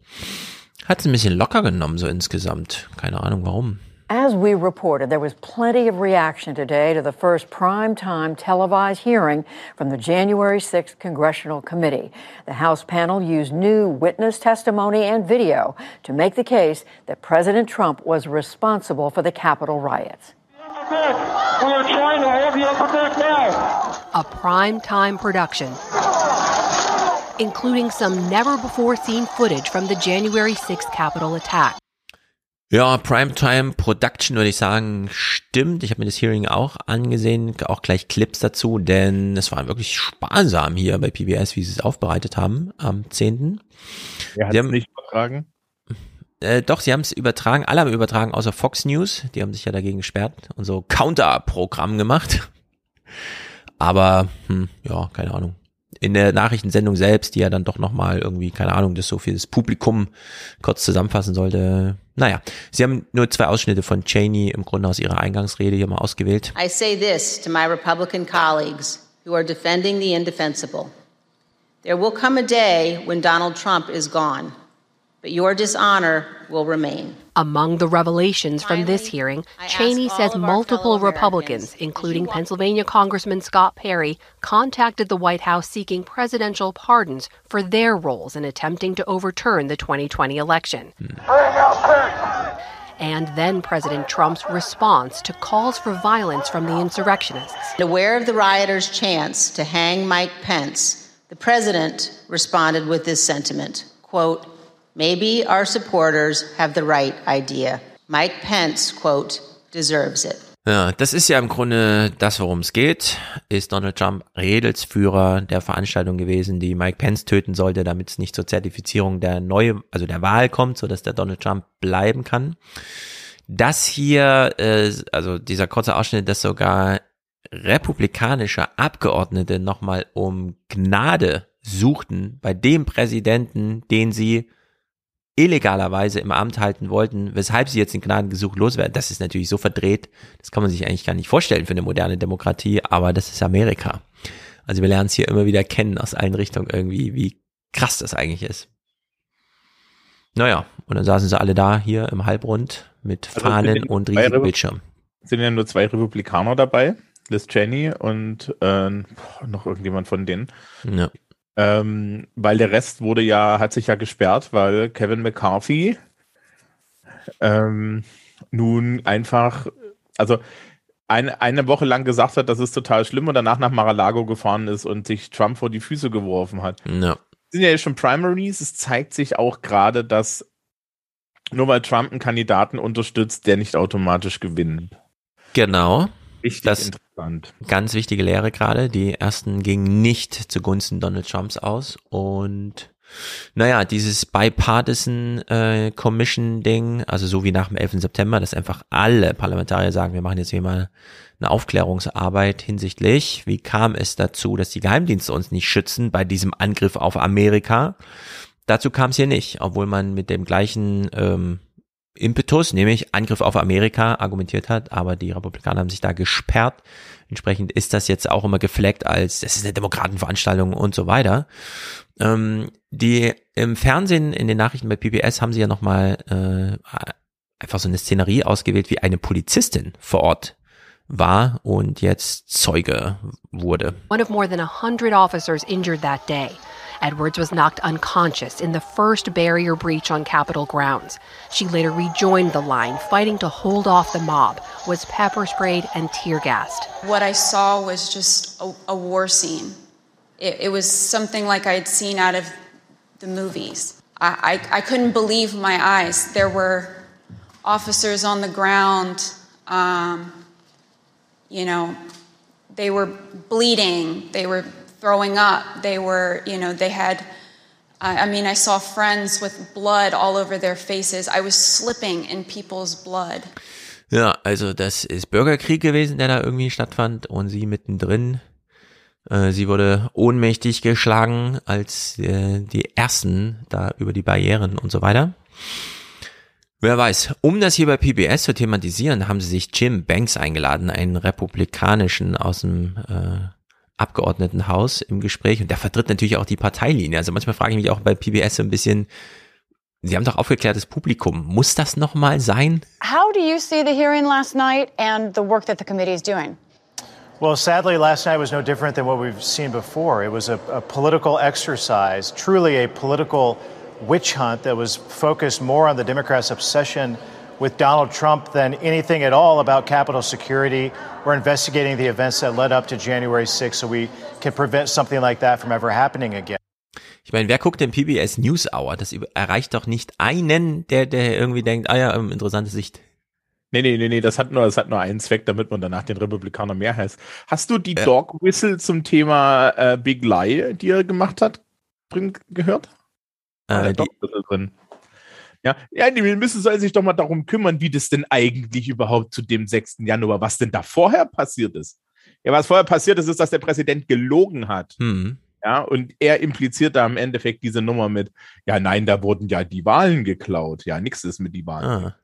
S1: hat es ein bisschen locker genommen, so insgesamt. Keine Ahnung warum.
S41: As we reported, there was plenty of reaction today to the first prime-time televised hearing from the January 6th Congressional Committee. The House panel used new witness testimony and video to make the case that President Trump was responsible for the Capitol riots.
S45: We are trying to have you up there now.
S30: A prime time production, including some never before seen footage from the January 6th Capitol attack.
S1: Ja, Primetime Production würde ich sagen, stimmt. Ich habe mir das Hearing auch angesehen, auch gleich Clips dazu, denn es war wirklich sparsam hier bei PBS, wie sie es aufbereitet haben am 10.
S8: Er hat
S1: Sie
S8: es
S1: haben-
S8: nicht übertragen.
S1: Äh, doch, sie haben es übertragen, alle haben übertragen, außer Fox News. Die haben sich ja dagegen gesperrt und so Counter-Programm gemacht. Aber, hm, ja, keine Ahnung. In der Nachrichtensendung selbst, die ja dann doch nochmal irgendwie, keine Ahnung, das so für das Publikum kurz zusammenfassen sollte. Naja, sie haben nur zwei Ausschnitte von Cheney im Grunde aus ihrer Eingangsrede hier mal ausgewählt.
S46: I say this to my Republican colleagues who are defending the indefensible. There will come a day when Donald Trump is gone, but your dishonor will remain.
S30: Among the revelations from this hearing, Cheney says multiple Republicans, including Pennsylvania Congressman Scott Perry, contacted the White House seeking presidential pardons for their roles in attempting to overturn the 2020 election. And then President Trump's response to calls for violence from the insurrectionists.
S46: Aware of the rioters' chance to hang Mike Pence, the president responded with this sentiment quote, Maybe our supporters have the right idea. Mike Pence, quote, deserves it.
S1: Ja, das ist ja im Grunde das, worum es geht. Ist Donald Trump Redelsführer der Veranstaltung gewesen, die Mike Pence töten sollte, damit es nicht zur Zertifizierung der neue, also der Wahl kommt, so dass der Donald Trump bleiben kann. Das hier, äh, also dieser kurze Ausschnitt, dass sogar republikanische Abgeordnete nochmal um Gnade suchten bei dem Präsidenten, den sie illegalerweise im Amt halten wollten, weshalb sie jetzt den Gnadengesuch loswerden. Das ist natürlich so verdreht, das kann man sich eigentlich gar nicht vorstellen für eine moderne Demokratie, aber das ist Amerika. Also wir lernen es hier immer wieder kennen aus allen Richtungen irgendwie, wie krass das eigentlich ist. Naja, und dann saßen sie alle da hier im Halbrund mit
S8: Also
S1: Fahnen und riesigen Bildschirm.
S8: Sind ja nur zwei Republikaner dabei, Liz Cheney und äh, noch irgendjemand von denen.
S1: Ja.
S8: Ähm, weil der Rest wurde ja, hat sich ja gesperrt, weil Kevin McCarthy ähm, nun einfach, also eine, eine Woche lang gesagt hat, das ist total schlimm und danach nach Mar-a-Lago gefahren ist und sich Trump vor die Füße geworfen hat.
S1: Ja.
S8: Es sind ja jetzt schon Primaries, es zeigt sich auch gerade, dass nur weil Trump einen Kandidaten unterstützt, der nicht automatisch gewinnt.
S1: Genau.
S8: Richtig
S1: das
S8: interessant.
S1: Ganz wichtige Lehre gerade. Die ersten gingen nicht zugunsten Donald Trumps aus. Und naja, dieses Bipartisan äh, Commission Ding, also so wie nach dem 11. September, dass einfach alle Parlamentarier sagen, wir machen jetzt hier mal eine Aufklärungsarbeit hinsichtlich, wie kam es dazu, dass die Geheimdienste uns nicht schützen bei diesem Angriff auf Amerika. Dazu kam es hier nicht, obwohl man mit dem gleichen ähm, Impetus, nämlich Angriff auf Amerika, argumentiert hat, aber die Republikaner haben sich da gesperrt. Entsprechend ist das jetzt auch immer gefleckt als, das ist eine Demokratenveranstaltung und so weiter. Ähm, die im Fernsehen, in den Nachrichten bei PBS haben sie ja nochmal äh, einfach so eine Szenerie ausgewählt, wie eine Polizistin vor Ort war und jetzt Zeuge wurde.
S30: One of more than a hundred officers injured that day. Edwards was knocked unconscious in the first barrier breach on Capitol grounds. She later rejoined the line, fighting to hold off the mob, was pepper sprayed and tear gassed.
S42: What I saw was just a, a war scene. It, it was something like I'd seen out of the movies. I, I, I couldn't believe my eyes. There were officers on the ground, um, you know, they were bleeding, they were throwing up, they were, you know, they had. I mean, I saw friends with blood all over their faces. I was slipping in people's blood.
S1: Ja, also das ist Bürgerkrieg gewesen, der da irgendwie stattfand und sie mittendrin. Äh, sie wurde ohnmächtig geschlagen als äh, die ersten da über die Barrieren und so weiter. Wer weiß, um das hier bei PBS zu thematisieren, haben sie sich Jim Banks eingeladen, einen republikanischen aus dem äh, Abgeordnetenhaus im Gespräch und der vertritt natürlich auch die Parteilinie. Also manchmal frage ich mich auch bei PBS so ein bisschen, Sie haben doch aufgeklärtes Publikum. Muss das nochmal sein?
S47: How do you see the hearing last night and the work that the committee is doing?
S48: Well, sadly, last night was no different than what we've seen before. It was a, a political exercise, truly a political witch hunt that was focused more on the Democrats' obsession with Donald Trump than anything at all about Capitol security. We're investigating the events that led up to January 6th so we can prevent something like that from ever happening again.
S1: Ich meine, wer guckt den PBS News Hour? Das erreicht doch nicht einen, der, der irgendwie denkt, ah ja, ähm, interessante Sicht.
S8: Nee, nee, nee, nee, das hat nur, das hat nur einen Zweck, damit man danach den Republikaner mehr heißt. Hast du die Dog Whistle zum Thema äh, Big Lie, die er gemacht hat, drin gehört?
S1: Äh, die-
S8: Dog Whistle drin. Ja, ja, die müssen soll sich doch mal darum kümmern, wie das denn eigentlich überhaupt zu dem 6. Januar, was denn da vorher passiert ist. Ja, was vorher passiert ist, ist, dass der Präsident gelogen hat.
S1: Hm.
S8: Ja, und er impliziert da im Endeffekt diese Nummer mit, ja, nein, da wurden ja die Wahlen geklaut. Ja, nichts ist mit die Wahlen.
S1: Ah.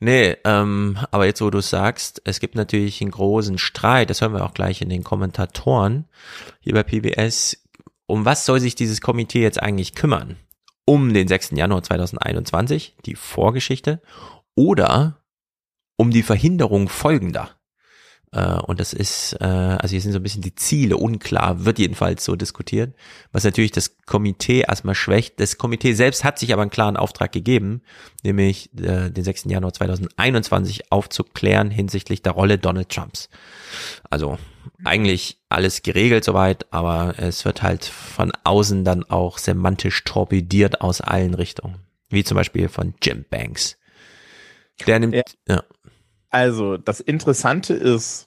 S1: Nee, ähm, aber jetzt, wo du sagst, es gibt natürlich einen großen Streit, das hören wir auch gleich in den Kommentatoren hier bei PBS. Um was soll sich dieses Komitee jetzt eigentlich kümmern? Um den 6. Januar 2021, die Vorgeschichte, oder um die Verhinderung folgender? Äh, und das ist, äh, also hier sind so ein bisschen die Ziele unklar, wird jedenfalls so diskutiert, was natürlich das Komitee erstmal schwächt. Das Komitee selbst hat sich aber einen klaren Auftrag gegeben, nämlich äh, den 6. Januar 2021 aufzuklären hinsichtlich der Rolle Donald Trumps. Also eigentlich alles geregelt soweit, aber es wird halt von außen dann auch semantisch torpediert aus allen Richtungen. Wie zum Beispiel von Jim Banks. Der nimmt, ja.
S8: Also, das Interessante ist,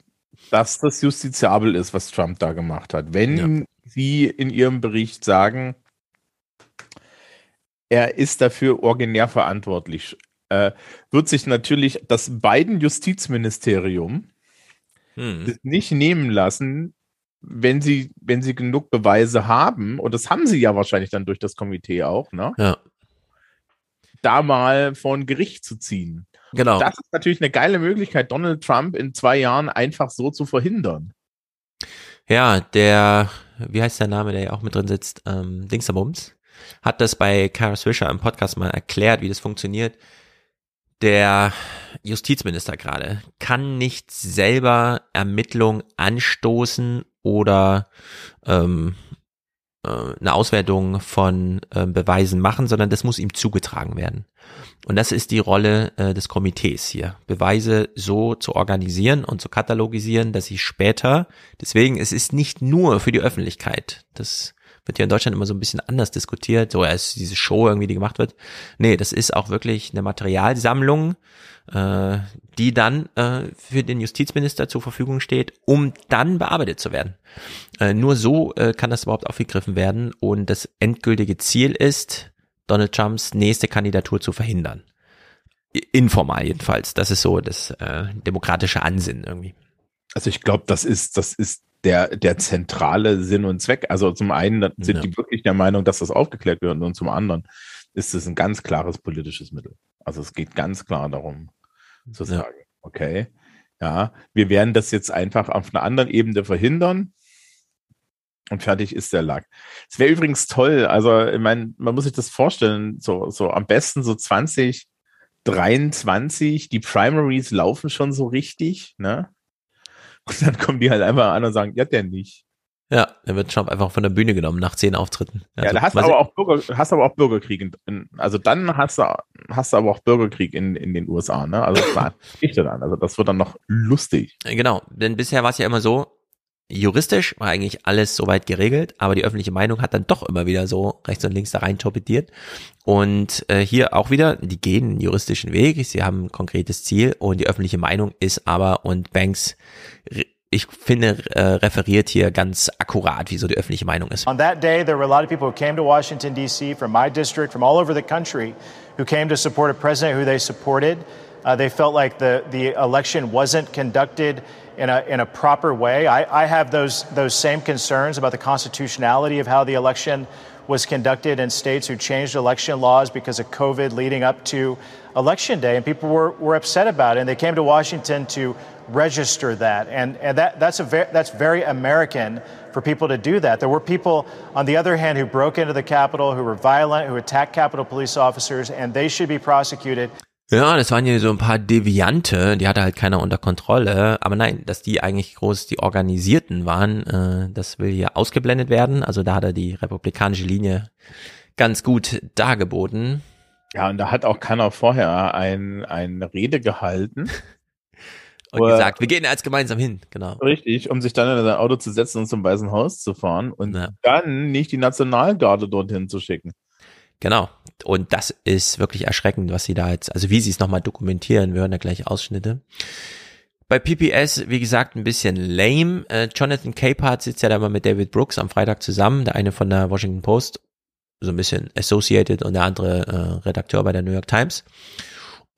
S8: dass das justiziabel ist, was Trump da gemacht hat. Wenn Sie in Ihrem Bericht sagen, er ist dafür originär verantwortlich, äh, wird sich natürlich das beiden Justizministerium
S1: Hm.
S8: das nicht nehmen lassen, wenn sie, wenn sie genug Beweise haben, und das haben sie ja wahrscheinlich dann durch das Komitee auch, ne?
S1: Ja.
S8: da mal vor ein Gericht zu ziehen.
S1: Genau.
S8: Das ist natürlich eine geile Möglichkeit, Donald Trump in zwei Jahren einfach so zu verhindern.
S1: Ja, der, wie heißt der Name, der ja auch mit drin sitzt, ähm, Dingsabums, hat das bei Kara Swisher im Podcast mal erklärt, wie das funktioniert. Der Justizminister gerade kann nicht selber Ermittlungen anstoßen oder ähm, äh, eine Auswertung von äh, Beweisen machen, sondern das muss ihm zugetragen werden. Und das ist die Rolle äh, des Komitees hier, Beweise so zu organisieren und zu katalogisieren, dass sie später, deswegen, es ist nicht nur für die Öffentlichkeit, das wird ja in Deutschland immer so ein bisschen anders diskutiert, so als diese Show irgendwie, die gemacht wird. Nee, das ist auch wirklich eine Materialsammlung, äh, die dann äh, für den Justizminister zur Verfügung steht, um dann bearbeitet zu werden. Äh, nur so äh, kann das überhaupt aufgegriffen werden und das endgültige Ziel ist, Donald Trumps nächste Kandidatur zu verhindern. Informal jedenfalls. Das ist so das äh, demokratische Ansinnen irgendwie.
S8: Also ich glaube, das ist, das ist der, der zentrale Sinn und Zweck. Also zum einen sind
S1: Ja.
S8: die wirklich der Meinung, dass das aufgeklärt wird und zum anderen ist es ein ganz klares politisches Mittel. Also es geht ganz klar darum zu
S1: Ja.
S8: sagen, okay, ja, wir werden das jetzt einfach auf einer anderen Ebene verhindern und fertig ist der Lack. Es wäre übrigens toll, also ich meine, man muss sich das vorstellen, so, so am besten so 2023, die Primaries laufen schon so richtig, ne? Und dann kommen die halt einfach an und sagen, ja, der nicht.
S1: Ja, dann wird Trump einfach von der Bühne genommen nach zehn Auftritten.
S8: Ja,
S1: Also,
S8: da hast du aber auch Bürger, hast aber auch Bürgerkrieg. In, in, also dann hast du, hast du aber auch Bürgerkrieg in, in den USA, ne? Also das war ich dann. Also das wird dann noch lustig.
S1: Genau, denn bisher war es ja immer so, juristisch war eigentlich alles soweit geregelt, aber die öffentliche Meinung hat dann doch immer wieder so rechts und links da rein torpediert. Und äh, hier auch wieder, die gehen einen juristischen Weg, sie haben ein konkretes Ziel und die öffentliche Meinung ist aber, und Banks, ich finde, äh, referiert hier ganz akkurat, wie so die öffentliche Meinung ist.
S48: On that day, there were a lot of people who came to Washington, D.C., from my district, from all over the country, who came to support a president who they supported. Uh, they felt like the, the election wasn't conducted in a, in a proper way. I, I have those, those same concerns about the constitutionality of how the election was conducted in states who changed election laws because of COVID leading up to election day. And people were, were upset about it. And they came to Washington to register that. And, and that, that's, a that's very American for people to do that. There were people, on the other hand, who broke into the Capitol, who were violent, who attacked Capitol police officers, and they should be prosecuted.
S1: Ja, das waren hier so ein paar Deviante, die hatte halt keiner unter Kontrolle. Aber nein, dass die eigentlich groß die Organisierten waren, äh, das will hier ausgeblendet werden. Also da hat er die republikanische Linie ganz gut dargeboten.
S8: Ja, und da hat auch keiner vorher ein, eine Rede gehalten.
S1: Und gesagt, wir gehen jetzt gemeinsam hin, genau.
S8: Richtig, um sich dann in sein Auto zu setzen und zum Weißen Haus zu fahren und dann nicht die Nationalgarde dorthin zu schicken.
S1: Genau. Und das ist wirklich erschreckend, was sie da jetzt, also wie sie es nochmal dokumentieren, wir hören da gleich Ausschnitte. Bei PPS, wie gesagt, ein bisschen lame. Äh, Jonathan Capehart sitzt ja da mal mit David Brooks am Freitag zusammen, der eine von der Washington Post, so ein bisschen associated und der andere äh, Redakteur bei der New York Times.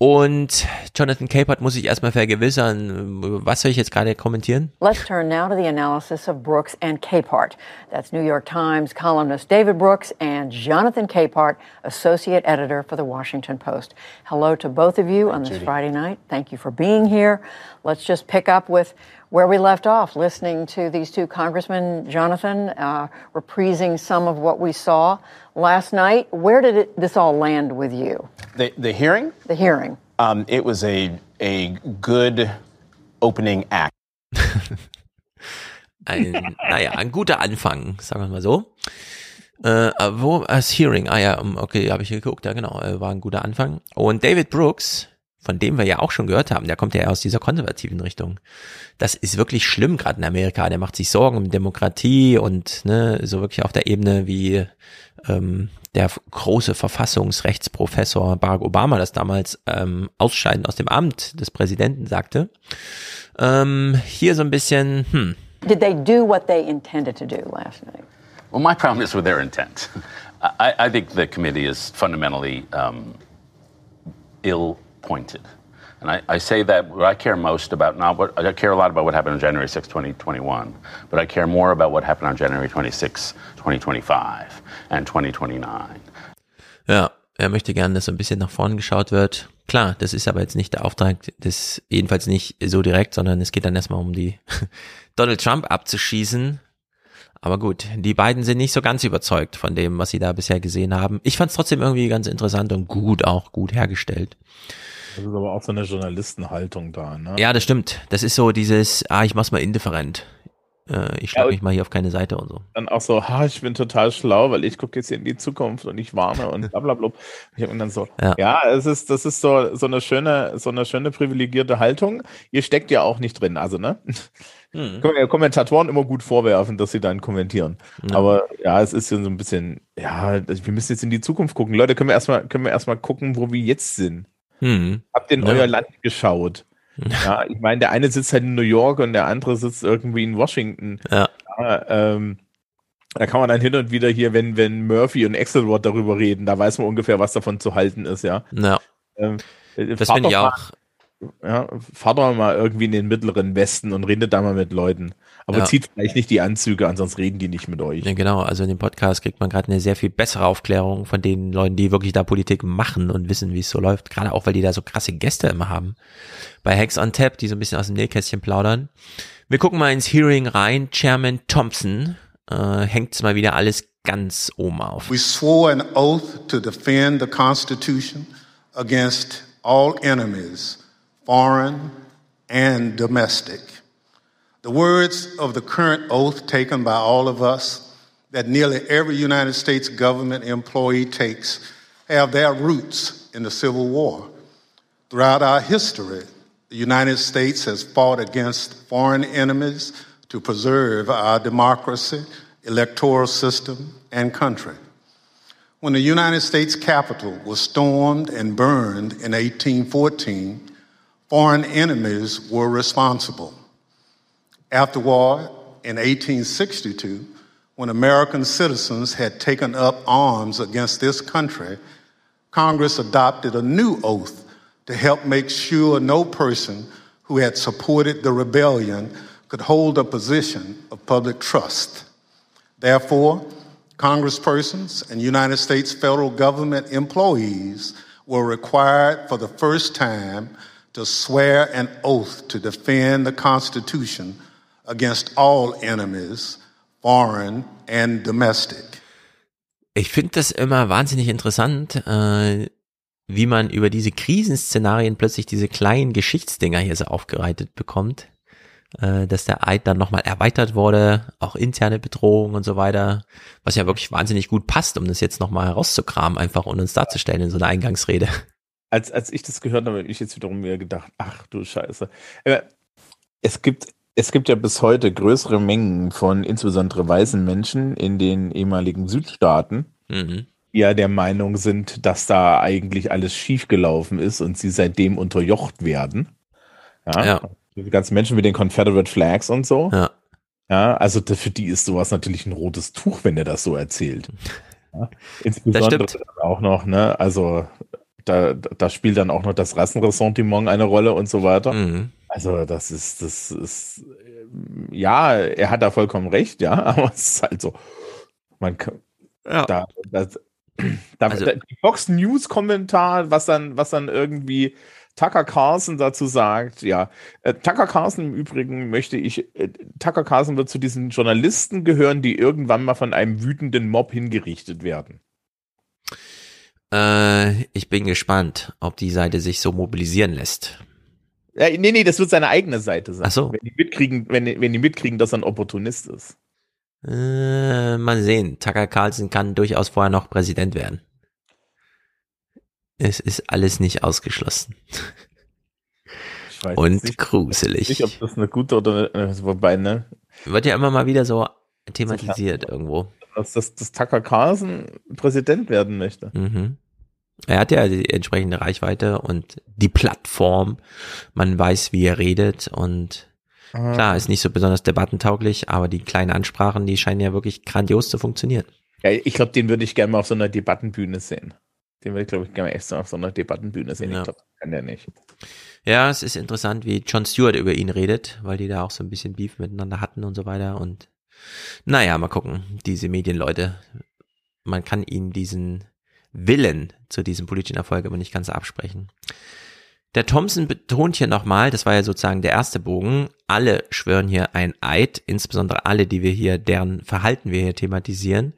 S1: Und Jonathan Capehart muss sich erstmal vergewissern, was soll ich jetzt gerade kommentieren?
S41: Let's turn now to the analysis of Brooks and Capehart. That's New York Times columnist David Brooks and Jonathan Capehart, associate editor for the Washington Post. Hello to both of you on this Friday night. Thank you for being here. Let's just pick up with where we left off, listening to these two congressmen, Jonathan, uh, reprising some of what we saw last night. Where did it, this all land with you?
S49: The, the hearing?
S41: The hearing.
S49: Um, it was a, a good opening act.
S1: Ein, naja, ein guter Anfang, sagen wir mal so. Äh, wo, das Hearing, ah ja, um, okay, habe ich geguckt, ja genau, äh, war ein guter Anfang. Und David Brooks, von dem wir ja auch schon gehört haben, der kommt ja aus dieser konservativen Richtung. Das ist wirklich schlimm gerade in Amerika. Der macht sich Sorgen um Demokratie und ne, so wirklich auf der Ebene wie ähm, der f- große Verfassungsrechtsprofessor Barack Obama das damals ähm, Ausscheiden aus dem Amt des Präsidenten sagte. Ähm, hier so ein bisschen, hm,
S41: Did they do what they intended to do last night?
S50: Well, my problem is with their intent. I, I think the committee is fundamentally um, ill pointed. And I, I say that what I care most about, not what I care a lot about what happened on January 6, 2021, but I care more about what happened on January 26, 2025 and 2029.
S1: Ja, Er möchte gerne, dass so ein bisschen nach vorn geschaut wird. Klar, das ist aber jetzt nicht der Auftrag, das jedenfalls nicht so direkt, sondern es geht dann erstmal um die Donald Trump abzuschießen. Aber gut, die beiden sind nicht so ganz überzeugt von dem, was sie da bisher gesehen haben. Ich fand es trotzdem irgendwie ganz interessant und gut, auch gut hergestellt.
S8: Das ist aber auch so eine Journalistenhaltung da, ne?
S1: Ja, das stimmt. Das ist so dieses, ah, ich mach's mal indifferent. Äh, ich schlage
S8: Ja,
S1: mich mal hier auf keine Seite und so.
S8: Dann auch so, ha, ich bin total schlau, weil ich gucke jetzt hier in die Zukunft und ich warne und bla bla bla. Ich hab mir dann so,
S1: Ja.
S8: ja, es ist, das ist so, so eine schöne, so eine schöne privilegierte Haltung. Ihr steckt ja auch nicht drin, also, ne? Können wir ja Kommentatoren immer gut vorwerfen, dass sie dann kommentieren.
S1: Ja.
S8: Aber ja, es ist so ein bisschen, ja, wir müssen jetzt in die Zukunft gucken. Leute, können wir erstmal, können wir erstmal gucken, wo wir jetzt sind.
S1: Hm.
S8: Habt ihr in
S1: Ja.
S8: euer Land geschaut? Ja, ich meine, der eine sitzt halt in New York und der andere sitzt irgendwie in Washington.
S1: Ja.
S8: Ja, ähm, da kann man dann hin und wieder hier, wenn, wenn Murphy und Axelrod darüber reden, da weiß man ungefähr, was davon zu halten ist, ja.
S1: Ja.
S8: Ähm, äh,
S1: Das finde ich
S8: doch mal-
S1: auch.
S8: Ja, fahrt doch mal irgendwie in den mittleren Westen und redet da mal mit Leuten. Aber
S1: Ja.
S8: zieht vielleicht nicht die Anzüge an, sonst reden die nicht mit euch.
S1: Ja, genau. Also in dem Podcast kriegt man gerade eine sehr viel bessere Aufklärung von den Leuten, die wirklich da Politik machen und wissen, wie es so läuft. Gerade auch, weil die da so krasse Gäste immer haben. Bei Hacks on Tap, die so ein bisschen aus dem Nähkästchen plaudern. Wir gucken mal ins Hearing rein. Chairman Thompson äh, hängt mal wieder alles ganz oben auf.
S51: We swore an oath to defend the Constitution against all enemies, foreign and domestic. The words of the current oath taken by all of us, that nearly every United States government employee takes, have their roots in the Civil War. Throughout our history, the United States has fought against foreign enemies to preserve our democracy, electoral system, and country. When the United States Capitol was stormed and burned in 1814, foreign enemies were responsible. Afterward, in 1862, when American citizens had taken up arms against this country, Congress adopted a new oath to help make sure no person who had supported the rebellion could hold a position of public trust. Therefore, congresspersons and United States federal government employees were required for the first time to swear an oath to defend the Constitution against all enemies, foreign and domestic.
S1: Ich finde das immer wahnsinnig interessant, äh, wie man über diese Krisenszenarien plötzlich diese kleinen Geschichtsdinger hier so aufgereitet bekommt. Äh, dass der Eid dann nochmal erweitert wurde, auch interne Bedrohung und so weiter, was ja wirklich wahnsinnig gut passt, um das jetzt nochmal herauszukramen, einfach und uns darzustellen in so einer Eingangsrede.
S8: als, als ich das gehört habe, habe ich jetzt wiederum mir gedacht, ach du Scheiße. Es gibt, es gibt ja bis heute größere Mengen von insbesondere weißen Menschen in den ehemaligen Südstaaten,
S1: Mhm.
S8: die ja der Meinung sind, dass da eigentlich alles schiefgelaufen ist und sie seitdem unterjocht werden. Ja.
S1: Ja.
S8: Die ganzen Menschen mit den Confederate Flags und so.
S1: Ja.
S8: Ja, also für die ist sowas natürlich ein rotes Tuch, wenn er das so erzählt. Ja, insbesondere auch noch, ne, also da, da spielt dann auch noch das Rassenressentiment eine Rolle und so weiter.
S1: Mhm.
S8: Also das ist, das ist, ähm, ja, er hat da vollkommen recht, ja, aber es ist halt so, man kann,
S1: Ja.
S8: da, das, da,
S1: Also-
S8: da, die Fox News Kommentar, was dann, was dann irgendwie Tucker Carlson dazu sagt, ja, äh, Tucker Carlson im Übrigen möchte ich, äh, Tucker Carlson wird zu diesen Journalisten gehören, die irgendwann mal von einem wütenden Mob hingerichtet werden.
S1: Äh, ich bin gespannt, ob die Seite sich so mobilisieren lässt.
S8: Ja, nee, nee, das wird seine eigene Seite sein.
S1: Ach so.
S8: Wenn die mitkriegen, wenn, wenn die mitkriegen, dass er ein Opportunist ist.
S1: Äh, mal sehen. Tucker Carlson kann durchaus vorher noch Präsident werden. Es ist alles nicht ausgeschlossen.
S8: Ich weiß
S1: Und
S8: nicht,
S1: gruselig.
S8: Nicht, ob das eine gute oder äh, wobei, ne?
S1: Wird ja immer mal wieder so thematisiert irgendwo.
S8: Dass, dass, dass Tucker Carlson Präsident werden möchte.
S1: Mhm. Er hat ja die entsprechende Reichweite und die Plattform. Man weiß, wie er redet und
S8: Ah.
S1: klar, ist nicht so besonders debattentauglich, aber die kleinen Ansprachen, die scheinen ja wirklich grandios zu funktionieren.
S8: Ja, ich glaube, den würde ich gerne mal auf so einer Debattenbühne sehen. Den würde ich, glaube ich, gerne mal echt so auf so einer Debattenbühne sehen.
S1: Ja.
S8: Ich glaube, das kann der nicht.
S1: Ja, es ist interessant, wie Jon Stewart über ihn redet, weil die da auch so ein bisschen Beef miteinander hatten und so weiter. Und naja, mal gucken, diese Medienleute, man kann ihnen diesen Willen zu diesem politischen Erfolg aber nicht ganz absprechen. Der Thompson betont hier nochmal, das war ja sozusagen der erste Bogen, alle schwören hier ein Eid, insbesondere alle, die wir hier, deren Verhalten wir hier thematisieren.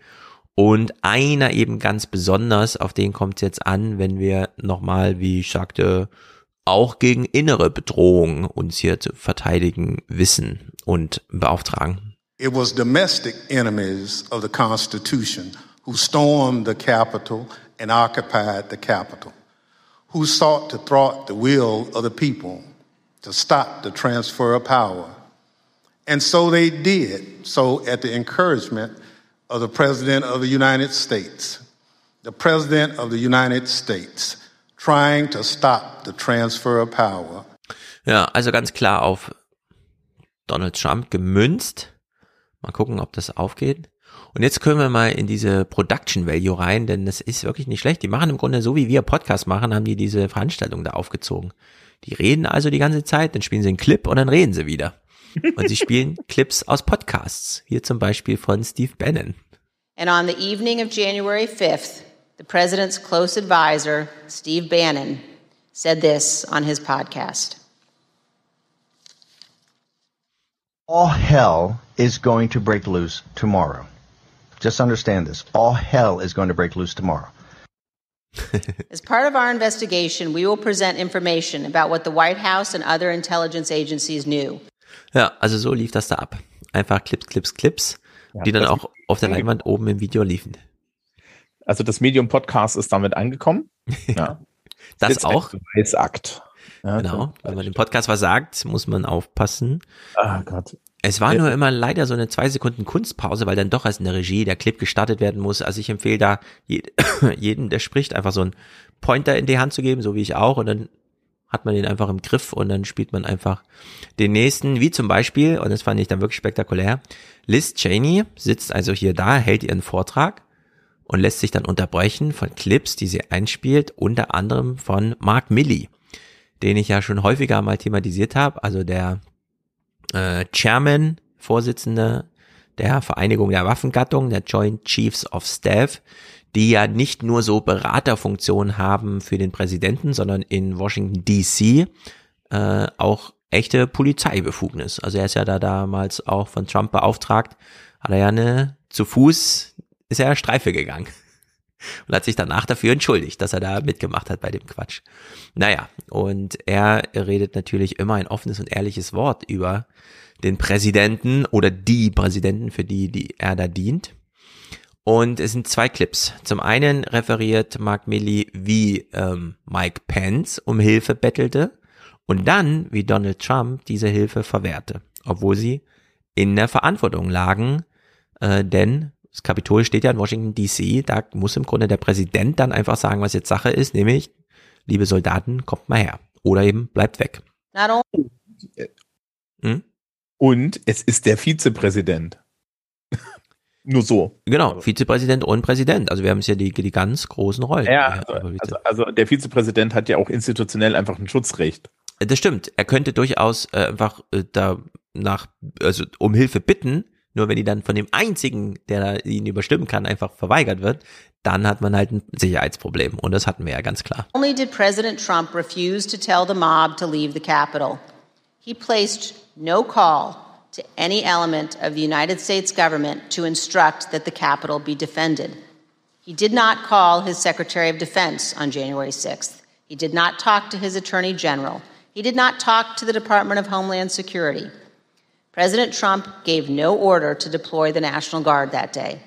S1: Und einer eben ganz besonders, auf den kommt es jetzt an, wenn wir nochmal, wie ich sagte, auch gegen innere Bedrohungen uns hier zu verteidigen wissen und beauftragen.
S51: It was domestic enemies of the Constitution who stormed the Capitol and occupied the capital, who sought to thwart the will of the people to stop the transfer of power. And so they did, so at the encouragement of the President of the United States, the President of the United States, trying to stop the transfer of power.
S1: Ja, also ganz klar auf Donald Trump gemünzt. Mal gucken, ob das aufgeht. Und jetzt können wir mal in diese Production Value rein, denn das ist wirklich nicht schlecht. Die machen im Grunde so, wie wir Podcast machen, haben die diese Veranstaltung da aufgezogen. Die reden also die ganze Zeit, dann spielen sie einen Clip und dann reden sie wieder. Und sie spielen Clips aus Podcasts. Hier zum Beispiel von Steve Bannon.
S46: And on the evening of January 5th, the president's close advisor, Steve Bannon, said this on his podcast.
S52: All hell is going to break loose tomorrow. Just understand this. All hell is going to break loose tomorrow.
S46: As part of our investigation, we will present information about what the White House and other intelligence agencies knew.
S1: Ja, also so lief das da ab. Einfach Clips, Clips, Clips, ja, die dann auch auf der Leinwand oben im Video liefen.
S8: Also das Medium Podcast ist damit angekommen. Ja.
S1: das auch.
S8: Beweisakt.
S1: Ja, genau. Wenn man dem Podcast was sagt, muss man aufpassen.
S8: Ah Gott.
S1: Es war nur immer leider so eine zwei Sekunden Kunstpause, weil dann doch erst in der Regie der Clip gestartet werden muss. Also ich empfehle da jeden, der spricht, einfach so einen Pointer in die Hand zu geben, so wie ich auch, und dann hat man den einfach im Griff und dann spielt man einfach den nächsten, wie zum Beispiel, und das fand ich dann wirklich spektakulär, Liz Cheney sitzt also hier da, hält ihren Vortrag und lässt sich dann unterbrechen von Clips, die sie einspielt, unter anderem von Mark Milley, den ich ja schon häufiger mal thematisiert habe, also der äh, Chairman, Vorsitzende der Vereinigung der Waffengattung, der Joint Chiefs of Staff, die ja nicht nur so Beraterfunktionen haben für den Präsidenten, sondern in Washington DC äh, auch echte Polizeibefugnis. Also er ist ja da damals auch von Trump beauftragt, hat er ja eine zu Fuß ist er Streife gegangen und hat sich danach dafür entschuldigt, dass er da mitgemacht hat bei dem Quatsch. Naja, und er redet natürlich immer ein offenes und ehrliches Wort über den Präsidenten oder die Präsidenten, für die, die er da dient. Und es sind zwei Clips. Zum einen referiert Mark Milley, wie ähm, Mike Pence um Hilfe bettelte und dann, wie Donald Trump diese Hilfe verwehrte, obwohl sie in der Verantwortung lagen, äh, denn das Kapitol steht ja in Washington DC, da muss im Grunde der Präsident dann einfach sagen, was jetzt Sache ist, nämlich, liebe Soldaten, kommt mal her. Oder eben bleibt weg.
S8: Hm? Und es ist der Vizepräsident. Nur so.
S1: Genau, Vizepräsident und Präsident. Also wir haben es ja die, die ganz großen Rollen.
S8: Ja, also, also, also der Vizepräsident hat ja auch institutionell einfach ein Schutzrecht.
S1: Das stimmt. Er könnte durchaus äh, einfach äh, da nach, also um Hilfe bitten, nur wenn die dann von dem einzigen, der ihn überstimmen kann, einfach verweigert wird, dann hat man halt ein Sicherheitsproblem. Und das hatten wir ja ganz klar.
S46: Only did President Trump refuse to tell the mob to leave the Capitol. He placed no call to any element of the United States government to instruct that the Capitol be defended. He did not call his Secretary of Defense on January 6th. He did not talk to his Attorney General. He did not talk to the Department of Homeland Security. President Trump gave no order to deploy the National Guard that day,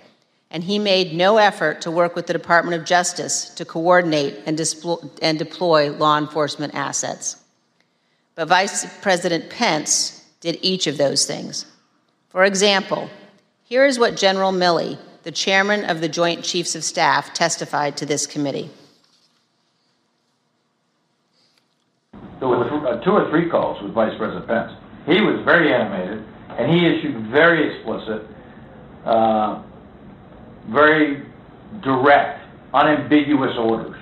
S46: and he made no effort to work with the Department of Justice to coordinate and, and deploy law enforcement assets. But Vice President Pence did each of those things. For example, here is what General Milley, the chairman of the Joint Chiefs of Staff, testified to this committee.
S53: There were uh, two or three calls with Vice President Pence. He was very animated, and he issued very explicit, uh, very direct, unambiguous orders.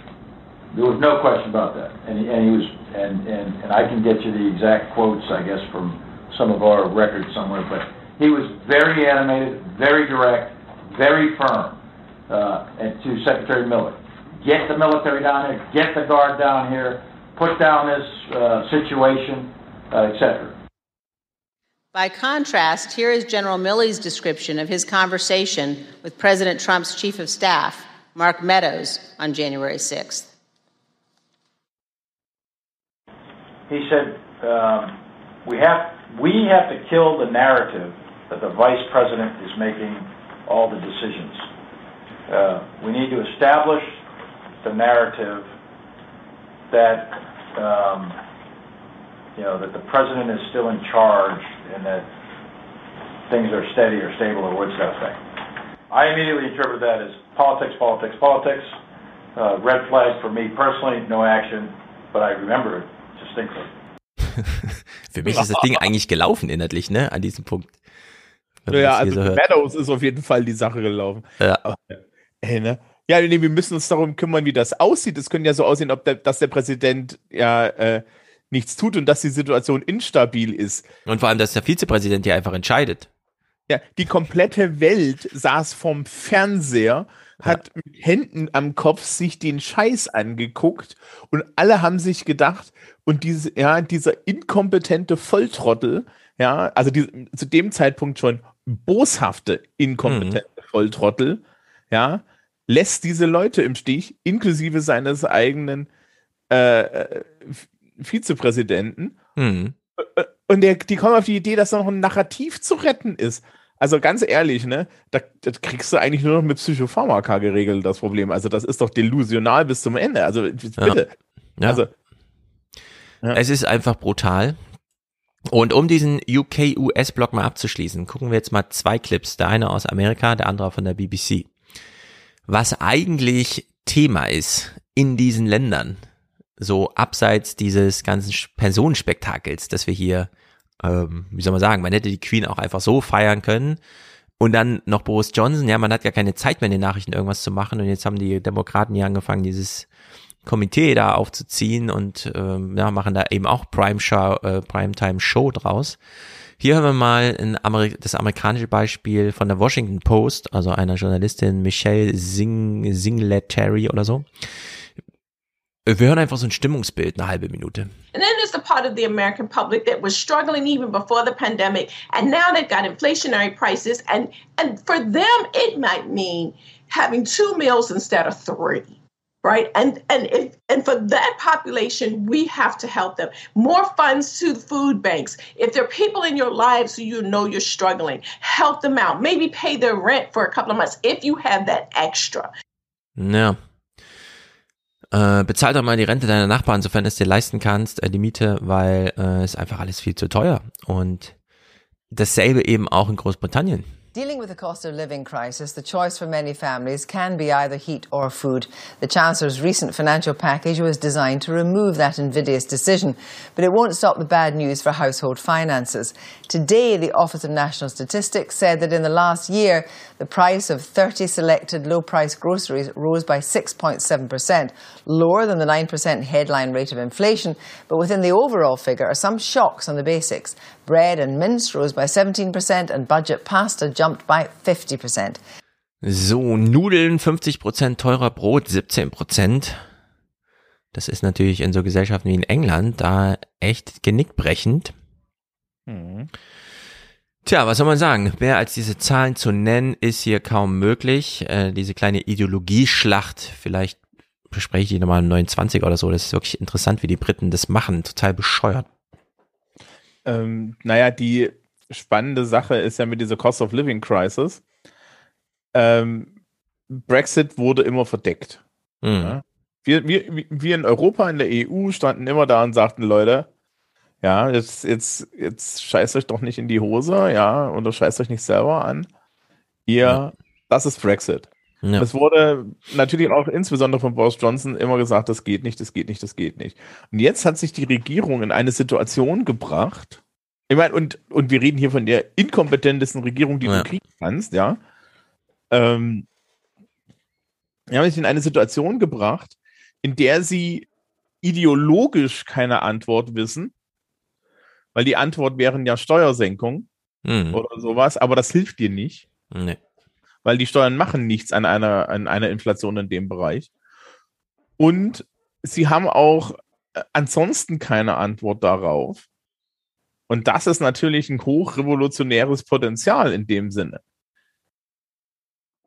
S53: There was no question about that, and he, and he was, and, and and I can get you the exact quotes, I guess, from some of our records somewhere, but he was very animated, very direct, very firm, uh, and to Secretary Miller. get the military down here, get the guard down here, put down this uh, situation, uh, etc.
S54: By contrast, here is General Milley's description of his conversation with President Trump's chief of staff, Mark Meadows, on January 6th.
S53: He said, um, we, have, we have to kill the narrative that the vice president is making all the decisions. Uh, we need to establish the narrative that um, you know that the president is still in charge and that things are steady or stable or what's that thing. I immediately interpret that as politics, politics, politics. Uh, red flag for me personally, no action, but I remember it distinctly.
S1: Für mich ist das Ding eigentlich gelaufen inhaltlich, ne, an diesem Punkt.
S8: Ja, also so Meadows ist auf jeden Fall die Sache gelaufen.
S1: Ja.
S8: Aber, ey, ne? Ja, nee, wir müssen uns darum kümmern, wie das aussieht. Es könnte ja so aussehen, ob der, dass der Präsident ja äh, nichts tut und dass die Situation instabil ist.
S1: Und vor allem, dass der Vizepräsident ja einfach entscheidet.
S8: Ja, die komplette Welt saß vorm Fernseher, hat ja. mit Händen am Kopf sich den Scheiß angeguckt und alle haben sich gedacht, und diese, ja, dieser inkompetente Volltrottel, ja, also die, zu dem Zeitpunkt schon boshafte, inkompetente mhm. Volltrottel, ja, lässt diese Leute im Stich, inklusive seines eigenen äh, Vizepräsidenten.
S1: Mhm.
S8: Und der, die kommen auf die Idee, dass da noch ein Narrativ zu retten ist. Also ganz ehrlich, ne, da, das kriegst du eigentlich nur noch mit Psychopharmaka geregelt, das Problem. Also das ist doch delusional bis zum Ende. Also bitte.
S1: Ja. ja. Also, ja. Es ist einfach brutal. Und um diesen UK-US-Block mal abzuschließen, gucken wir jetzt mal zwei Clips. Der eine aus Amerika, der andere von der BBC. Was eigentlich Thema ist in diesen Ländern, so abseits dieses ganzen Personenspektakels, dass wir hier, ähm, wie soll man sagen, man hätte die Queen auch einfach so feiern können. Und dann noch Boris Johnson, ja, man hat ja keine Zeit mehr in den Nachrichten irgendwas zu machen. Und jetzt haben die Demokraten hier angefangen, dieses Komitee da aufzuziehen und ähm, ja, machen da eben auch Prime Show, äh, Primetime Show draus. Hier haben wir mal ein Ameri das amerikanische Beispiel von der Washington Post, also einer Journalistin Michelle Sing Singletary oder so. Wir hören einfach so ein Stimmungsbild, eine halbe Minute.
S46: And then there's the part of the American public that was struggling even before the pandemic, and now they've got inflationary prices, and and for them it might mean having two meals instead of three right? And and if, and for that population we have to help them. More funds to the food banks. If there are people in your lives who you know you're struggling help them out. Maybe pay their rent for a couple of months if you have that extra.
S1: Ja äh, bezahl doch mal die Rente deiner Nachbarn, sofern es dir leisten kannst, äh, die Miete, weil äh, es einfach alles viel zu teuer. Und dasselbe eben auch in Großbritannien.
S13: Dealing with the cost of living crisis, the choice for many families can be either heat or food. The Chancellor's recent financial package was designed to remove that invidious decision, but it won't stop the bad news for household finances. Today, the Office of National Statistics said that in the last year, the price of 30 selected low price groceries rose by 6.7%, lower than the 9% headline rate of inflation, but within the overall figure are some shocks on the basics. Bread and mince rose by 17% and budget pasta jumped by 50%.
S1: So, Nudeln 50% teurer, Brot 17%. Das ist natürlich in so Gesellschaften wie in England da echt genickbrechend.
S8: Mhm.
S1: Tja, was soll man sagen? Mehr als diese Zahlen zu nennen, ist hier kaum möglich. Äh, diese kleine Ideologieschlacht, vielleicht bespreche ich die nochmal im 29 oder so. Das ist wirklich interessant, wie die Briten das machen. Total bescheuert.
S8: Ähm, naja, die spannende Sache ist ja mit dieser Cost of Living Crisis. Ähm, Brexit wurde immer verdeckt.
S1: Mhm.
S8: Ja? Wir, wir, wir in Europa, in der EU, standen immer da und sagten, Leute, ja, jetzt, jetzt, jetzt scheißt euch doch nicht in die Hose, ja, oder scheißt euch nicht selber an. Ihr, ja. das ist Brexit.
S1: Ja.
S8: Es wurde natürlich auch insbesondere von Boris Johnson immer gesagt, das geht nicht, das geht nicht, das geht nicht. Und jetzt hat sich die Regierung in eine Situation gebracht. Ich meine, und, und wir reden hier von der inkompetentesten Regierung, die
S1: Ja.
S8: du kriegen kannst, ja. Ähm, wir haben sich in eine Situation gebracht, in der sie ideologisch keine Antwort wissen, weil die Antwort wären ja Steuersenkung
S1: Mhm.
S8: oder sowas, aber das hilft dir nicht
S1: Nee.
S8: weil die Steuern machen nichts an einer, an einer Inflation in dem Bereich. Und sie haben auch äh, ansonsten keine Antwort darauf. Und das ist natürlich ein hochrevolutionäres Potenzial in dem Sinne.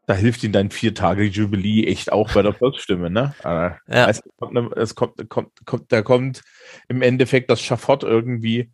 S8: Da hilft ihnen dein vier Tage Jubilee echt auch bei der Volksstimme, ne? Ja. Es kommt, es kommt, kommt, kommt, da kommt im Endeffekt das Schafott irgendwie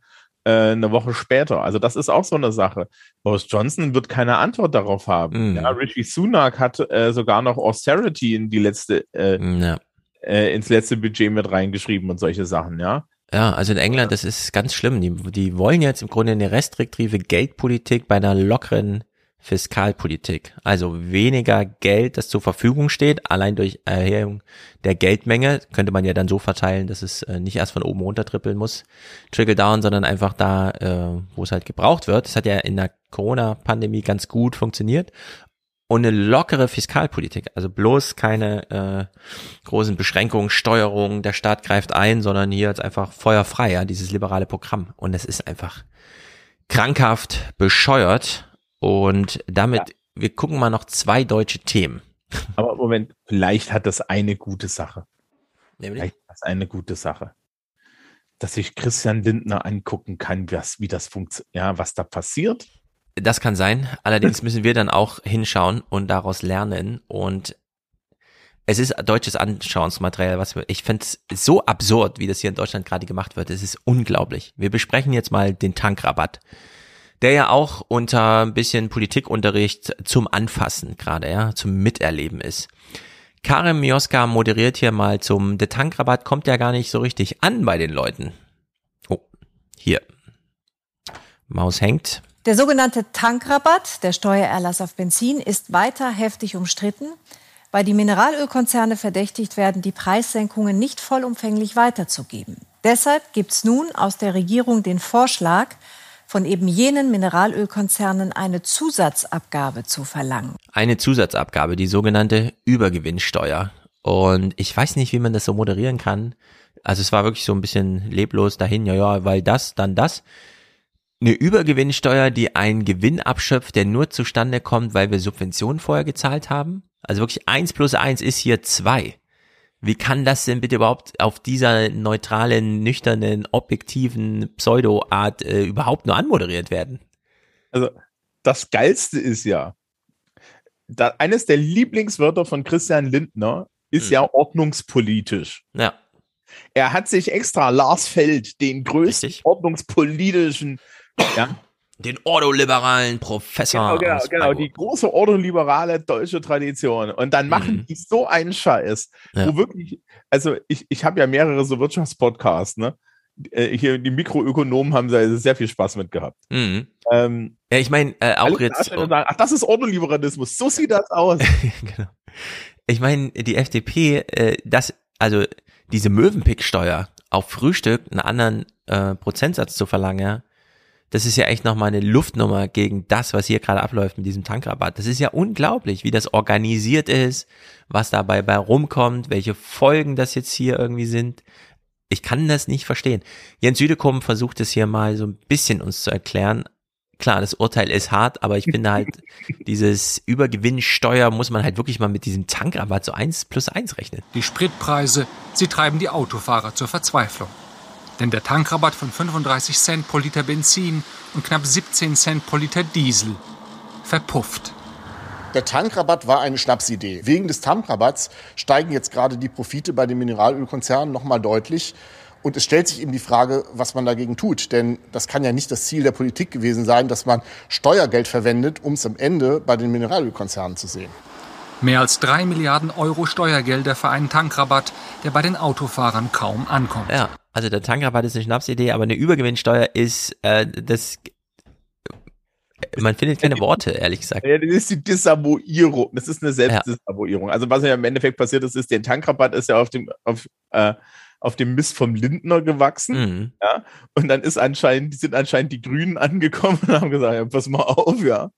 S8: eine Woche später. Also das ist auch so eine Sache. Boris Johnson wird keine Antwort darauf haben. Mhm. Ja, Richie Sunak hat äh, sogar noch Austerity in die letzte, äh, ja. äh, ins letzte Budget mit reingeschrieben und solche Sachen, ja.
S1: Ja, also in England, das ist ganz schlimm. Die, die wollen jetzt im Grunde eine restriktive Geldpolitik bei einer lockeren Fiskalpolitik. Also weniger Geld, das zur Verfügung steht, allein durch Erhöhung der Geldmenge, könnte man ja dann so verteilen, dass es äh, nicht erst von oben runter trippeln muss, Trickle Down, sondern einfach da, äh, wo es halt gebraucht wird. Das hat ja in der Corona-Pandemie ganz gut funktioniert und eine lockere Fiskalpolitik. Also bloß keine äh, großen Beschränkungen, Steuerungen, der Staat greift ein, sondern hier jetzt einfach feuerfrei, ja, dieses liberale Programm. Und es ist einfach krankhaft bescheuert. Und damit, ja. wir gucken mal noch zwei deutsche Themen.
S8: Aber Moment, vielleicht hat das eine gute Sache. Nämlich? Vielleicht hat das eine gute Sache. Dass ich Christian Lindner angucken kann, was, wie das funktioniert, ja, was da passiert
S1: das kann sein. Allerdings müssen wir dann auch hinschauen und daraus lernen. Und es ist deutsches Anschauungsmaterial, was wir, ich finde es so absurd, wie das hier in Deutschland gerade gemacht wird. Es ist unglaublich. Wir besprechen jetzt mal den Tankrabatt, der ja auch unter ein bisschen Politikunterricht zum Anfassen gerade, ja, zum Miterleben ist. Karim Mioska moderiert hier mal zum, der Tankrabatt kommt ja gar nicht so richtig an bei den Leuten. Oh, hier. Maus hängt.
S55: Der sogenannte Tankrabatt, der Steuererlass auf Benzin, ist weiter heftig umstritten, weil die Mineralölkonzerne verdächtigt werden, die Preissenkungen nicht vollumfänglich weiterzugeben. Deshalb gibt es nun aus der Regierung den Vorschlag, von eben jenen Mineralölkonzernen eine Zusatzabgabe zu verlangen.
S1: Eine Zusatzabgabe, die sogenannte Übergewinnsteuer. Und ich weiß nicht, wie man das so moderieren kann. Also es war wirklich so ein bisschen leblos dahin, ja, ja, weil das, dann das eine Übergewinnsteuer, die einen Gewinn abschöpft, der nur zustande kommt, weil wir Subventionen vorher gezahlt haben? Also wirklich eins plus eins ist hier zwei. Wie kann das denn bitte überhaupt auf dieser neutralen, nüchternen, objektiven Pseudo-Art äh, überhaupt nur anmoderiert werden?
S8: Also das Geilste ist ja, da, eines der Lieblingswörter von Christian Lindner ist hm. ja ordnungspolitisch.
S1: Ja.
S8: Er hat sich extra Lars Feld, den größten Richtig. ordnungspolitischen ja.
S1: Den ordoliberalen Professor.
S8: Genau, genau, genau, die große ordoliberale deutsche Tradition. Und dann machen mhm. die so einen Scheiß, ja. wo wirklich, also ich, ich habe ja mehrere so Wirtschaftspodcasts, ne? Äh, hier die Mikroökonomen haben sehr viel Spaß mit gehabt.
S1: Mhm. Ähm, ja, ich meine, äh, auch jetzt.
S8: Sagen, ach, das ist Ordoliberalismus, so sieht das aus. genau.
S1: Ich meine, die FDP, äh, das, also diese Möwenpicksteuer auf Frühstück einen anderen äh, Prozentsatz zu verlangen, ja, das ist ja echt nochmal eine Luftnummer gegen das, was hier gerade abläuft mit diesem Tankrabatt. Das ist ja unglaublich, wie das organisiert ist, was dabei bei rumkommt, welche Folgen das jetzt hier irgendwie sind. Ich kann das nicht verstehen. Jens Südekum versucht es hier mal so ein bisschen uns zu erklären. Klar, das Urteil ist hart, aber ich finde halt, dieses Übergewinnsteuer muss man halt wirklich mal mit diesem Tankrabatt so eins plus eins rechnen.
S56: Die Spritpreise, sie treiben die Autofahrer zur Verzweiflung. Denn der Tankrabatt von 35 Cent pro Liter Benzin und knapp 17 Cent pro Liter Diesel verpufft.
S57: Der Tankrabatt war eine Schnapsidee. Wegen des Tankrabatts steigen jetzt gerade die Profite bei den Mineralölkonzernen noch mal deutlich. Und es stellt sich eben die Frage, was man dagegen tut. Denn das kann ja nicht das Ziel der Politik gewesen sein, dass man Steuergeld verwendet, um es am Ende bei den Mineralölkonzernen zu sehen.
S56: Mehr als drei Milliarden Euro Steuergelder für einen Tankrabatt, der bei den Autofahrern kaum ankommt.
S1: Ja, also der Tankrabatt ist eine Schnapsidee, aber eine Übergewinnsteuer ist äh, das. Man findet keine Worte, ehrlich gesagt.
S8: Ja, das ist die Desavouierung. Das ist eine Selbstdesavouierung. Also was ja im Endeffekt passiert ist, ist, der Tankrabatt ist ja auf dem, auf, äh, auf dem Mist vom Lindner gewachsen. Mhm. Ja? Und dann ist anscheinend, sind anscheinend die Grünen angekommen und haben gesagt, ja, pass mal auf, ja.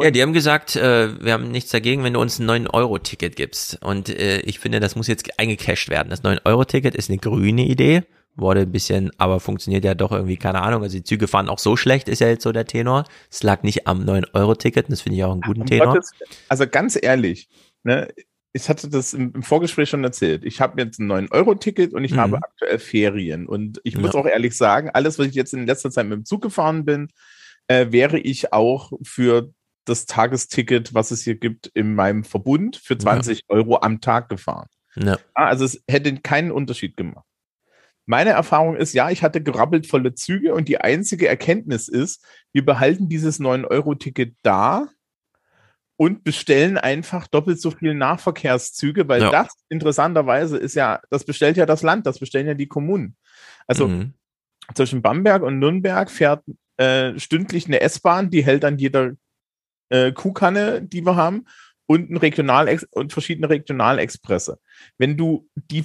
S1: Ja, die haben gesagt, äh, wir haben nichts dagegen, wenn du uns ein 9-Euro-Ticket gibst. Und äh, ich finde, das muss jetzt eingecashed werden. Das 9-Euro-Ticket ist eine grüne Idee, wurde ein bisschen, aber funktioniert ja doch irgendwie, keine Ahnung. Also die Züge fahren auch so schlecht, ist ja jetzt so der Tenor. Es lag nicht am 9-Euro-Ticket, das finde ich auch einen guten um Tenor. Gottes,
S8: also ganz ehrlich, ne, ich hatte das im, Vorgespräch schon erzählt. Ich habe jetzt ein 9-Euro-Ticket und ich
S1: Mhm.
S8: habe aktuell Ferien. Und ich muss
S1: Ja.
S8: auch ehrlich sagen, alles, was ich jetzt in letzter Zeit mit dem Zug gefahren bin, äh, wäre ich auch für das Tagesticket, was es hier gibt, in meinem Verbund für 20 Euro am Tag gefahren.
S1: Ja.
S8: Ah, Also es hätte keinen Unterschied gemacht. Meine Erfahrung ist, ja, ich hatte gerappelt volle Züge und die einzige Erkenntnis ist, wir behalten dieses 9-Euro-Ticket da und bestellen einfach doppelt so viel Nahverkehrszüge, weil
S1: Ja.
S8: das interessanterweise ist ja, das bestellt ja das Land, das bestellen ja die Kommunen. Also
S1: Mhm.
S8: zwischen Bamberg und Nürnberg fährt äh, stündlich eine S-Bahn, die hält an jeder äh, Kuhkanne, die wir haben, und ein Regional und verschiedene Regionalexpresse. Wenn du die,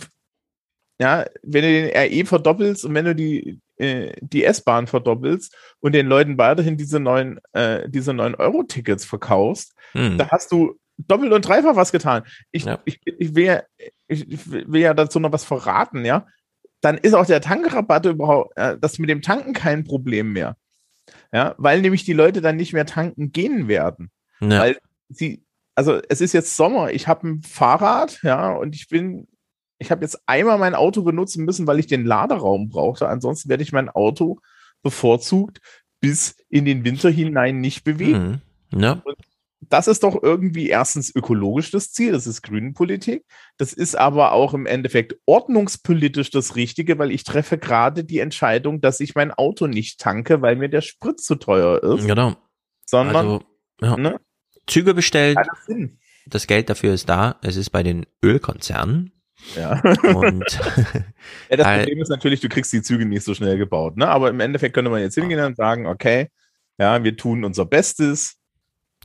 S8: ja, wenn du den RE verdoppelst und wenn du die, äh, die S-Bahn verdoppelst und den Leuten weiterhin diese neuen, äh, diese neuen Euro-Tickets verkaufst,
S1: Mhm.
S8: da hast du doppelt und dreifach was getan. Ich, ich, ich, will ja, ich will ja dazu noch was verraten, ja. Dann ist auch der Tankrabatt überhaupt, äh, das mit dem Tanken kein Problem mehr. Ja, weil nämlich die Leute dann nicht mehr tanken gehen werden.
S1: Ja.
S8: Weil sie, also es ist jetzt Sommer, ich habe ein Fahrrad, ja, und ich bin, ich habe jetzt einmal mein Auto benutzen müssen, weil ich den Laderaum brauchte. Ansonsten werde ich mein Auto bevorzugt bis in den Winter hinein nicht bewegen.
S1: Mhm. Ja.
S8: Das ist doch irgendwie erstens ökologisch das Ziel, das ist Grünenpolitik. Das ist aber auch im Endeffekt ordnungspolitisch das Richtige, weil ich treffe gerade die Entscheidung, dass ich mein Auto nicht tanke, weil mir der Sprit zu teuer ist.
S1: Genau.
S8: Sondern
S1: Also, ja.
S8: ne?
S1: Züge bestellt. Das Geld dafür ist da. Es ist bei den Ölkonzernen.
S8: Ja.
S1: Und
S8: Ja, das Problem ist natürlich, du kriegst die Züge nicht so schnell gebaut. Ne? Aber im Endeffekt könnte man jetzt hingehen und sagen, okay, ja, wir tun unser Bestes.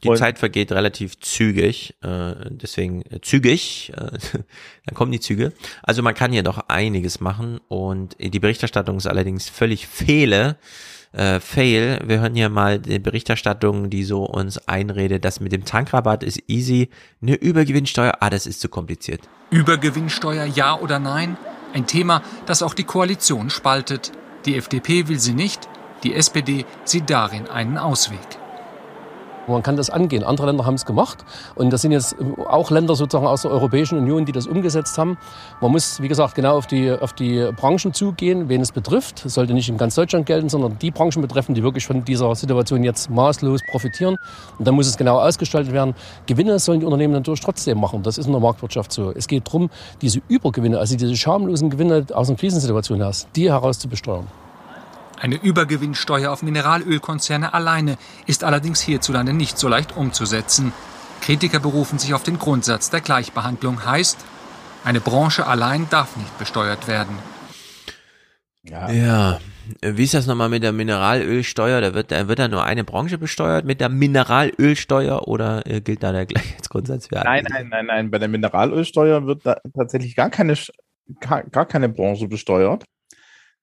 S1: Die
S8: Und-
S1: Zeit vergeht relativ zügig, äh, deswegen äh, zügig, äh, dann kommen die Züge. Also man kann hier doch einiges machen und die Berichterstattung ist allerdings völlig fehle, äh, fail. Wir hören hier mal die Berichterstattung, die so uns einredet, das mit dem Tankrabatt ist easy, eine Übergewinnsteuer, ah, das ist zu kompliziert.
S56: Übergewinnsteuer ja oder nein? Ein Thema, das auch die Koalition spaltet. Die FDP will sie nicht, die SPD sieht darin einen Ausweg.
S58: Man kann das angehen. Andere Länder haben es gemacht. Und das sind jetzt auch Länder sozusagen aus der Europäischen Union, die das umgesetzt haben. Man muss, wie gesagt, genau auf die, auf die Branchen zugehen, wen es betrifft. Es sollte nicht in ganz Deutschland gelten, sondern die Branchen betreffen, die wirklich von dieser Situation jetzt maßlos profitieren. Und dann muss es genau ausgestaltet werden. Gewinne sollen die Unternehmen natürlich trotzdem machen. Das ist in der Marktwirtschaft so. Es geht darum, diese Übergewinne, also diese schamlosen Gewinne aus einer Krisensituation heraus, die herauszubesteuern.
S56: Eine Übergewinnsteuer auf Mineralölkonzerne alleine ist allerdings hierzulande nicht so leicht umzusetzen. Kritiker berufen sich auf den Grundsatz der Gleichbehandlung, heißt, eine Branche allein darf nicht besteuert werden.
S8: Ja.
S1: Ja, wie ist das nochmal mit der Mineralölsteuer? Da wird, da wird da nur eine Branche besteuert mit der Mineralölsteuer oder äh, gilt da der Gleichheitsgrundsatz für alle?
S8: Nein, nein, nein, nein. Bei der Mineralölsteuer wird da tatsächlich gar keine, gar, gar keine Branche besteuert,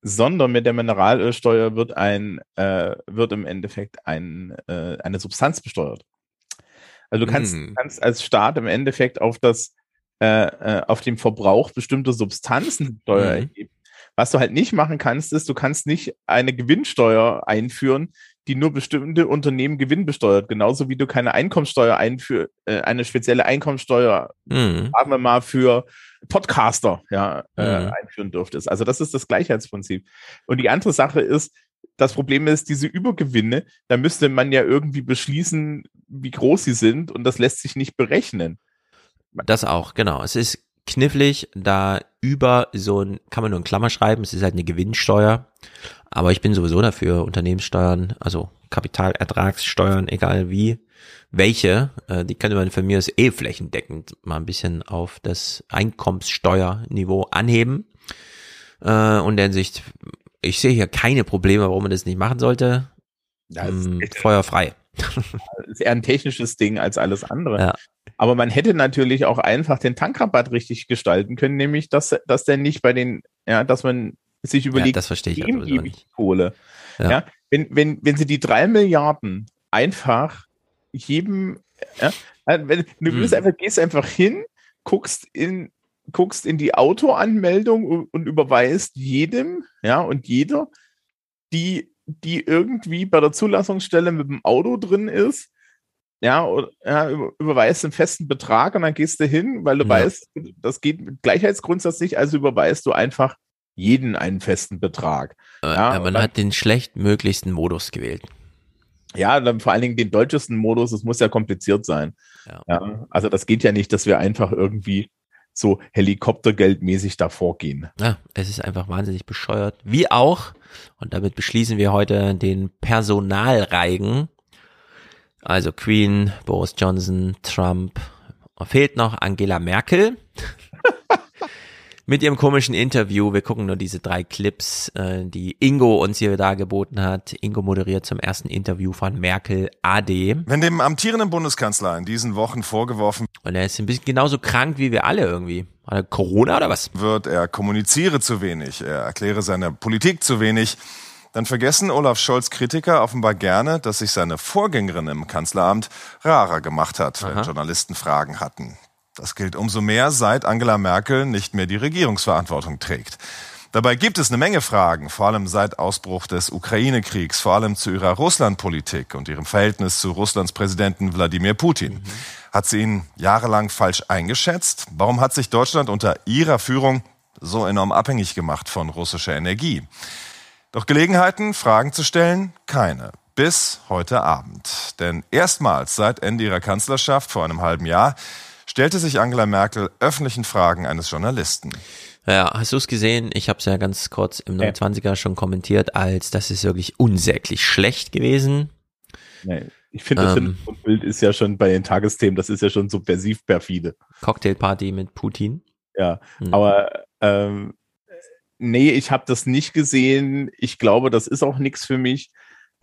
S8: sondern mit der Mineralölsteuer wird ein, äh, wird im Endeffekt ein, äh, eine Substanz besteuert. Also du kannst,
S1: Hm.
S8: kannst als Staat im Endeffekt auf das, äh, äh, auf den Verbrauch bestimmter Substanzen Steuer
S1: Mhm.
S8: erheben. Was du halt nicht machen kannst, ist, du kannst nicht eine Gewinnsteuer einführen, die nur bestimmte Unternehmen Gewinn besteuert. Genauso wie du keine Einkommensteuer einführ, äh, eine spezielle Einkommensteuer,
S1: Mhm.
S8: sagen wir mal, für Podcaster ja, äh,
S1: Mhm.
S8: einführen dürftest. Also das ist das Gleichheitsprinzip. Und die andere Sache ist, das Problem ist, diese Übergewinne, da müsste man ja irgendwie beschließen, wie groß sie sind und das lässt sich nicht berechnen.
S1: Das auch, genau. Es ist knifflig, da über so ein, kann man nur in Klammer schreiben, es ist halt eine Gewinnsteuer. Aber ich bin sowieso dafür, Unternehmenssteuern, also Kapitalertragssteuern, egal wie, welche, äh, die könnte man für mich aus eh flächendeckend mal ein bisschen auf das Einkommenssteuerniveau anheben. Äh, und in der Hinsicht, ich sehe hier keine Probleme, warum man das nicht machen sollte.
S8: Ja, echt-
S1: feuerfrei.
S8: Das ist eher ein technisches Ding als alles andere.
S1: Ja.
S8: Aber man hätte natürlich auch einfach den Tankrabatt richtig gestalten können, nämlich dass, dass der nicht bei den, ja, dass man sich überlegt,
S1: das verstehe ich
S8: ich
S1: nicht.
S8: Kohle.
S1: Ja.
S8: Ja. wenn, wenn, wenn sie die drei Milliarden einfach jedem, ja, also wenn, du
S1: Hm.
S8: einfach, gehst einfach hin, guckst in, guckst in die Autoanmeldung und, und überweist jedem, ja, und jeder, die, die irgendwie bei der Zulassungsstelle mit dem Auto drin ist, ja, oder, ja über, überweist einen festen Betrag und dann gehst du hin, weil du
S1: Ja.
S8: weißt, das geht mit Gleichheitsgrundsatz nicht, also überweist du einfach jeden einen festen Betrag.
S1: Äh,
S8: Ja,
S1: äh, man
S8: dann-
S1: hat den schlechtmöglichsten Modus gewählt.
S8: Ja, dann vor allen Dingen den deutschesten Modus, es muss ja kompliziert sein.
S1: Ja.
S8: also das geht ja nicht, dass wir einfach irgendwie so helikoptergeldmäßig davor gehen.
S1: Ja, es ist einfach wahnsinnig bescheuert. Wie auch, und damit beschließen wir heute den Personalreigen. Also Queen, Boris Johnson, Trump, fehlt noch Angela Merkel. Mit ihrem komischen Interview. Wir gucken nur diese drei Clips, äh, die Ingo uns hier da geboten hat. Ingo moderiert zum ersten Interview von Merkel AD.
S59: Wenn dem amtierenden Bundeskanzler in diesen Wochen vorgeworfen
S1: Und er ist ein bisschen genauso krank wie wir alle irgendwie. Hat er Corona oder was?
S59: wird, er kommuniziere zu wenig, er erkläre seine Politik zu wenig, dann vergessen Olaf Scholz Kritiker offenbar gerne, dass sich seine Vorgängerin im Kanzleramt rarer gemacht hat, wenn Journalisten Fragen hatten. Das gilt umso mehr, seit Angela Merkel nicht mehr die Regierungsverantwortung trägt. Dabei gibt es eine Menge Fragen, vor allem seit Ausbruch des Ukraine-Kriegs, vor allem zu ihrer Russlandpolitik und ihrem Verhältnis zu Russlands Präsidenten Wladimir Putin. Hat sie ihn jahrelang falsch eingeschätzt? Warum hat sich Deutschland unter ihrer Führung so enorm abhängig gemacht von russischer Energie? Doch Gelegenheiten, Fragen zu stellen, keine. Bis heute Abend. Denn erstmals seit Ende ihrer Kanzlerschaft vor einem halben Jahr stellte sich Angela Merkel öffentlichen Fragen eines Journalisten.
S1: Ja, hast du es gesehen? Ich habe es ja ganz kurz im 29er schon kommentiert, als das ist wirklich unsäglich schlecht gewesen.
S8: Nee, ich finde, das
S1: Ähm.
S8: Bild ist ja schon bei den Tagesthemen, das ist ja schon subversiv perfide.
S1: Cocktailparty mit Putin.
S8: Ja,
S1: Hm.
S8: aber ähm, nee, ich habe das nicht gesehen. Ich glaube, das ist auch nichts für mich.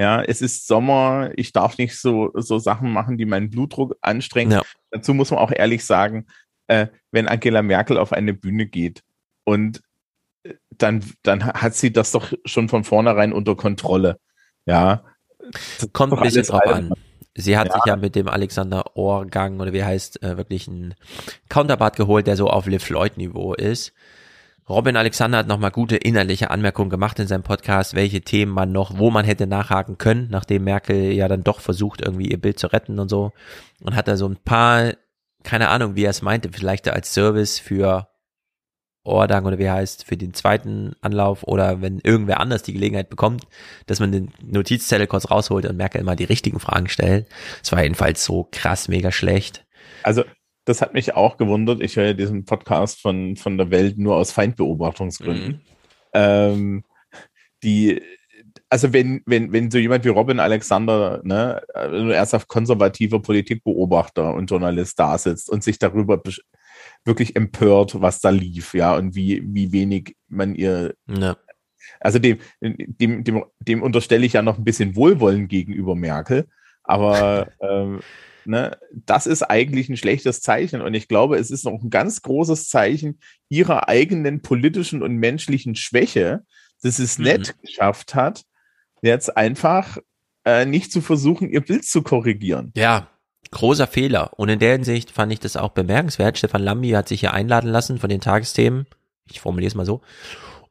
S8: Ja, es ist Sommer. Ich darf nicht so, so Sachen machen, die meinen Blutdruck anstrengen.
S1: Ja.
S8: Dazu muss man auch ehrlich sagen, äh, wenn Angela Merkel auf eine Bühne geht und äh, dann, dann hat sie das doch schon von vornherein unter Kontrolle. Ja. Das
S1: Kommt ein bisschen drauf an. Sie hat
S8: Ja.
S1: sich ja mit dem Alexander Ohrgang oder wie heißt, äh, wirklich einen Counterpart geholt, der so auf Liv Floyd Niveau ist. Robin Alexander hat nochmal gute innerliche Anmerkungen gemacht in seinem Podcast, welche Themen man noch, wo man hätte nachhaken können, nachdem Merkel ja dann doch versucht, irgendwie ihr Bild zu retten und so. Und hat da so ein paar, keine Ahnung, wie er es meinte, vielleicht als Service für Ordang oder wie heißt, für den zweiten Anlauf oder wenn irgendwer anders die Gelegenheit bekommt, dass man den Notizzettel kurz rausholt und Merkel immer die richtigen Fragen stellt. Es war jedenfalls so krass, mega schlecht.
S8: Also, das hat mich auch gewundert. Ich höre ja diesen Podcast von, von der Welt nur aus Feindbeobachtungsgründen. Ähm, die, also wenn, wenn, wenn so jemand wie Robin Alexander, ne, also ernsthaft konservativer Politikbeobachter und Journalist da sitzt und sich darüber wirklich empört, was da lief, ja, und wie, wie wenig man ihr
S1: Ja.
S8: also dem, dem, dem, dem unterstelle ich ja noch ein bisschen Wohlwollen gegenüber Merkel, aber ähm, ne, das ist eigentlich ein schlechtes Zeichen und ich glaube, es ist noch ein ganz großes Zeichen ihrer eigenen politischen und menschlichen Schwäche, dass es
S1: Mhm.
S8: nicht geschafft hat, jetzt einfach äh, nicht zu versuchen, ihr Bild zu korrigieren.
S1: Ja, großer Fehler. Und in der Hinsicht fand ich das auch bemerkenswert. Stefan Lambi hat sich hier einladen lassen von den Tagesthemen, ich formuliere es mal so,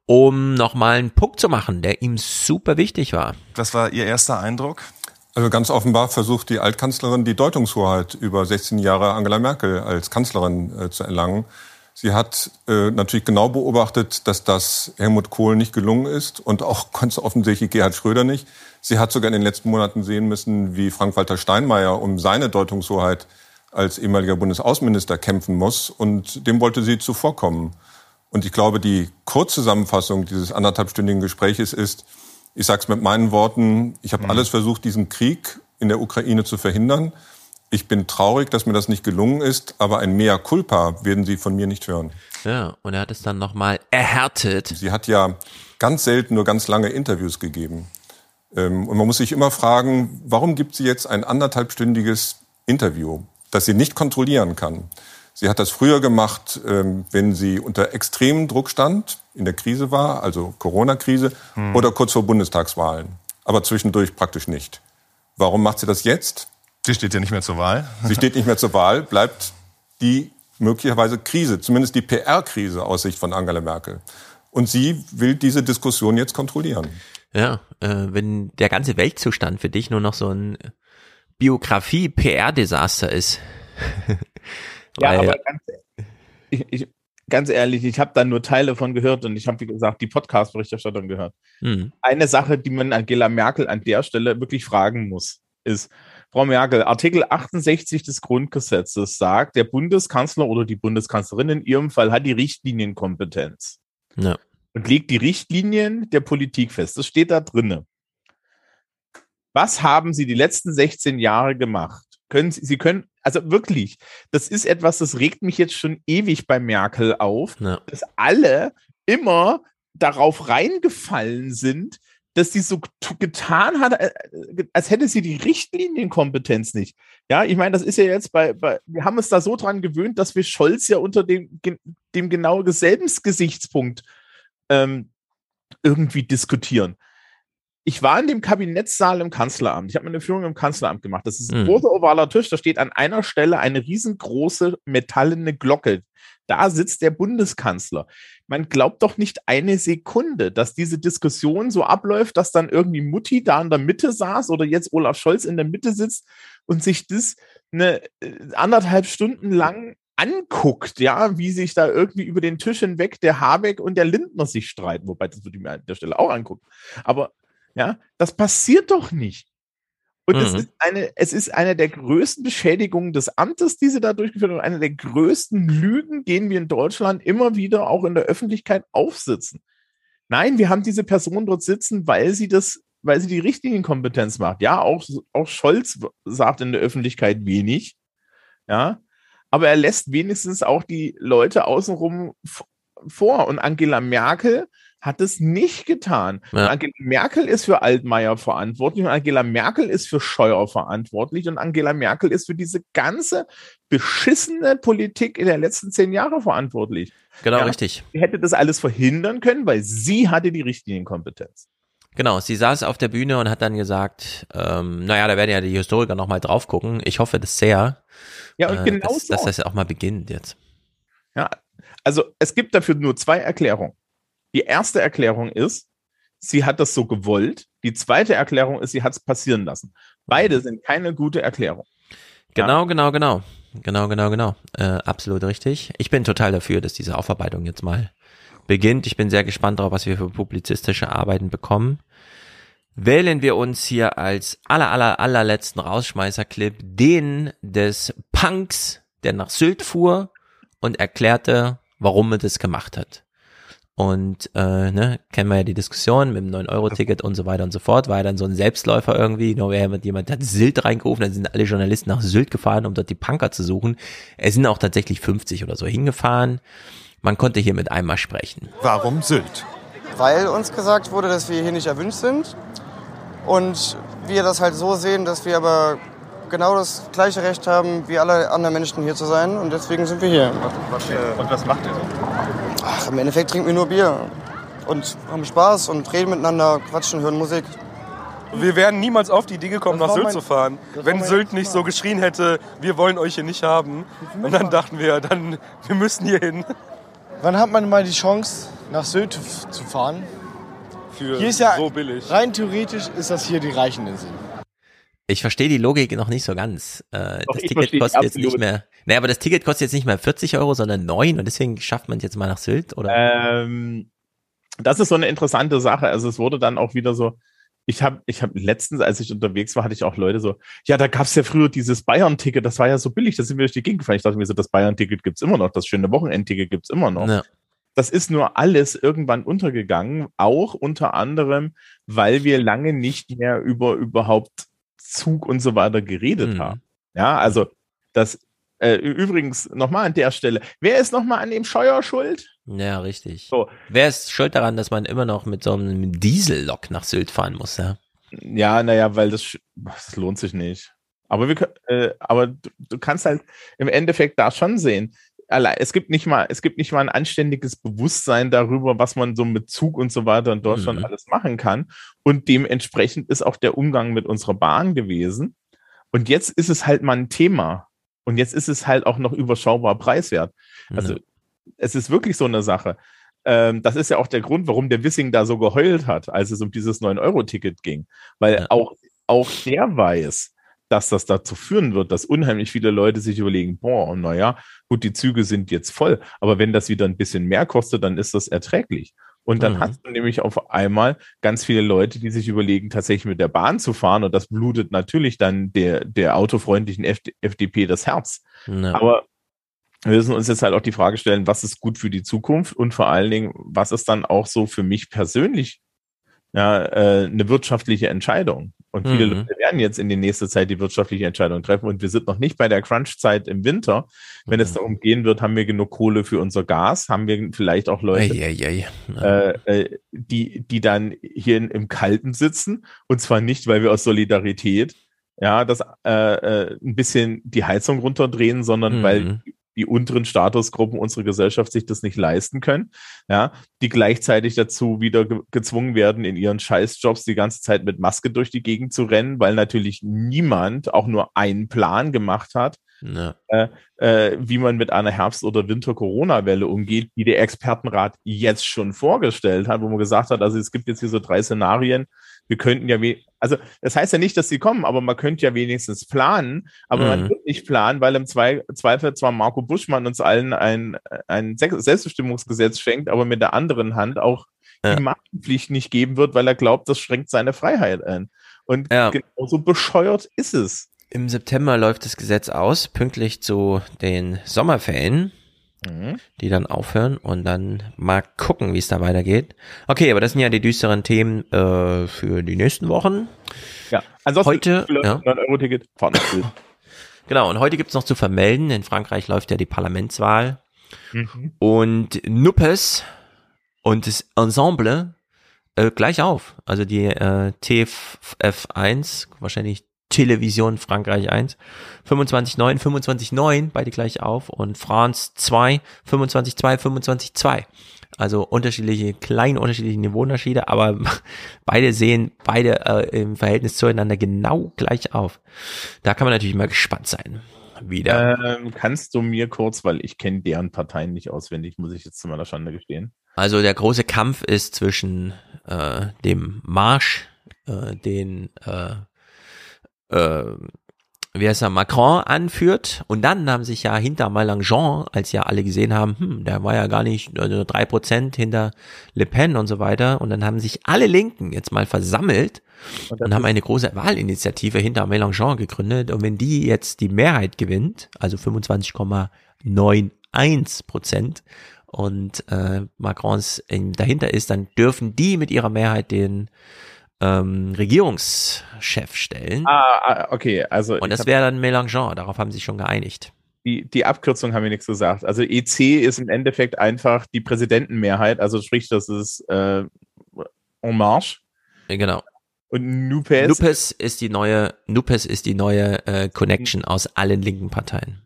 S1: um nochmal einen Punkt zu machen, der ihm super wichtig war.
S59: Was war Ihr erster Eindruck?
S60: Also ganz offenbar versucht die Altkanzlerin die Deutungshoheit über 16 Jahre Angela Merkel als Kanzlerin äh, zu erlangen. Sie hat äh, natürlich genau beobachtet, dass das Helmut Kohl nicht gelungen ist und auch ganz offensichtlich Gerhard Schröder nicht. Sie hat sogar in den letzten Monaten sehen müssen, wie Frank-Walter Steinmeier um seine Deutungshoheit als ehemaliger Bundesaußenminister kämpfen muss. Und dem wollte sie zuvorkommen. Und ich glaube, die Kurzzusammenfassung dieses anderthalbstündigen Gespräches ist, ich sage es mit meinen Worten, ich habe alles versucht, diesen Krieg in der Ukraine zu verhindern. Ich bin traurig, dass mir das nicht gelungen ist, aber ein Mea culpa werden Sie von mir nicht hören.
S1: Ja, und er hat es dann nochmal erhärtet.
S60: Sie hat ja ganz selten nur ganz lange Interviews gegeben. Ähm, Und man muss sich immer fragen, warum gibt sie jetzt ein anderthalbstündiges Interview, das sie nicht kontrollieren kann? Sie hat das früher gemacht, ähm, wenn sie unter extremem Druck stand, in der Krise war, also Corona-Krise,
S59: Hm.
S60: oder kurz vor Bundestagswahlen. Aber zwischendurch praktisch nicht. Warum macht sie das jetzt?
S59: Sie steht ja nicht mehr zur Wahl.
S60: Sie steht nicht mehr zur Wahl, bleibt die möglicherweise Krise, zumindest die PR-Krise aus Sicht von Angela Merkel. Und sie will diese Diskussion jetzt kontrollieren.
S1: Ja, äh, wenn der ganze Weltzustand für dich nur noch so ein Biografie PR-Desaster ist.
S8: Ja,
S1: Weil-
S8: aber ganz, ich, ich, ganz ehrlich, ich habe da nur Teile von gehört und ich habe, wie gesagt, die Podcast-Berichterstattung gehört.
S1: Hm.
S8: Eine Sache, die man Angela Merkel an der Stelle wirklich fragen muss, ist, Frau Merkel, Artikel 68 des Grundgesetzes sagt, der Bundeskanzler oder die Bundeskanzlerin in ihrem Fall hat die Richtlinienkompetenz
S1: Ja.
S8: und legt die Richtlinien der Politik fest. Das steht da drinne. Was haben Sie die letzten 16 Jahre gemacht? Können Sie, Sie können, also wirklich, das ist etwas, das regt mich jetzt schon ewig bei Merkel auf, dass alle immer darauf reingefallen sind, dass die so getan hat, äh, äh, als hätte sie die Richtlinienkompetenz nicht. Ja, ich meine, das ist ja jetzt bei, bei, wir haben uns da so dran gewöhnt, dass wir Scholz ja unter dem, dem genau selben Gesichtspunkt ähm, irgendwie diskutieren. Ich war in dem Kabinettssaal im Kanzleramt. Ich habe meine Führung im Kanzleramt gemacht. Das ist ein
S1: Mhm.
S8: großer ovaler Tisch. Da steht an einer Stelle eine riesengroße metallene Glocke. Da sitzt der Bundeskanzler. Man glaubt doch nicht eine Sekunde, dass diese Diskussion so abläuft, dass dann irgendwie Mutti da in der Mitte saß oder jetzt Olaf Scholz in der Mitte sitzt und sich das eine äh, anderthalb Stunden lang anguckt, ja, wie sich da irgendwie über den Tisch hinweg der Habeck und der Lindner sich streiten, wobei das würde ich mir an der Stelle auch angucken. Aber ja, das passiert doch nicht. Und es,
S1: Mhm.
S8: ist eine, es ist eine der größten Beschädigungen des Amtes, die sie da durchgeführt haben, eine der größten Lügen, denen wir in Deutschland immer wieder auch in der Öffentlichkeit aufsitzen. Nein, wir haben diese Person dort sitzen, weil sie das, weil sie die Richtlinienkompetenz macht. Ja, auch, auch Scholz sagt in der Öffentlichkeit wenig. Ja, aber er lässt wenigstens auch die Leute außenrum vor. Und Angela Merkel hat es nicht getan.
S1: Ja.
S8: Angela Merkel ist für Altmaier verantwortlich und Angela Merkel ist für Scheuer verantwortlich und Angela Merkel ist für diese ganze beschissene Politik in den letzten zehn Jahren verantwortlich.
S1: Genau, richtig.
S8: Sie hätte das alles verhindern können, weil sie hatte die Richtlinienkompetenz.
S1: Genau, sie saß auf der Bühne und hat dann gesagt, ähm, naja, da werden ja die Historiker nochmal drauf gucken. Ich hoffe das sehr.
S8: Ja, und
S1: äh,
S8: genau
S1: dass,
S8: so.
S1: dass das auch mal beginnt jetzt.
S8: Ja, also es gibt dafür nur zwei Erklärungen. Die erste Erklärung ist, sie hat das so gewollt. Die zweite Erklärung ist, sie hat es passieren lassen. Beide sind keine gute Erklärung.
S1: Genau, genau, genau. Genau, genau, genau. Äh, absolut richtig. Ich bin total dafür, dass diese Aufarbeitung jetzt mal beginnt. Ich bin sehr gespannt darauf, was wir für publizistische Arbeiten bekommen. Wählen wir uns hier als aller, aller, allerletzten Rausschmeißer-Clip den des Punks, der nach Sylt fuhr und erklärte, warum er das gemacht hat. Und äh, ne, kennen wir ja die Diskussion mit dem 9-Euro-Ticket und so weiter und so fort. War ja dann so ein Selbstläufer irgendwie. Nur wer mit jemand hat Sylt reingerufen, dann sind alle Journalisten nach Sylt gefahren, um dort die Punker zu suchen. Es sind auch tatsächlich 50 oder so hingefahren. Man konnte hier mit einmal sprechen.
S61: Warum Sylt?
S62: Weil uns gesagt wurde, dass wir hier nicht erwünscht sind. Und wir das halt so sehen, dass wir aber genau das gleiche Recht haben, wie alle anderen Menschen hier zu sein. Und deswegen sind wir hier.
S61: Und was macht ihr so?
S62: Ach, im Endeffekt trinken wir nur Bier. Und haben Spaß und reden miteinander, quatschen, hören Musik.
S63: Wir wären niemals auf die Idee gekommen, nach Sylt
S62: mein-
S63: zu fahren, wenn Sylt nicht so geschrien hätte, wir wollen euch hier nicht haben. Und dann dachten wir, dann, wir müssen hier hin.
S64: Wann hat man mal die Chance, nach Sylt zu, fahren?
S63: Für
S64: hier ist ja
S63: so billig.
S64: rein theoretisch ist das hier die Reicheninsel.
S1: Ich verstehe die Logik noch nicht so ganz. Äh,
S8: Doch,
S1: das Ticket kostet jetzt nicht mehr. Naja, aber das Ticket kostet jetzt nicht mehr 40 Euro, sondern 9 und deswegen schafft man es jetzt mal nach Sylt, oder?
S8: Ähm, das ist so eine interessante Sache. Also es wurde dann auch wieder so, ich habe ich hab letztens, als ich unterwegs war, hatte ich auch Leute so, ja, da gab es ja früher dieses Bayern-Ticket, das war ja so billig, da sind wir durch die Gegend gefahren. Ich dachte mir so, das Bayern-Ticket gibt's immer noch, das schöne Wochenendticket gibt's immer noch.
S1: Ja.
S8: Das ist nur alles irgendwann untergegangen, auch unter anderem, weil wir lange nicht mehr über überhaupt Zug und so weiter geredet
S1: Mhm.
S8: haben. Ja, also das äh, übrigens nochmal an der Stelle, wer ist nochmal an dem Scheuer schuld?
S1: Ja, richtig.
S8: So.
S1: Wer ist schuld daran, dass man immer noch mit so einem Diesellok nach Sylt fahren muss, ja?
S8: Ja, naja, weil das, das lohnt sich nicht. Aber wir äh, aber du, du kannst halt im Endeffekt da schon sehen. Allein, es gibt nicht mal, es gibt nicht mal ein anständiges Bewusstsein darüber, was man so mit Zug und so weiter in Deutschland
S1: Mhm.
S8: alles machen kann. Und dementsprechend ist auch der Umgang mit unserer Bahn gewesen. Und jetzt ist es halt mal ein Thema. Und jetzt ist es halt auch noch überschaubar preiswert. Also es ist wirklich so eine Sache. Ähm, das ist ja auch der Grund, warum der Wissing da so geheult hat, als es um dieses 9-Euro-Ticket ging. Weil auch, auch der weiß, dass das dazu führen wird, dass unheimlich viele Leute sich überlegen, boah, naja, gut, die Züge sind jetzt voll, aber wenn das wieder ein bisschen mehr kostet, dann ist das erträglich. Und dann
S1: Mhm.
S8: hast du nämlich auf einmal ganz viele Leute, die sich überlegen, tatsächlich mit der Bahn zu fahren. Und das blutet natürlich dann der, der autofreundlichen FD FDP das Herz.
S1: Ja.
S8: Aber wir müssen uns jetzt halt auch die Frage stellen, was ist gut für die Zukunft und vor allen Dingen, was ist dann auch so für mich persönlich ja, äh, eine wirtschaftliche Entscheidung. Und viele
S1: Mhm.
S8: Leute werden jetzt in die nächste Zeit die wirtschaftliche Entscheidung treffen. Und wir sind noch nicht bei der Crunch-Zeit im Winter. Wenn
S1: Mhm.
S8: es darum gehen wird, haben wir genug Kohle für unser Gas? Haben wir vielleicht auch Leute,
S1: Eieiei.
S8: äh, äh, die, die dann hier in, im Kalten sitzen? Und zwar nicht, weil wir aus Solidarität ja, das äh, äh, ein bisschen die Heizung runterdrehen, sondern
S1: Mhm.
S8: weil die unteren Statusgruppen unserer Gesellschaft sich das nicht leisten können, ja, die gleichzeitig dazu wieder ge gezwungen werden, in ihren Scheißjobs die ganze Zeit mit Maske durch die Gegend zu rennen, weil natürlich niemand auch nur einen Plan gemacht hat,
S1: Ja.
S8: äh, äh, wie man mit einer Herbst- oder Winter-Corona-Welle umgeht, die der Expertenrat jetzt schon vorgestellt hat, wo man gesagt hat, also es gibt jetzt hier so drei Szenarien, wir könnten ja, we also das heißt ja nicht, dass sie kommen, aber man könnte ja wenigstens planen, aber man
S1: Mhm.
S8: wird nicht planen, weil im Zwei Zweifel zwar Marco Buschmann uns allen ein, ein Se- Selbstbestimmungsgesetz schenkt, aber mit der anderen Hand auch die Maskenpflicht nicht geben wird, weil er glaubt, das schränkt seine Freiheit ein. Und
S1: Ja.
S8: genauso bescheuert ist es.
S1: Im September läuft das Gesetz aus, pünktlich zu den Sommerferien,
S8: Mhm.
S1: die dann aufhören und dann mal gucken, wie es da weitergeht. Okay, aber das sind ja die düsteren Themen äh, für die nächsten Wochen.
S8: Ja, ansonsten
S1: Heute, ja.
S8: 9-Euro-Ticket, fahren nach Bild.
S1: Genau, und heute gibt's noch zu vermelden, in Frankreich läuft ja die Parlamentswahl
S8: Mhm.
S1: und Nuppes und das Ensemble äh, gleich auf. Also die äh, TF1, wahrscheinlich Television Frankreich 1, 25.9, 25.9, beide gleich auf und France 2, 25.2, 25.2. Also unterschiedliche, kleine unterschiedliche Niveauunterschiede, aber beide sehen beide äh, im Verhältnis zueinander genau gleich auf. Da kann man natürlich mal gespannt sein. Wieder.
S8: Ähm, kannst du mir kurz, weil ich kenne deren Parteien nicht auswendig, muss ich jetzt zu meiner Schande gestehen.
S1: Also der große Kampf ist zwischen äh, dem Marsch, äh, den äh, äh, wie heißt er, Macron anführt. Und dann haben sich ja hinter Mélenchon, als ja alle gesehen haben, hm, der war ja gar nicht also drei Prozent hinter Le Pen und so weiter. Und dann haben sich alle Linken jetzt mal versammelt
S8: Und
S1: und, haben eine große Wahlinitiative hinter Mélenchon gegründet. Und wenn die jetzt die Mehrheit gewinnt, also 25,91 Prozent und äh, Macrons dahinter ist, dann dürfen die mit ihrer Mehrheit den ähm, Regierungschef stellen.
S8: Ah, ah, okay, also.
S1: Und das wäre dann Mélenchon, darauf haben sie sich schon geeinigt.
S8: die, die Abkürzung haben wir nichts gesagt. Also EC ist im Endeffekt einfach die Präsidentenmehrheit, also sprich, das ist äh, En Marche.
S1: Genau.
S8: Und Nupes.
S1: Nupes ist die neue, Nupes ist die neue äh, Connection aus allen linken Parteien.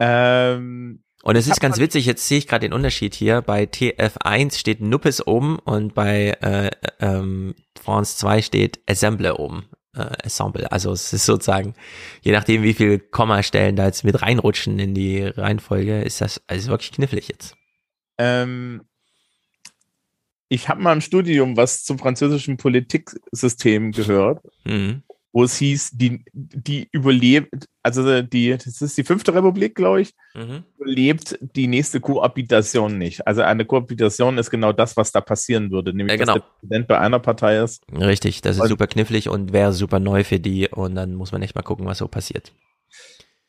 S8: Ähm,
S1: Und es ist ganz witzig, jetzt sehe ich gerade den Unterschied hier. Bei TF1 steht Nuppes oben und bei äh, ähm, France 2 steht Assemble oben. Äh, Ensemble. Also es ist sozusagen, je nachdem wie viel Kommastellen da jetzt mit reinrutschen in die Reihenfolge, ist das also wirklich knifflig jetzt.
S8: Ähm, ich habe mal im Studium was zum französischen Politiksystem gehört,
S1: Mhm.
S8: Wo es hieß, die, die überlebt, also die, das ist die fünfte Republik, glaube ich,
S1: Mhm.
S8: überlebt die nächste Kohabitation nicht. Also eine Kohabitation ist genau das, was da passieren würde, nämlich
S1: Ja, genau.
S8: dass der Präsident bei einer Partei ist.
S1: Richtig, das ist
S8: Und-
S1: super knifflig und wäre super neu für die und dann muss man echt mal gucken, was so passiert.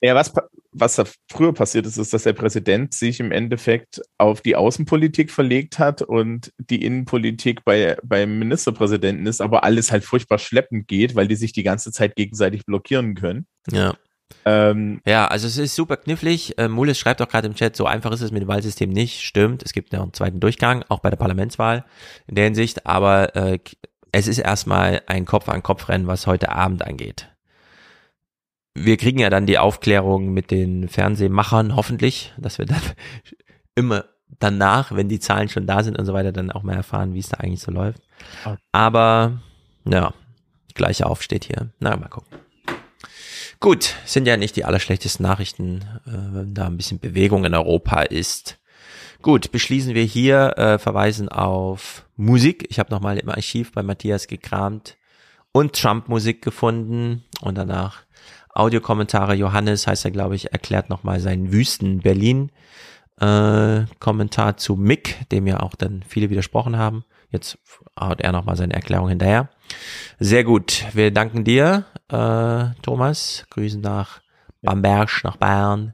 S8: Ja, was, was da früher passiert ist, ist, dass der Präsident sich im Endeffekt auf die Außenpolitik verlegt hat und die Innenpolitik bei, beim Ministerpräsidenten ist, aber alles halt furchtbar schleppend geht, weil die sich die ganze Zeit gegenseitig blockieren können.
S1: Ja.
S8: Ähm,
S1: Ja, also es ist super knifflig. Äh, Mulis schreibt auch gerade im Chat, so einfach ist es mit dem Wahlsystem nicht. Stimmt, es gibt ja einen zweiten Durchgang, auch bei der Parlamentswahl in der Hinsicht, aber äh, es ist erstmal ein Kopf-an-Kopf-Rennen, was heute Abend angeht. Wir kriegen ja dann die Aufklärung mit den Fernsehmachern, hoffentlich, dass wir dann immer danach, wenn die Zahlen schon da sind und so weiter, dann auch mal erfahren, wie es da eigentlich so läuft.
S8: Okay.
S1: Aber, ja, gleicher Auf steht hier. Na, mal gucken. Gut, sind ja nicht die allerschlechtesten Nachrichten, äh, wenn da ein bisschen Bewegung in Europa ist. Gut, beschließen wir hier, äh, verweisen auf Musik. Ich habe nochmal im Archiv bei Matthias gekramt und Trump-Musik gefunden und danach Audiokommentare. Johannes heißt er, glaube ich, erklärt nochmal seinen Wüsten Berlin äh, Kommentar zu Mick, dem ja auch dann viele widersprochen haben. Jetzt haut er nochmal seine Erklärung hinterher. Sehr gut. Wir danken dir, äh, Thomas. Grüßen nach Bamberg, nach Bayern,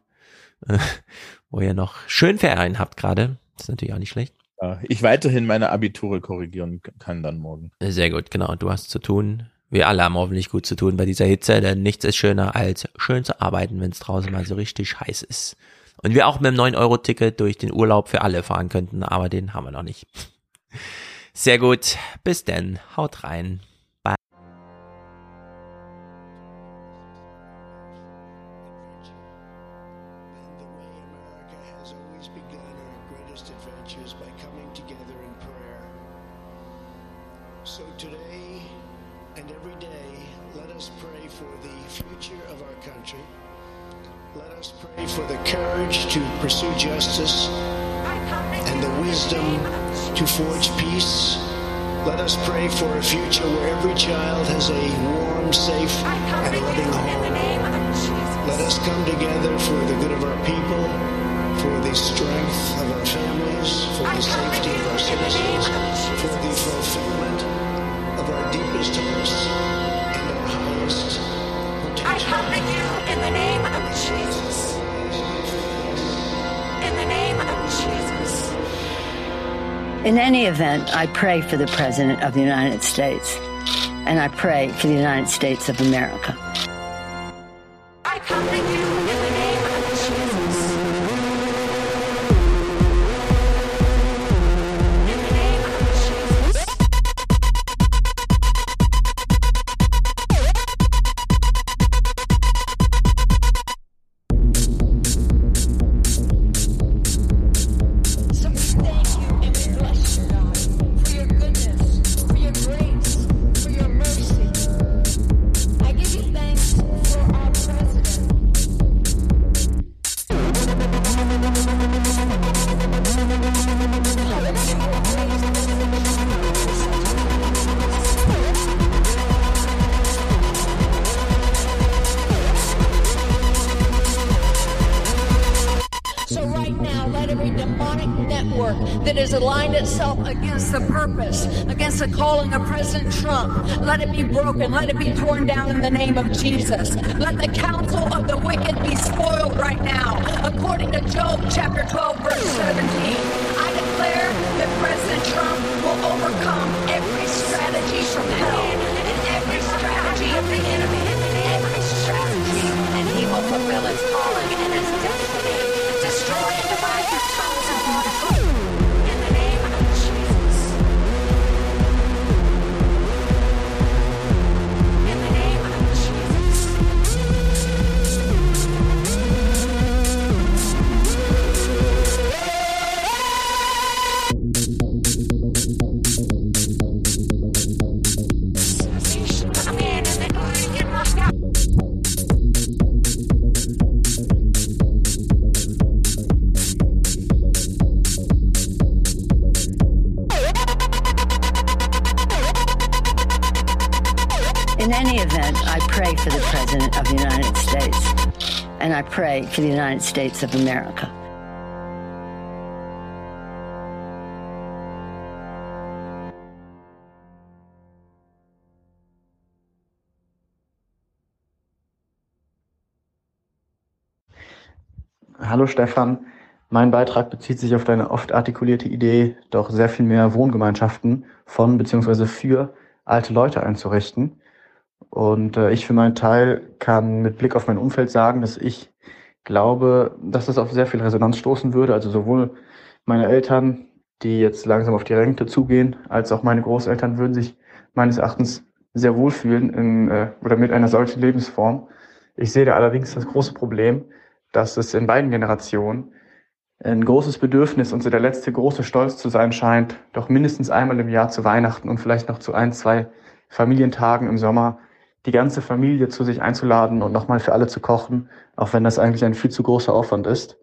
S1: äh, wo ihr noch schön Ferien habt gerade. Ist natürlich auch nicht schlecht.
S8: Ich weiterhin meine Abiture korrigieren kann dann morgen.
S1: Sehr gut, genau. Du hast zu tun. Wir alle haben hoffentlich gut zu tun bei dieser Hitze, denn nichts ist schöner als schön zu arbeiten, wenn es draußen mal so richtig heiß ist. Und wir auch mit dem 9-Euro-Ticket durch den Urlaub für alle fahren könnten, aber den haben wir noch nicht. Sehr gut. Bis denn. Haut rein.
S65: Pray for the
S66: President of the United States, and I pray for the United States of America. The United States of America.
S67: Hallo Stefan, mein Beitrag bezieht sich auf deine oft artikulierte Idee, doch sehr viel mehr Wohngemeinschaften von bzw. für alte Leute einzurichten. Und äh, ich für meinen Teil kann mit Blick auf mein Umfeld sagen, dass ich glaube, dass das auf sehr viel Resonanz stoßen würde. Also sowohl meine Eltern, die jetzt langsam auf die Rente zugehen, als auch meine Großeltern würden sich meines Erachtens sehr wohlfühlen in, äh, oder mit einer solchen Lebensform. Ich sehe da allerdings das große Problem, dass es in beiden Generationen ein großes Bedürfnis und so der letzte große Stolz zu sein scheint, doch mindestens einmal im Jahr zu Weihnachten und vielleicht noch zu ein, zwei Familientagen im Sommer die ganze Familie zu sich einzuladen und nochmal für alle zu kochen, auch wenn das eigentlich ein viel zu großer Aufwand ist.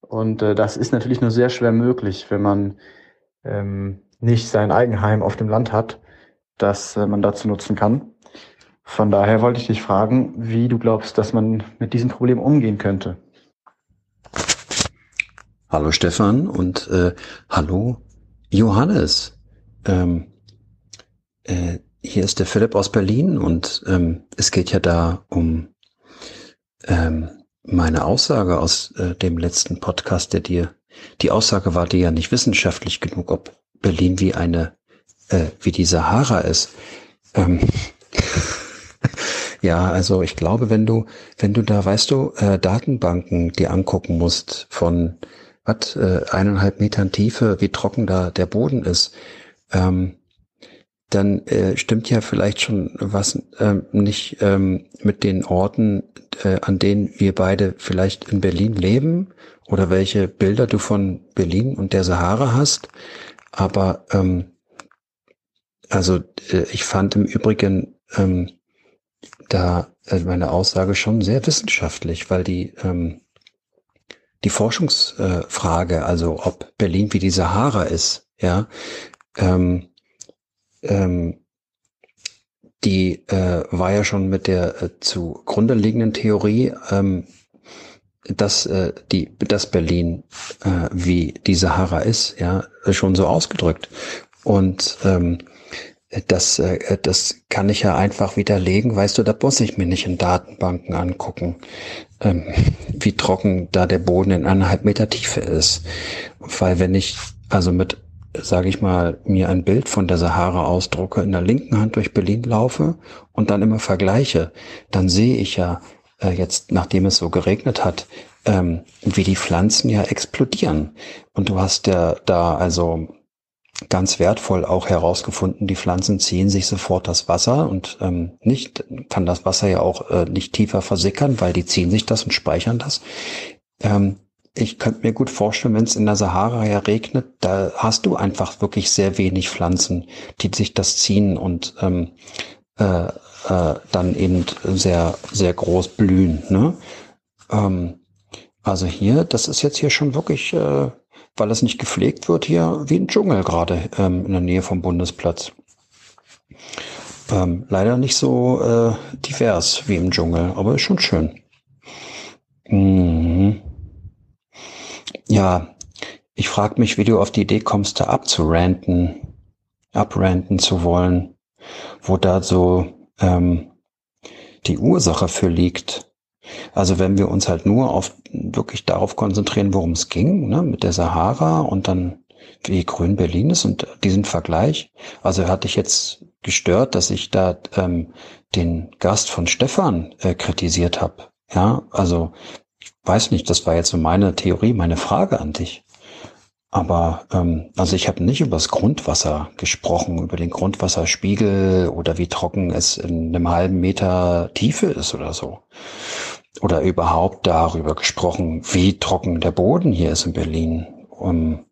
S67: Und äh, das ist natürlich nur sehr schwer möglich, wenn man ähm, nicht sein Eigenheim auf dem Land hat, das äh, man dazu nutzen kann. Von daher wollte ich dich fragen, wie du glaubst, dass man mit diesem Problem umgehen könnte.
S68: Hallo Stefan und äh, hallo Johannes. Ähm, äh, hier ist der Philipp aus Berlin und ähm, es geht ja da um ähm, meine Aussage aus äh, dem letzten Podcast, der dir, die Aussage war dir ja nicht wissenschaftlich genug, ob Berlin wie eine, äh, wie die Sahara ist. Ähm, ja, also ich glaube, wenn du, wenn du da, weißt du, äh, Datenbanken dir angucken musst von was, äh, eineinhalb Metern Tiefe, wie trocken da der Boden ist, ähm, dann äh, stimmt ja vielleicht schon was ähm, nicht ähm, mit den Orten, äh, an denen wir beide vielleicht in Berlin leben oder welche Bilder du von Berlin und der Sahara hast. Aber ähm, also äh, ich fand im Übrigen ähm, da äh, meine Aussage schon sehr wissenschaftlich, weil die ähm, die Forschungsfrage, also ob Berlin wie die Sahara ist, ja, ähm, ähm, die äh, war ja schon mit der äh, zugrunde liegenden Theorie, ähm, dass äh, die dass Berlin äh, wie die Sahara ist, ja, schon so ausgedrückt. Und ähm, das, äh, das kann ich ja einfach widerlegen, weißt du, da muss ich mir nicht in Datenbanken angucken, ähm, wie trocken da der Boden in eineinhalb Meter Tiefe ist. Weil wenn ich also mit sage ich mal, mir ein Bild von der Sahara ausdrucke, in der linken Hand durch Berlin laufe und dann immer vergleiche, dann sehe ich ja äh, jetzt, nachdem es so geregnet hat, ähm, wie die Pflanzen ja explodieren. Und du hast ja da also ganz wertvoll auch herausgefunden, die Pflanzen ziehen sich sofort das Wasser und ähm, nicht kann das Wasser ja auch äh, nicht tiefer versickern, weil die ziehen sich das und speichern das. Ähm, ich könnte mir gut vorstellen, wenn es in der Sahara ja regnet, da hast du einfach wirklich sehr wenig Pflanzen, die sich das ziehen und ähm, äh, äh, dann eben sehr, sehr groß blühen. Ne? Ähm, also hier, das ist jetzt hier schon wirklich, äh, weil es nicht gepflegt wird, hier wie ein Dschungel gerade ähm, in der Nähe vom Bundesplatz. Ähm, leider nicht so äh, divers wie im Dschungel, aber ist schon schön. Mhm. Ja, ich frage mich, wie du auf die Idee kommst, da abzuranten, abranten zu wollen, wo da so ähm, die Ursache für liegt. Also wenn wir uns halt nur auf wirklich darauf konzentrieren, worum es ging, ne, mit der Sahara und dann wie grün Berlin ist und diesen Vergleich. Also hatte ich jetzt gestört, dass ich da ähm, den Gast von Stefan äh, kritisiert habe. Ja, also weiß nicht, das war jetzt so meine Theorie, meine Frage an dich. Aber ähm, also ich habe nicht über das Grundwasser gesprochen, über den Grundwasserspiegel oder wie trocken es in einem halben Meter Tiefe ist oder so. Oder überhaupt darüber gesprochen, wie trocken der Boden hier ist in Berlin. Um,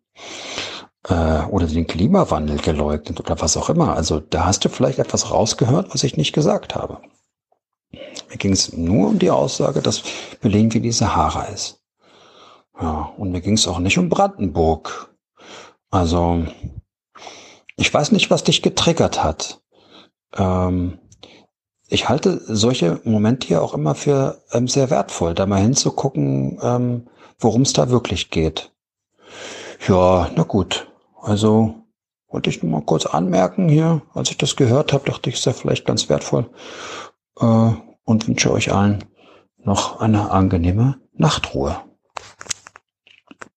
S68: äh, oder den Klimawandel geleugnet oder was auch immer. Also da hast du vielleicht etwas rausgehört, was ich nicht gesagt habe. Mir ging es nur um die Aussage, dass Berlin wie die Sahara ist. Ja, und mir ging es auch nicht um Brandenburg. Also, ich weiß nicht, was dich getriggert hat. Ähm, ich halte solche Momente hier auch immer für ähm, sehr wertvoll, da mal hinzugucken, ähm, worum es da wirklich geht. Ja, na gut. Also wollte ich nur mal kurz anmerken hier, als ich das gehört habe, dachte ich, ist ja vielleicht ganz wertvoll. Äh, und wünsche euch allen noch eine angenehme Nachtruhe.